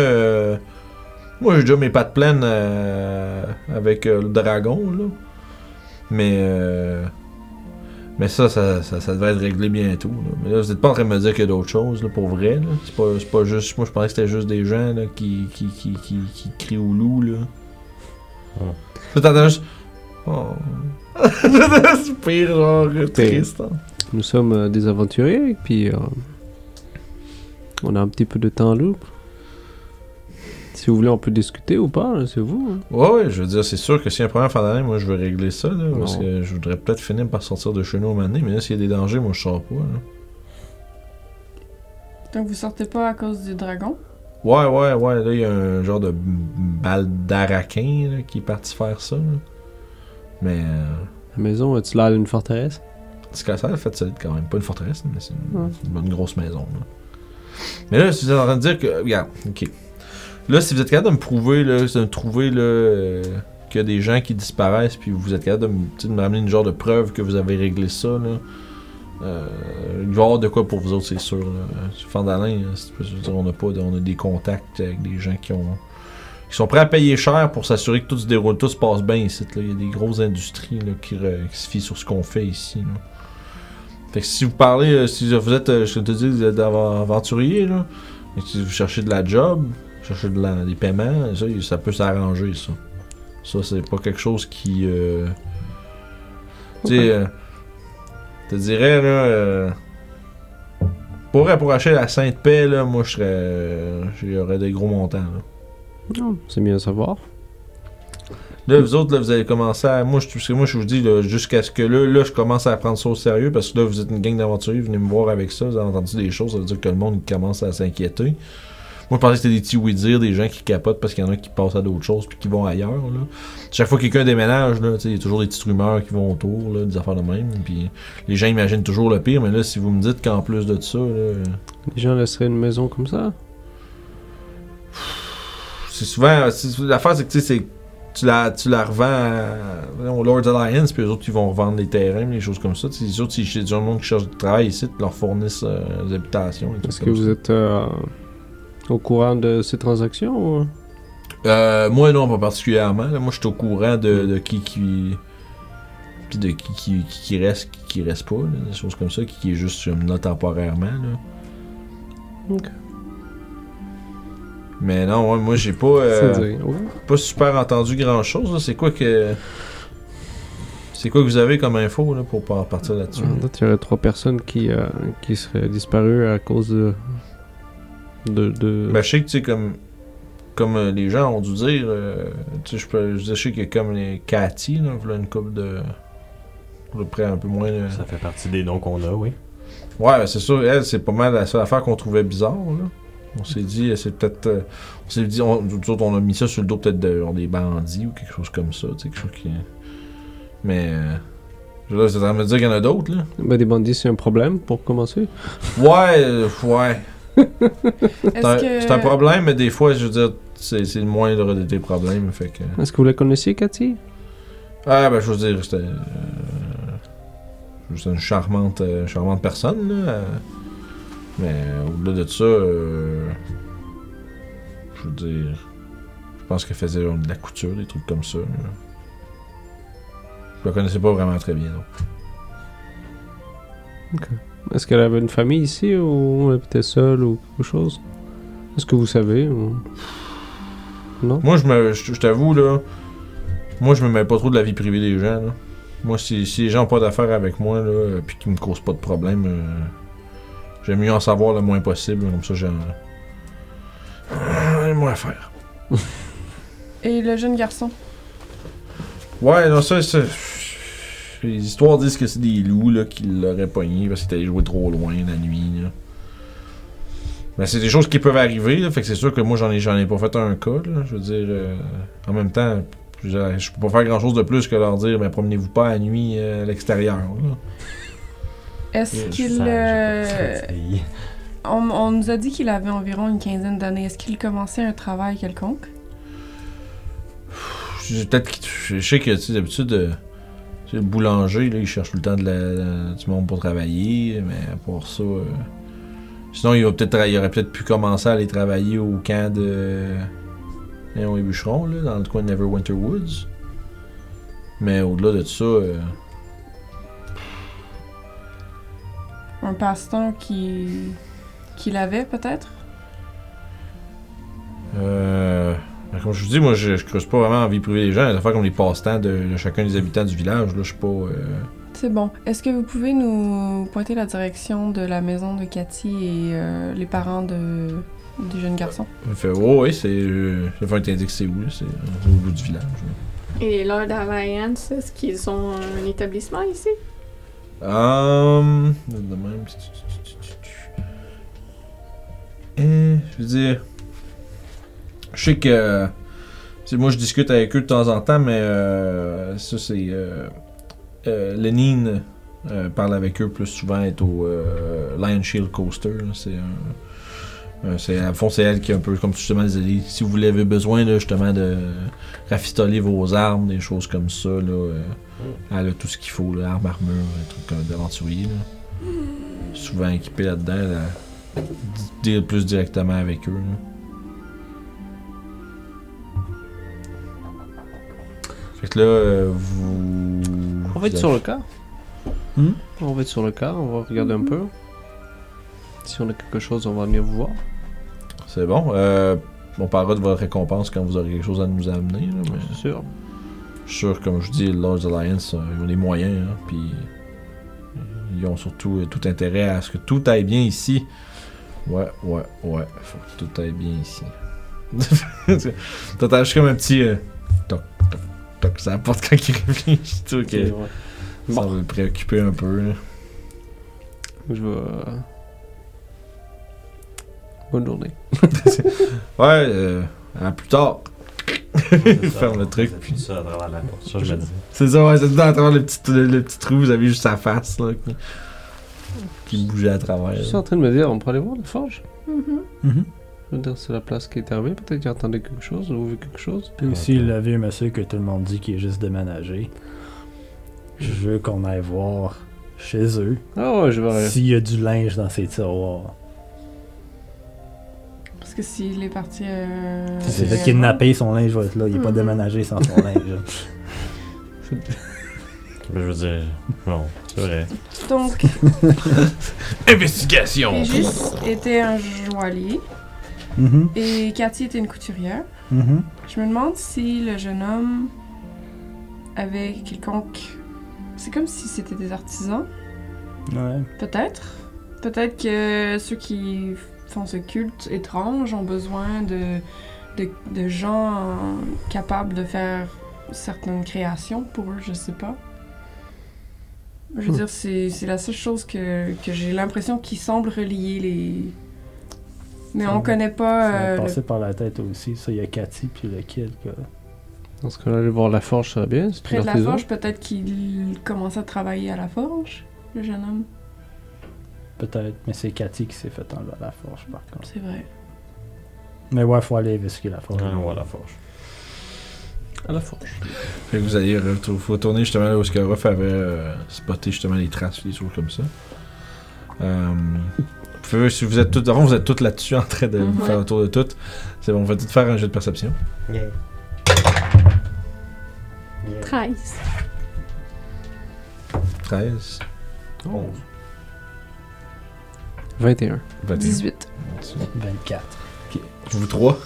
Moi, j'ai déjà mes pattes pleines avec le dragon, là. Mais. Mais ça ça, ça, ça devrait être réglé bientôt. Là. Mais là, vous êtes pas en train de me dire qu'il y a d'autres choses, là, pour vrai. C'est, pas, c'est pas juste. Moi, je pensais que c'était juste des gens là, qui, qui, qui, qui, qui crient au loup, là. T'entends juste. Oh. c'est pire, genre, triste. hein. Nous sommes euh, des aventuriers, puis euh, on a un petit peu de temps libre. Si vous voulez, on peut discuter ou pas, là, c'est vous. hein. Ouais, ouais, je veux dire, c'est sûr que s'il y a un problème fin d'année, moi, je veux régler ça, là. Parce que je voudrais peut-être finir par sortir de chez nous donné, mais là, s'il y a des dangers, moi, je sors pas, là. Donc vous sortez pas à cause du dragon? Ouais, ouais, ouais. Là, il y a un genre de balle d'araquin qui est parti faire ça. là. Mais. Euh, La maison, as-tu l'air d'une forteresse? C'est quand ça, en fait, c'est quand même pas une forteresse, mais c'est une, Ouais. une bonne grosse maison. là. Mais là, si vous êtes en train de dire que. Regarde, ok. Là, si vous êtes capable de me prouver, là, de me trouver, euh, qu'il y a des gens qui disparaissent, puis vous êtes capable de me, ramener une genre de preuve que vous avez réglé ça, là. Euh, il va y avoir de quoi pour vous autres, c'est sûr. Sur Fandalin, dire, on a pas, on a des contacts avec des gens qui ont, qui sont prêts à payer cher pour s'assurer que tout se déroule, tout se passe bien ici. Il y a des grosses industries qui, se fient sur ce qu'on fait ici. Fait que si vous parlez, euh, si vous êtes, euh, je te dis, vous êtes av- aventurier, là, et si vous cherchez de la job, de la, des paiements, ça, ça peut s'arranger, ça. Ça, c'est pas quelque chose qui. euh, Tu sais, euh, je te dirais, là. euh, pour approcher la Sainte-Paix, là, moi, je serais. J'aurais des gros montants, là. C'est bien à savoir. Là, vous autres, là, vous avez commencé à. Moi, je, parce que moi, je vous dis, jusqu'à ce que là, là, je commence à prendre ça au sérieux, parce que là, vous êtes une gang d'aventuriers, venez me voir avec ça, vous avez entendu des choses, ça veut dire que le monde commence à s'inquiéter. Moi, je pensais que c'était des petits oui-dire, des gens qui capotent parce qu'il y en a qui passent à d'autres choses puis qui vont ailleurs, là. Chaque fois que quelqu'un déménage, il y a toujours des petites rumeurs qui vont autour, là, des affaires de même, puis les gens imaginent toujours le pire, mais là, si vous me dites qu'en plus de ça, là, Les gens laisseraient une maison comme ça? C'est souvent. L'affaire, c'est que tu sais, tu la, tu la revends à, au Lord's Alliance, puis eux autres, ils vont revendre les terrains, les choses comme ça. Les autres, c'est gens monde qui cherchent du travail ici, ils leur fournissent euh, des habitations. Est-ce que vous ça. êtes euh, au courant de ces transactions ou... Euh, moi, non, pas particulièrement. là. Moi, je suis au courant de, de qui qui. Puis de qui qui, qui, qui reste, qui, qui reste pas, là, des choses comme ça, qui, qui est juste comme là temporairement. Là. Ok. Mais non, ouais, moi, j'ai pas. euh, ouais. pas super entendu grand chose. C'est quoi que. C'est quoi que vous avez comme info là, pour par- partir là-dessus? En fait, il y aurait trois personnes qui, euh, qui seraient disparues à cause de. De. de... Ben, je sais que, tu sais, comme. Comme euh, les gens ont dû dire, euh, tu sais, je peux- je sais qu'il y a comme les Cathy, là, voilà une couple de. À peu près un peu moins. euh, Ça fait partie des noms qu'on a, oui. Ouais, c'est sûr, elle, c'est pas mal la seule affaire qu'on trouvait bizarre, là. On s'est dit, euh, c'est peut-être. euh, on s'est dit, on, autres, on a mis ça sur le dos peut-être de genre, des bandits ou quelque chose comme ça, tu sais, quelque chose qui. Mais. Euh, là, c'est en train de me dire qu'il y en a d'autres, là. Ben, des bandits, c'est un problème pour commencer. Ouais, ouais. C'est un, Est-ce que... c'est un problème, mais des fois, je veux dire, c'est c'est le moindre de tes problèmes, fait que. Est-ce que vous la connaissez, Cathy? Ah, ben, je veux dire, c'était. euh, c'était une charmante, euh, charmante personne, là. mais au-delà de ça, euh, je veux dire. Je pense qu'elle faisait genre, de la couture, des trucs comme ça. là. Je la connaissais pas vraiment très bien, non. Est-ce qu'elle avait une famille ici ou elle était seule ou quelque chose? Est-ce que vous savez ou... Non? Moi, je me, je, je t'avoue, là, moi, je me mets pas trop de la vie privée des gens, là. Moi, si, si les gens ont pas d'affaires avec moi, là, euh, puis qu'ils me causent pas de problème, euh, j'aime mieux en savoir le moins possible, comme ça, j'ai euh, moins à faire. Et le jeune garçon? Ouais, non, ça, ça. Les histoires disent que c'est des loups, là, qui l'auraient pogné parce qu'il était joué trop loin la nuit, là. Ben, c'est des choses qui peuvent arriver, là, fait que c'est sûr que moi, j'en ai, j'en ai pas fait un cas, là. Je veux dire, euh, en même temps, je, je peux pas faire grand chose de plus que leur dire, ben, promenez-vous pas à nuit euh, à l'extérieur, là. Est-ce qu'il... Euh. On, on nous a dit qu'il avait environ une quinzaine d'années. Est-ce qu'il commençait un travail quelconque? Je- Peut-être que je sais que tu sais, d'habitude euh, le boulanger là, il cherche tout le temps de la, du monde pour travailler, mais part ça. euh, Sinon il va peut-être tra- il aurait peut-être pu commencer à aller travailler au camp de. Léon et Bûcheron, là, dans le coin de Neverwinter Woods. Mais au-delà de ça, euh, Un passe-temps qui qu'il avait peut-être? euh, ben, comme je vous dis, moi je, je creuse pas vraiment en vie privée des gens, les affaires comme les passe-temps de, de chacun des habitants du village, là, je suis pas. euh, C'est bon. Est-ce que vous pouvez nous pointer la direction de la maison de Cathy et euh, les parents de du jeune garçon? Il fait, oh, oui, c'est. Euh, je vais faire t'indique c'est où, là, c'est euh, au bout du village. là. Et Lord Alliance, est-ce qu'ils ont un établissement ici? Hum. de même. Euh, je veux dire. Je sais que. moi, je discute avec eux de temps en temps, mais euh, ça, c'est. Euh, euh, Lénine euh, parle avec eux plus souvent, est au euh, Lion Shield Coaster. là, C'est un. c'est, à fond, c'est elle qui est un peu comme justement disait, si vous avez besoin là, justement de rafistoler vos armes, des choses comme ça, là, euh, elle a tout ce qu'il faut, là, armes, armure, des trucs comme d'aventurier. là. Souvent équipé là-dedans, elle a- deal plus directement avec eux. là. Fait que là, euh, vous. On va être sur le cas. Hmm? On va être sur le cas, on va regarder un peu. Si on a quelque chose, on va venir vous voir. C'est bon. Euh, on parlera de votre récompense quand vous aurez quelque chose à nous amener. là, mais C'est sûr. je suis sûr, comme je dis, Lords Alliance, euh, ils ont les moyens. hein, Puis ils ont surtout euh, tout intérêt à ce que tout aille bien ici. Ouais, ouais, ouais. Faut que tout aille bien ici. Juste comme un petit. Toc. Ça apporte quand il réfléchit. tout, que Ok, ouais. Ça Bon. va le préoccuper un peu. là. Je vais. euh, Bonne journée. Ouais, euh, à plus tard. Ferme le truc. Puis ça à travers la porte. Ça, je me dis. C'est ça, ouais, c'est dedans à travers le petit, le, le petit trou, vous avez juste sa face, là, qui, qui bougeait à travers. Je suis en train de me dire, on pourrait aller voir la forge. Mhm. Je veux dire, c'est la place qui est arrivée. Peut-être qu'il entendait quelque chose ou vu quelque chose. Puis aussi le vieux monsieur que tout le monde dit qui est juste déménagé. Je veux qu'on aille voir chez eux Ah ouais, je vais. s'il y a du linge dans ces tiroirs. Parce que s'il est parti. Euh, Si c'est euh, fait kidnapper, son linge va être là. Il est pas Mhm. déménagé sans son linge. je veux dire, non, c'est vrai. Donc, Investigation! Régis était un joaillier Mhm, et Cathy était une couturière. mhm. Je me demande si le jeune homme avait quelconque. C'est comme si c'était des artisans. Ouais. Peut-être. Peut-être que ceux qui font ce culte étrange ont besoin de, de, de gens capables de faire certaines créations pour eux, je sais pas. Je veux Hmm. dire, c'est c'est la seule chose que, que j'ai l'impression qui semble relier les. Mais Ça on connaît pas. Ça euh, m'a le- passé par la tête aussi. Ça, il y a Cathy puis le kid. quoi. Dans ce cas-là, aller voir la forge, ça va bien. C'est Près de la forge, peut-être qu'il commençait à travailler à la forge, le jeune homme. Peut-être, mais c'est Cathy qui s'est fait enlever à la forge par contre. C'est vrai. Mais ouais, faut aller investiguer la forge. Ouais, on va à la forge. À la forge. Fait que vous allez retou- retourner justement là où ce que Ruff avait euh, spoté justement les traces, des choses comme ça. Euh, vous pouvez- si vous êtes tous, avant vous êtes tous là-dessus en train de Mhm. faire le tour de tout. C'est bon, on va tout faire un jeu de perception. 13. 13, 11, 21. 21. 18. 24. Vous trois,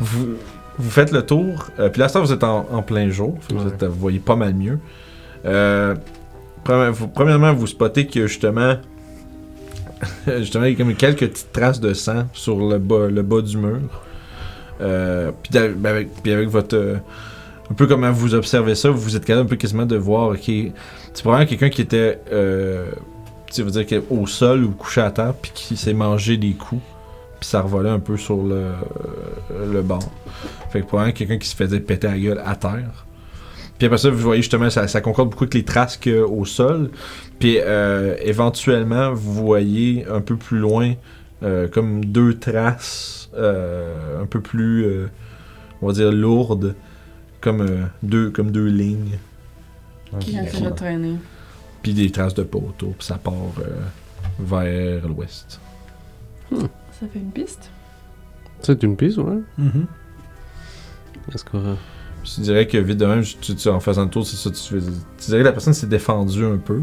vous, vous faites le tour. euh, puis là, ça, vous êtes en, en plein jour. Vous, êtes- vous voyez pas mal mieux. Euh, première- vous- premièrement, vous spottez que justement, justement, il y a comme quelques petites traces de sang sur le bas, le bas du mur. Euh, puis, ben avec, puis avec votre. euh, un peu comment vous observez ça, vous êtes capable un peu quasiment de voir, ok, c'est probablement quelqu'un qui était, euh, tu dire, au sol ou couché à terre, puis qui s'est mangé des coups, puis ça revolait un peu sur le, le bord. Fait que probablement quelqu'un qui se faisait péter la gueule à terre. Puis après ça, vous voyez justement, ça, ça concorde beaucoup avec les traces qu'il y a au sol. Puis euh, éventuellement, vous voyez un peu plus loin, euh, comme deux traces euh, un peu plus, euh, on va dire, lourdes, comme, euh, deux, comme deux lignes. Qui traîné. Puis des traces de pas autour, puis ça part euh, vers l'ouest. Ça fait une piste. C'est une piste, ouais. Mhm. Est-ce que... Je dirais que vite de même, tu, tu- en faisant le tour, c'est ça, tu, fais- tu dirais que la personne s'est défendue un peu,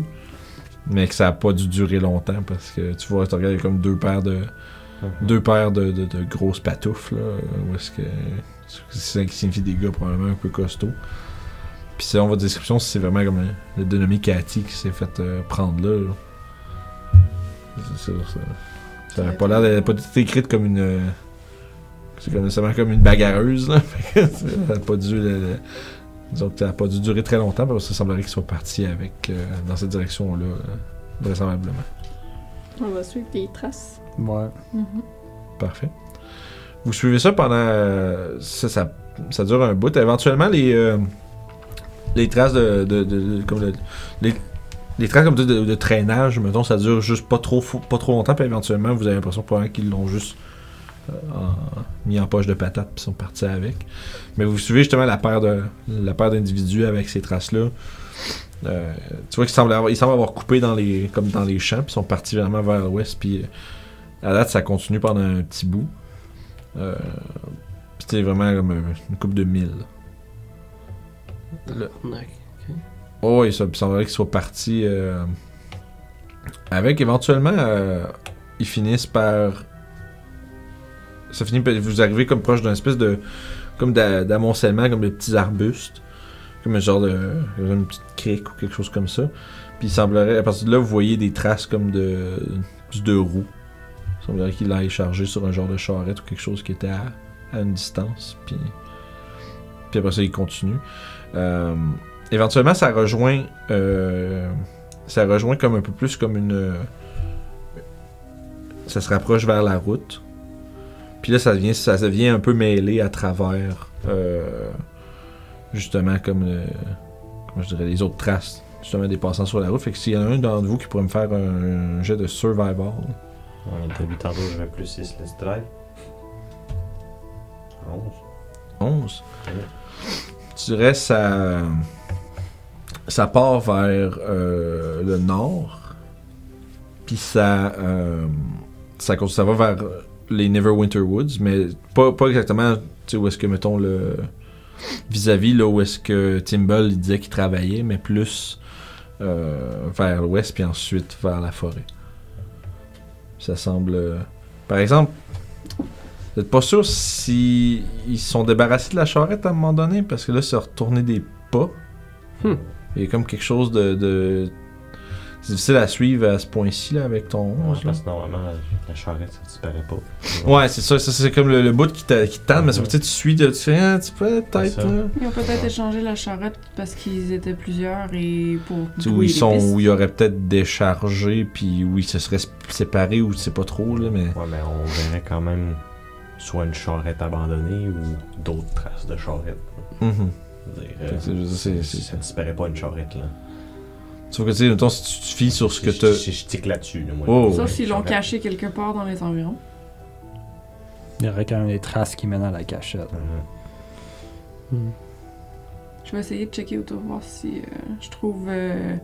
mais que ça a pas dû durer longtemps parce que tu vois, tu regardes, il y a comme deux paires de, deux paires de, de, de grosses patoufles, là, où est-ce que c'est ça qui signifie des gars probablement un peu costauds. Puis selon votre description, c'est vraiment comme le, le dénommé Cathy qui s'est fait euh, prendre là. là. C'est ça, ça. Ça n'a pas l'air d'être écrite comme une. euh, C'est comme nécessairement comme une bagarreuse, là. Ça n'a pas dû. le- le- disons que ça n'a pas dû durer très longtemps, parce que ça semblerait qu'il soit parti avec. euh, dans cette direction-là, euh, vraisemblablement. On va suivre les traces. Ouais. Parfait. Vous suivez ça pendant. euh, ça, ça, ça dure un bout. Éventuellement, les. euh, les traces de. de- de- de- comme le- les, les traces comme de, de, de traînage, mettons, ça dure juste pas trop, pas trop longtemps, puis éventuellement, vous avez l'impression probablement qu'ils l'ont juste euh, mis en poche de patate, puis sont partis avec. Mais vous suivez justement la paire de la paire d'individus avec ces traces-là. Euh, tu vois qu'ils semblent avoir, ils semblent avoir coupé dans les, comme dans les champs, puis sont partis vraiment vers l'ouest, puis euh, à date, ça continue pendant un petit bout. Euh, puis c'était vraiment comme un- une coupe de mille. Le- Oh, oui, ça il semblerait qu'ils soient partis euh, avec. Éventuellement, euh, ils finissent par. Ça finit. Vous arrivez comme proche d'une espèce de. Comme d'a- d'amoncellement, comme de petits arbustes. Comme un genre de. une petite crique ou quelque chose comme ça. Puis il semblerait. À partir de là, vous voyez des traces comme de. du roues. Il semblerait qu'il aille charger sur un genre de charrette ou quelque chose qui était à, une distance. Puis. Puis après ça, il continue. Euh, éventuellement, ça rejoint. euh, ça rejoint comme un peu plus comme une. ça se rapproche vers la route. Puis là, ça devient, ça devient un peu mêlé à travers. euh, justement, comme. le- comment je dirais, les autres traces. Justement, des passants sur la route. Fait que s'il y en a un d'entre vous qui pourrait me faire un, un jet de survival. On était 8 tantôt, j'avais plus 6, le strike. 11. 11. Tu dirais ça. Ça part vers euh, le nord. Puis ça. euh, ça, ça va vers les Neverwinter Woods, mais pas, pas exactement où est-ce que, mettons, le. Vis-à-vis là où est-ce que Timbal il disait qu'il travaillait, mais plus euh, vers l'ouest, puis ensuite vers la forêt. Ça semble. euh, Par exemple, vous n'êtes pas sûr si ils sont débarrassés de la charrette à un moment donné? Parce que là c'est retourné des pas. Hmm. Il y a comme quelque chose de, de- c'est difficile à suivre à ce point-ci là avec ton 11 là. Parce que normalement, la, charrette, ça disparaît pas. Ouais, c'est ça, ça c'est comme le, le bout qui te tente, mais c'est que tu sais, tu suis, de- tu fais, ah, tu peux C'est peut-être. ça. là. Ils ont peut-être échangé la charrette parce qu'ils étaient plusieurs et pour Tu où ils sont, pistes. où il y aurait peut-être déchargé, puis où ils se seraient séparés, ou tu sais pas trop là, mais. Ouais, mais on verrait quand même soit une charrette abandonnée ou d'autres traces de charrette. Je euh, c'est- je c'est- c'est- ça disparaît pas une charrette là. Sauf que tu sais, mettons, si tu te fies sur ce que t'as. Je, je tique là-dessus. Là, moi. Oh, Sauf s'ils l'ont caché quelque part dans les environs. Il y aurait quand même des traces qui mènent à la cachette. Mhm. Je vais essayer de checker autour, voir si euh, je trouve. euh,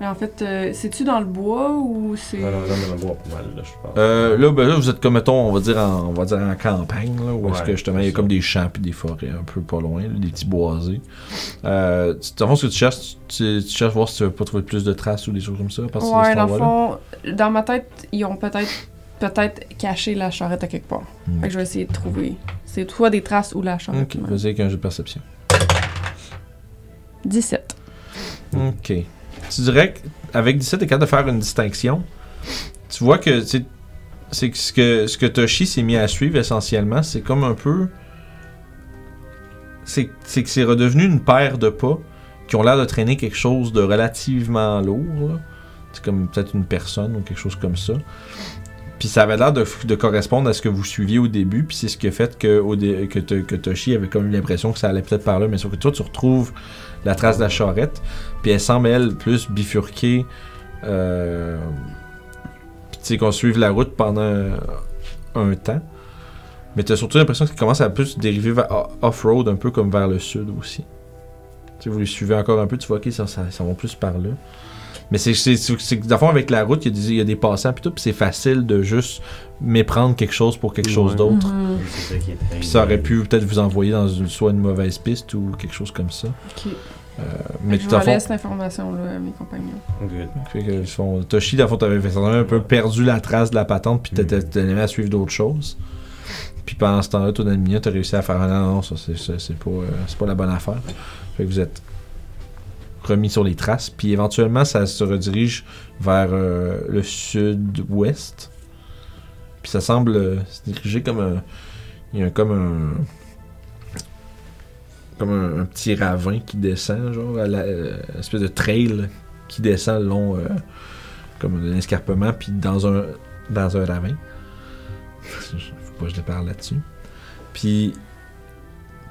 Mais en fait, euh, c'est-tu dans le bois ou c'est. Non, non, non, mais on voit pas mal, là, je pense. Euh, là, ben là, vous êtes comme, mettons, on va dire en, on va dire en campagne, là, où est-ce que justement, il y a comme des champs puis des forêts un peu pas loin, là, des petits boisés. Euh, dans le fond, ce que tu cherches, tu, tu cherches voir si tu veux pas trouver plus de traces ou des choses comme ça de Ouais, dans le fond, dans ma tête, ils ont peut-être peut-être caché la charrette à quelque part. Hmm. Fait que je vais essayer de trouver. C'est soit des traces ou la charrette. Ok, vas-y avec un jeu de perception. 17. Ok. Tu dirais qu'avec 17, t'es capable de faire une distinction. Tu vois que c'est ce que ce que Toshi s'est mis à suivre essentiellement, c'est comme un peu. C'est que c'est redevenu une paire de pas qui ont l'air de traîner quelque chose de relativement lourd. C'est comme peut-être une personne ou quelque chose comme ça. Puis ça avait l'air de, correspondre à ce que vous suiviez au début, puis c'est ce qui a fait que, au que, que Toshi avait comme eu l'impression que ça allait peut-être par là, mais sauf que toi tu retrouves la trace de la charrette, puis elle semble, elle, plus bifurquée. Euh... Puis tu sais, qu'on suive la route pendant un, un temps. Mais t'as surtout l'impression qu'il commence à plus dériver vers off-road, un peu comme vers le sud aussi. Tu sais, vous les suivez encore un peu, tu vois, ok, ça, ça, ça va plus par là. Mais c'est, que, dans le fond, avec la route, il y a des, il y a des passants, puis tout, puis c'est facile de juste méprendre quelque chose pour quelque chose Ouais. d'autre. Mhm. Très- Puis ça aurait pu peut-être vous envoyer dans une, soit une mauvaise piste ou quelque chose comme ça. Ok. Euh, mais je tout vais fond, laisse cette information-là à mes compagnons. Good. Fait que, sont- Toshi, dans le fond, t'avais fait- un peu perdu la trace de la patente, puis t'étais Mm. à suivre d'autres choses. Puis pendant ce temps-là, toi, milieu, t'as réussi à faire un non, non, ça, c'est, pas, euh, c'est pas la bonne affaire. Fait que vous êtes remis sur les traces, puis éventuellement, ça se redirige vers euh, le sud-ouest. Puis ça semble euh, se diriger comme un. Il y a comme un. Comme un, petit ravin qui descend, genre, la, euh, espèce de trail qui descend le long. euh, comme un escarpement, puis dans un, dans un ravin. Faut pas que je te parle là-dessus. Puis,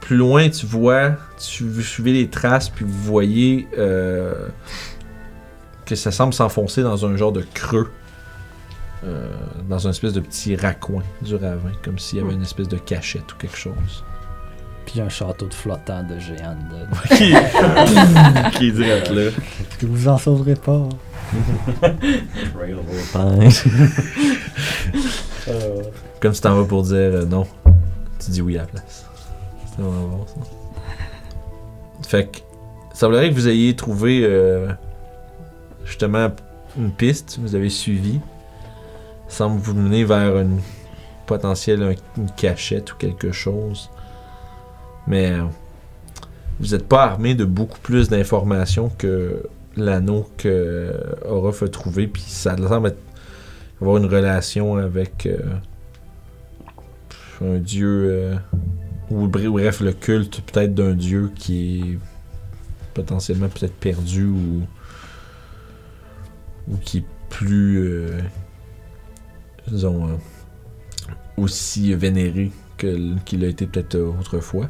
plus loin, tu vois, tu vous les traces, puis vous voyez euh, que ça semble s'enfoncer dans un genre de creux. dans un espèce de petit raccoin du ravin, comme s'il y avait une espèce de cachette ou quelque chose. Puis un château de flottant de géants qui, qui est direct là. Que vous en sauverez pas. Railroad Comme si t'en vas pour dire euh, non, tu dis oui à la place. C'est vraiment bon ça. Fait que, il semblerait que vous ayez trouvé euh, justement une piste, vous avez suivi. Semble vous mener vers une potentielle un- une cachette ou quelque chose. Mais euh, vous n'êtes pas armé de beaucoup plus d'informations que l'anneau que Orof a trouvé, puis ça semble avoir une relation avec euh, un dieu euh, ou br- bref le culte peut-être d'un dieu qui est potentiellement peut-être perdu ou ou qui est plus euh, disons euh, aussi vénéré qu'il a été peut-être euh, autrefois.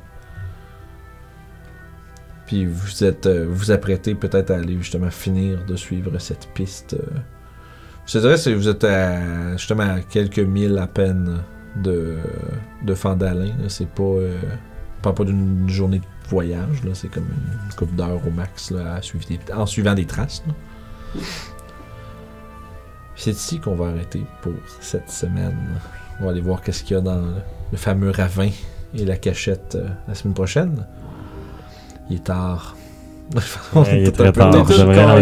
Puis vous êtes euh, vous apprêtez peut-être à aller justement finir de suivre cette piste. euh. Je dirais que vous êtes à, justement à quelques milles à peine de, de Fandalin. C'est pas. Euh, parle pas d'une journée de voyage. C'est comme une couple d'heures au max en suivant des traces. C'est ici qu'on va arrêter pour cette semaine. On va aller voir qu'est-ce qu'il y a dans le, fameux ravin et la cachette la semaine prochaine. Il est tard. On Ouais, est tout un peu tard. torché. On là.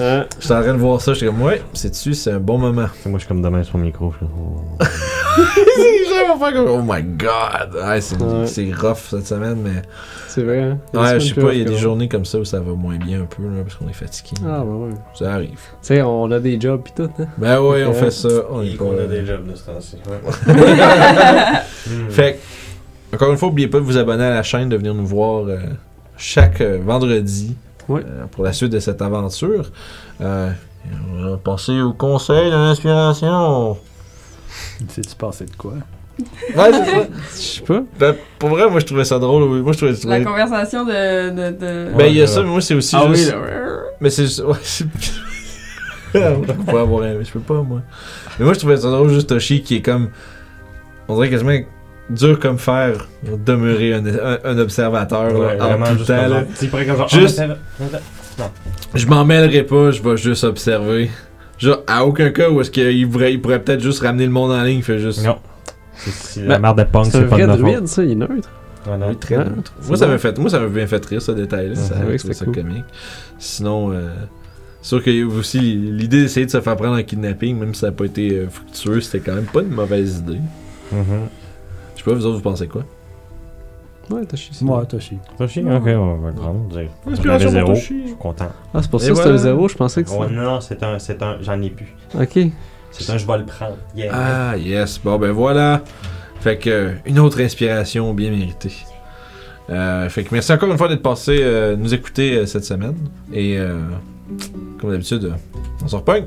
Euh, J'étais en train de voir ça, j'étais comme, ouais, c'est dessus, c'est un bon moment. Moi, je suis comme demain sur le micro. je suis comme, oh. Les gens vont faire comme, oh my god! Ouais, c'est, Ouais. c'est rough cette semaine, mais. c'est vrai, hein? Ouais, je sais pas, il y a des journées comme ça où ça va moins bien un peu, là, parce qu'on est fatigué. Ah, bah ouais. Ça arrive. Tu sais, on a des jobs pis tout, hein? Ben ouais, on fait ça. On est Et pas. qu'on a des jobs de ce temps-ci. Fait que, encore une fois, n'oubliez pas de vous abonner à la chaîne, de venir nous voir euh, chaque euh, vendredi euh, pour la suite de cette aventure. Euh, on va passer au conseil de l'inspiration. Sais-tu passé de quoi? Ouais. Je sais pas. Ben, pour vrai, moi je trouvais ça drôle. Moi je trouvais. je La conversation de. de, de... Ben, il y a Ouais, ça, mais moi c'est aussi ah oui, juste. là. Mais c'est juste. Ouais, c'est. je peux avoir un- Je peux pas, moi. Mais moi, je trouvais ça drôle, juste Toshi qui est comme. On dirait quasiment dur comme fer pour demeurer un, un- un observateur Ouais, là, en tout temps. là. genre, Juste- ah, Je m'en mêlerai pas, je vais juste observer. Genre, à aucun cas où est-ce qu'il pourrait, il pourrait peut-être juste ramener le monde en ligne, il fait juste. Non. C'est- la merde de punk, C'est pas de vrai druide, ça, il est neutre. Ouais, non. Oui, très Ouais. neutre. Moi, ça m'a fait, moi, ça m'a bien fait rire, ce détail-là. Ça, trouvais c'était ça cool. comique. Sinon, euh, sûr a aussi l'idée d'essayer de se faire prendre en kidnapping, même si ça n'a pas été euh, fructueux, c'était quand même pas une mauvaise idée. Mhm. Je sais pas, vous autres, vous pensez quoi? Ouais, t'as chié. Moi, Toshi. Toshi, ok, on va le prendre. dire. Inspiration J'en avais pour zéro. Toshi. Je suis content. Ah, c'est pour Et ça que c'était voilà. un zéro, je pensais que Oh, c'était. non, non, c'est un, c'est un, j'en ai plus. Ok. C'est un, je vais le prendre. Yeah. Ah, yes. Bon, ben voilà. Fait que, euh, une autre inspiration bien méritée. Euh, fait que merci encore une fois d'être passé euh, nous écouter euh, cette semaine. Et, euh, comme d'habitude, euh, on se repogne.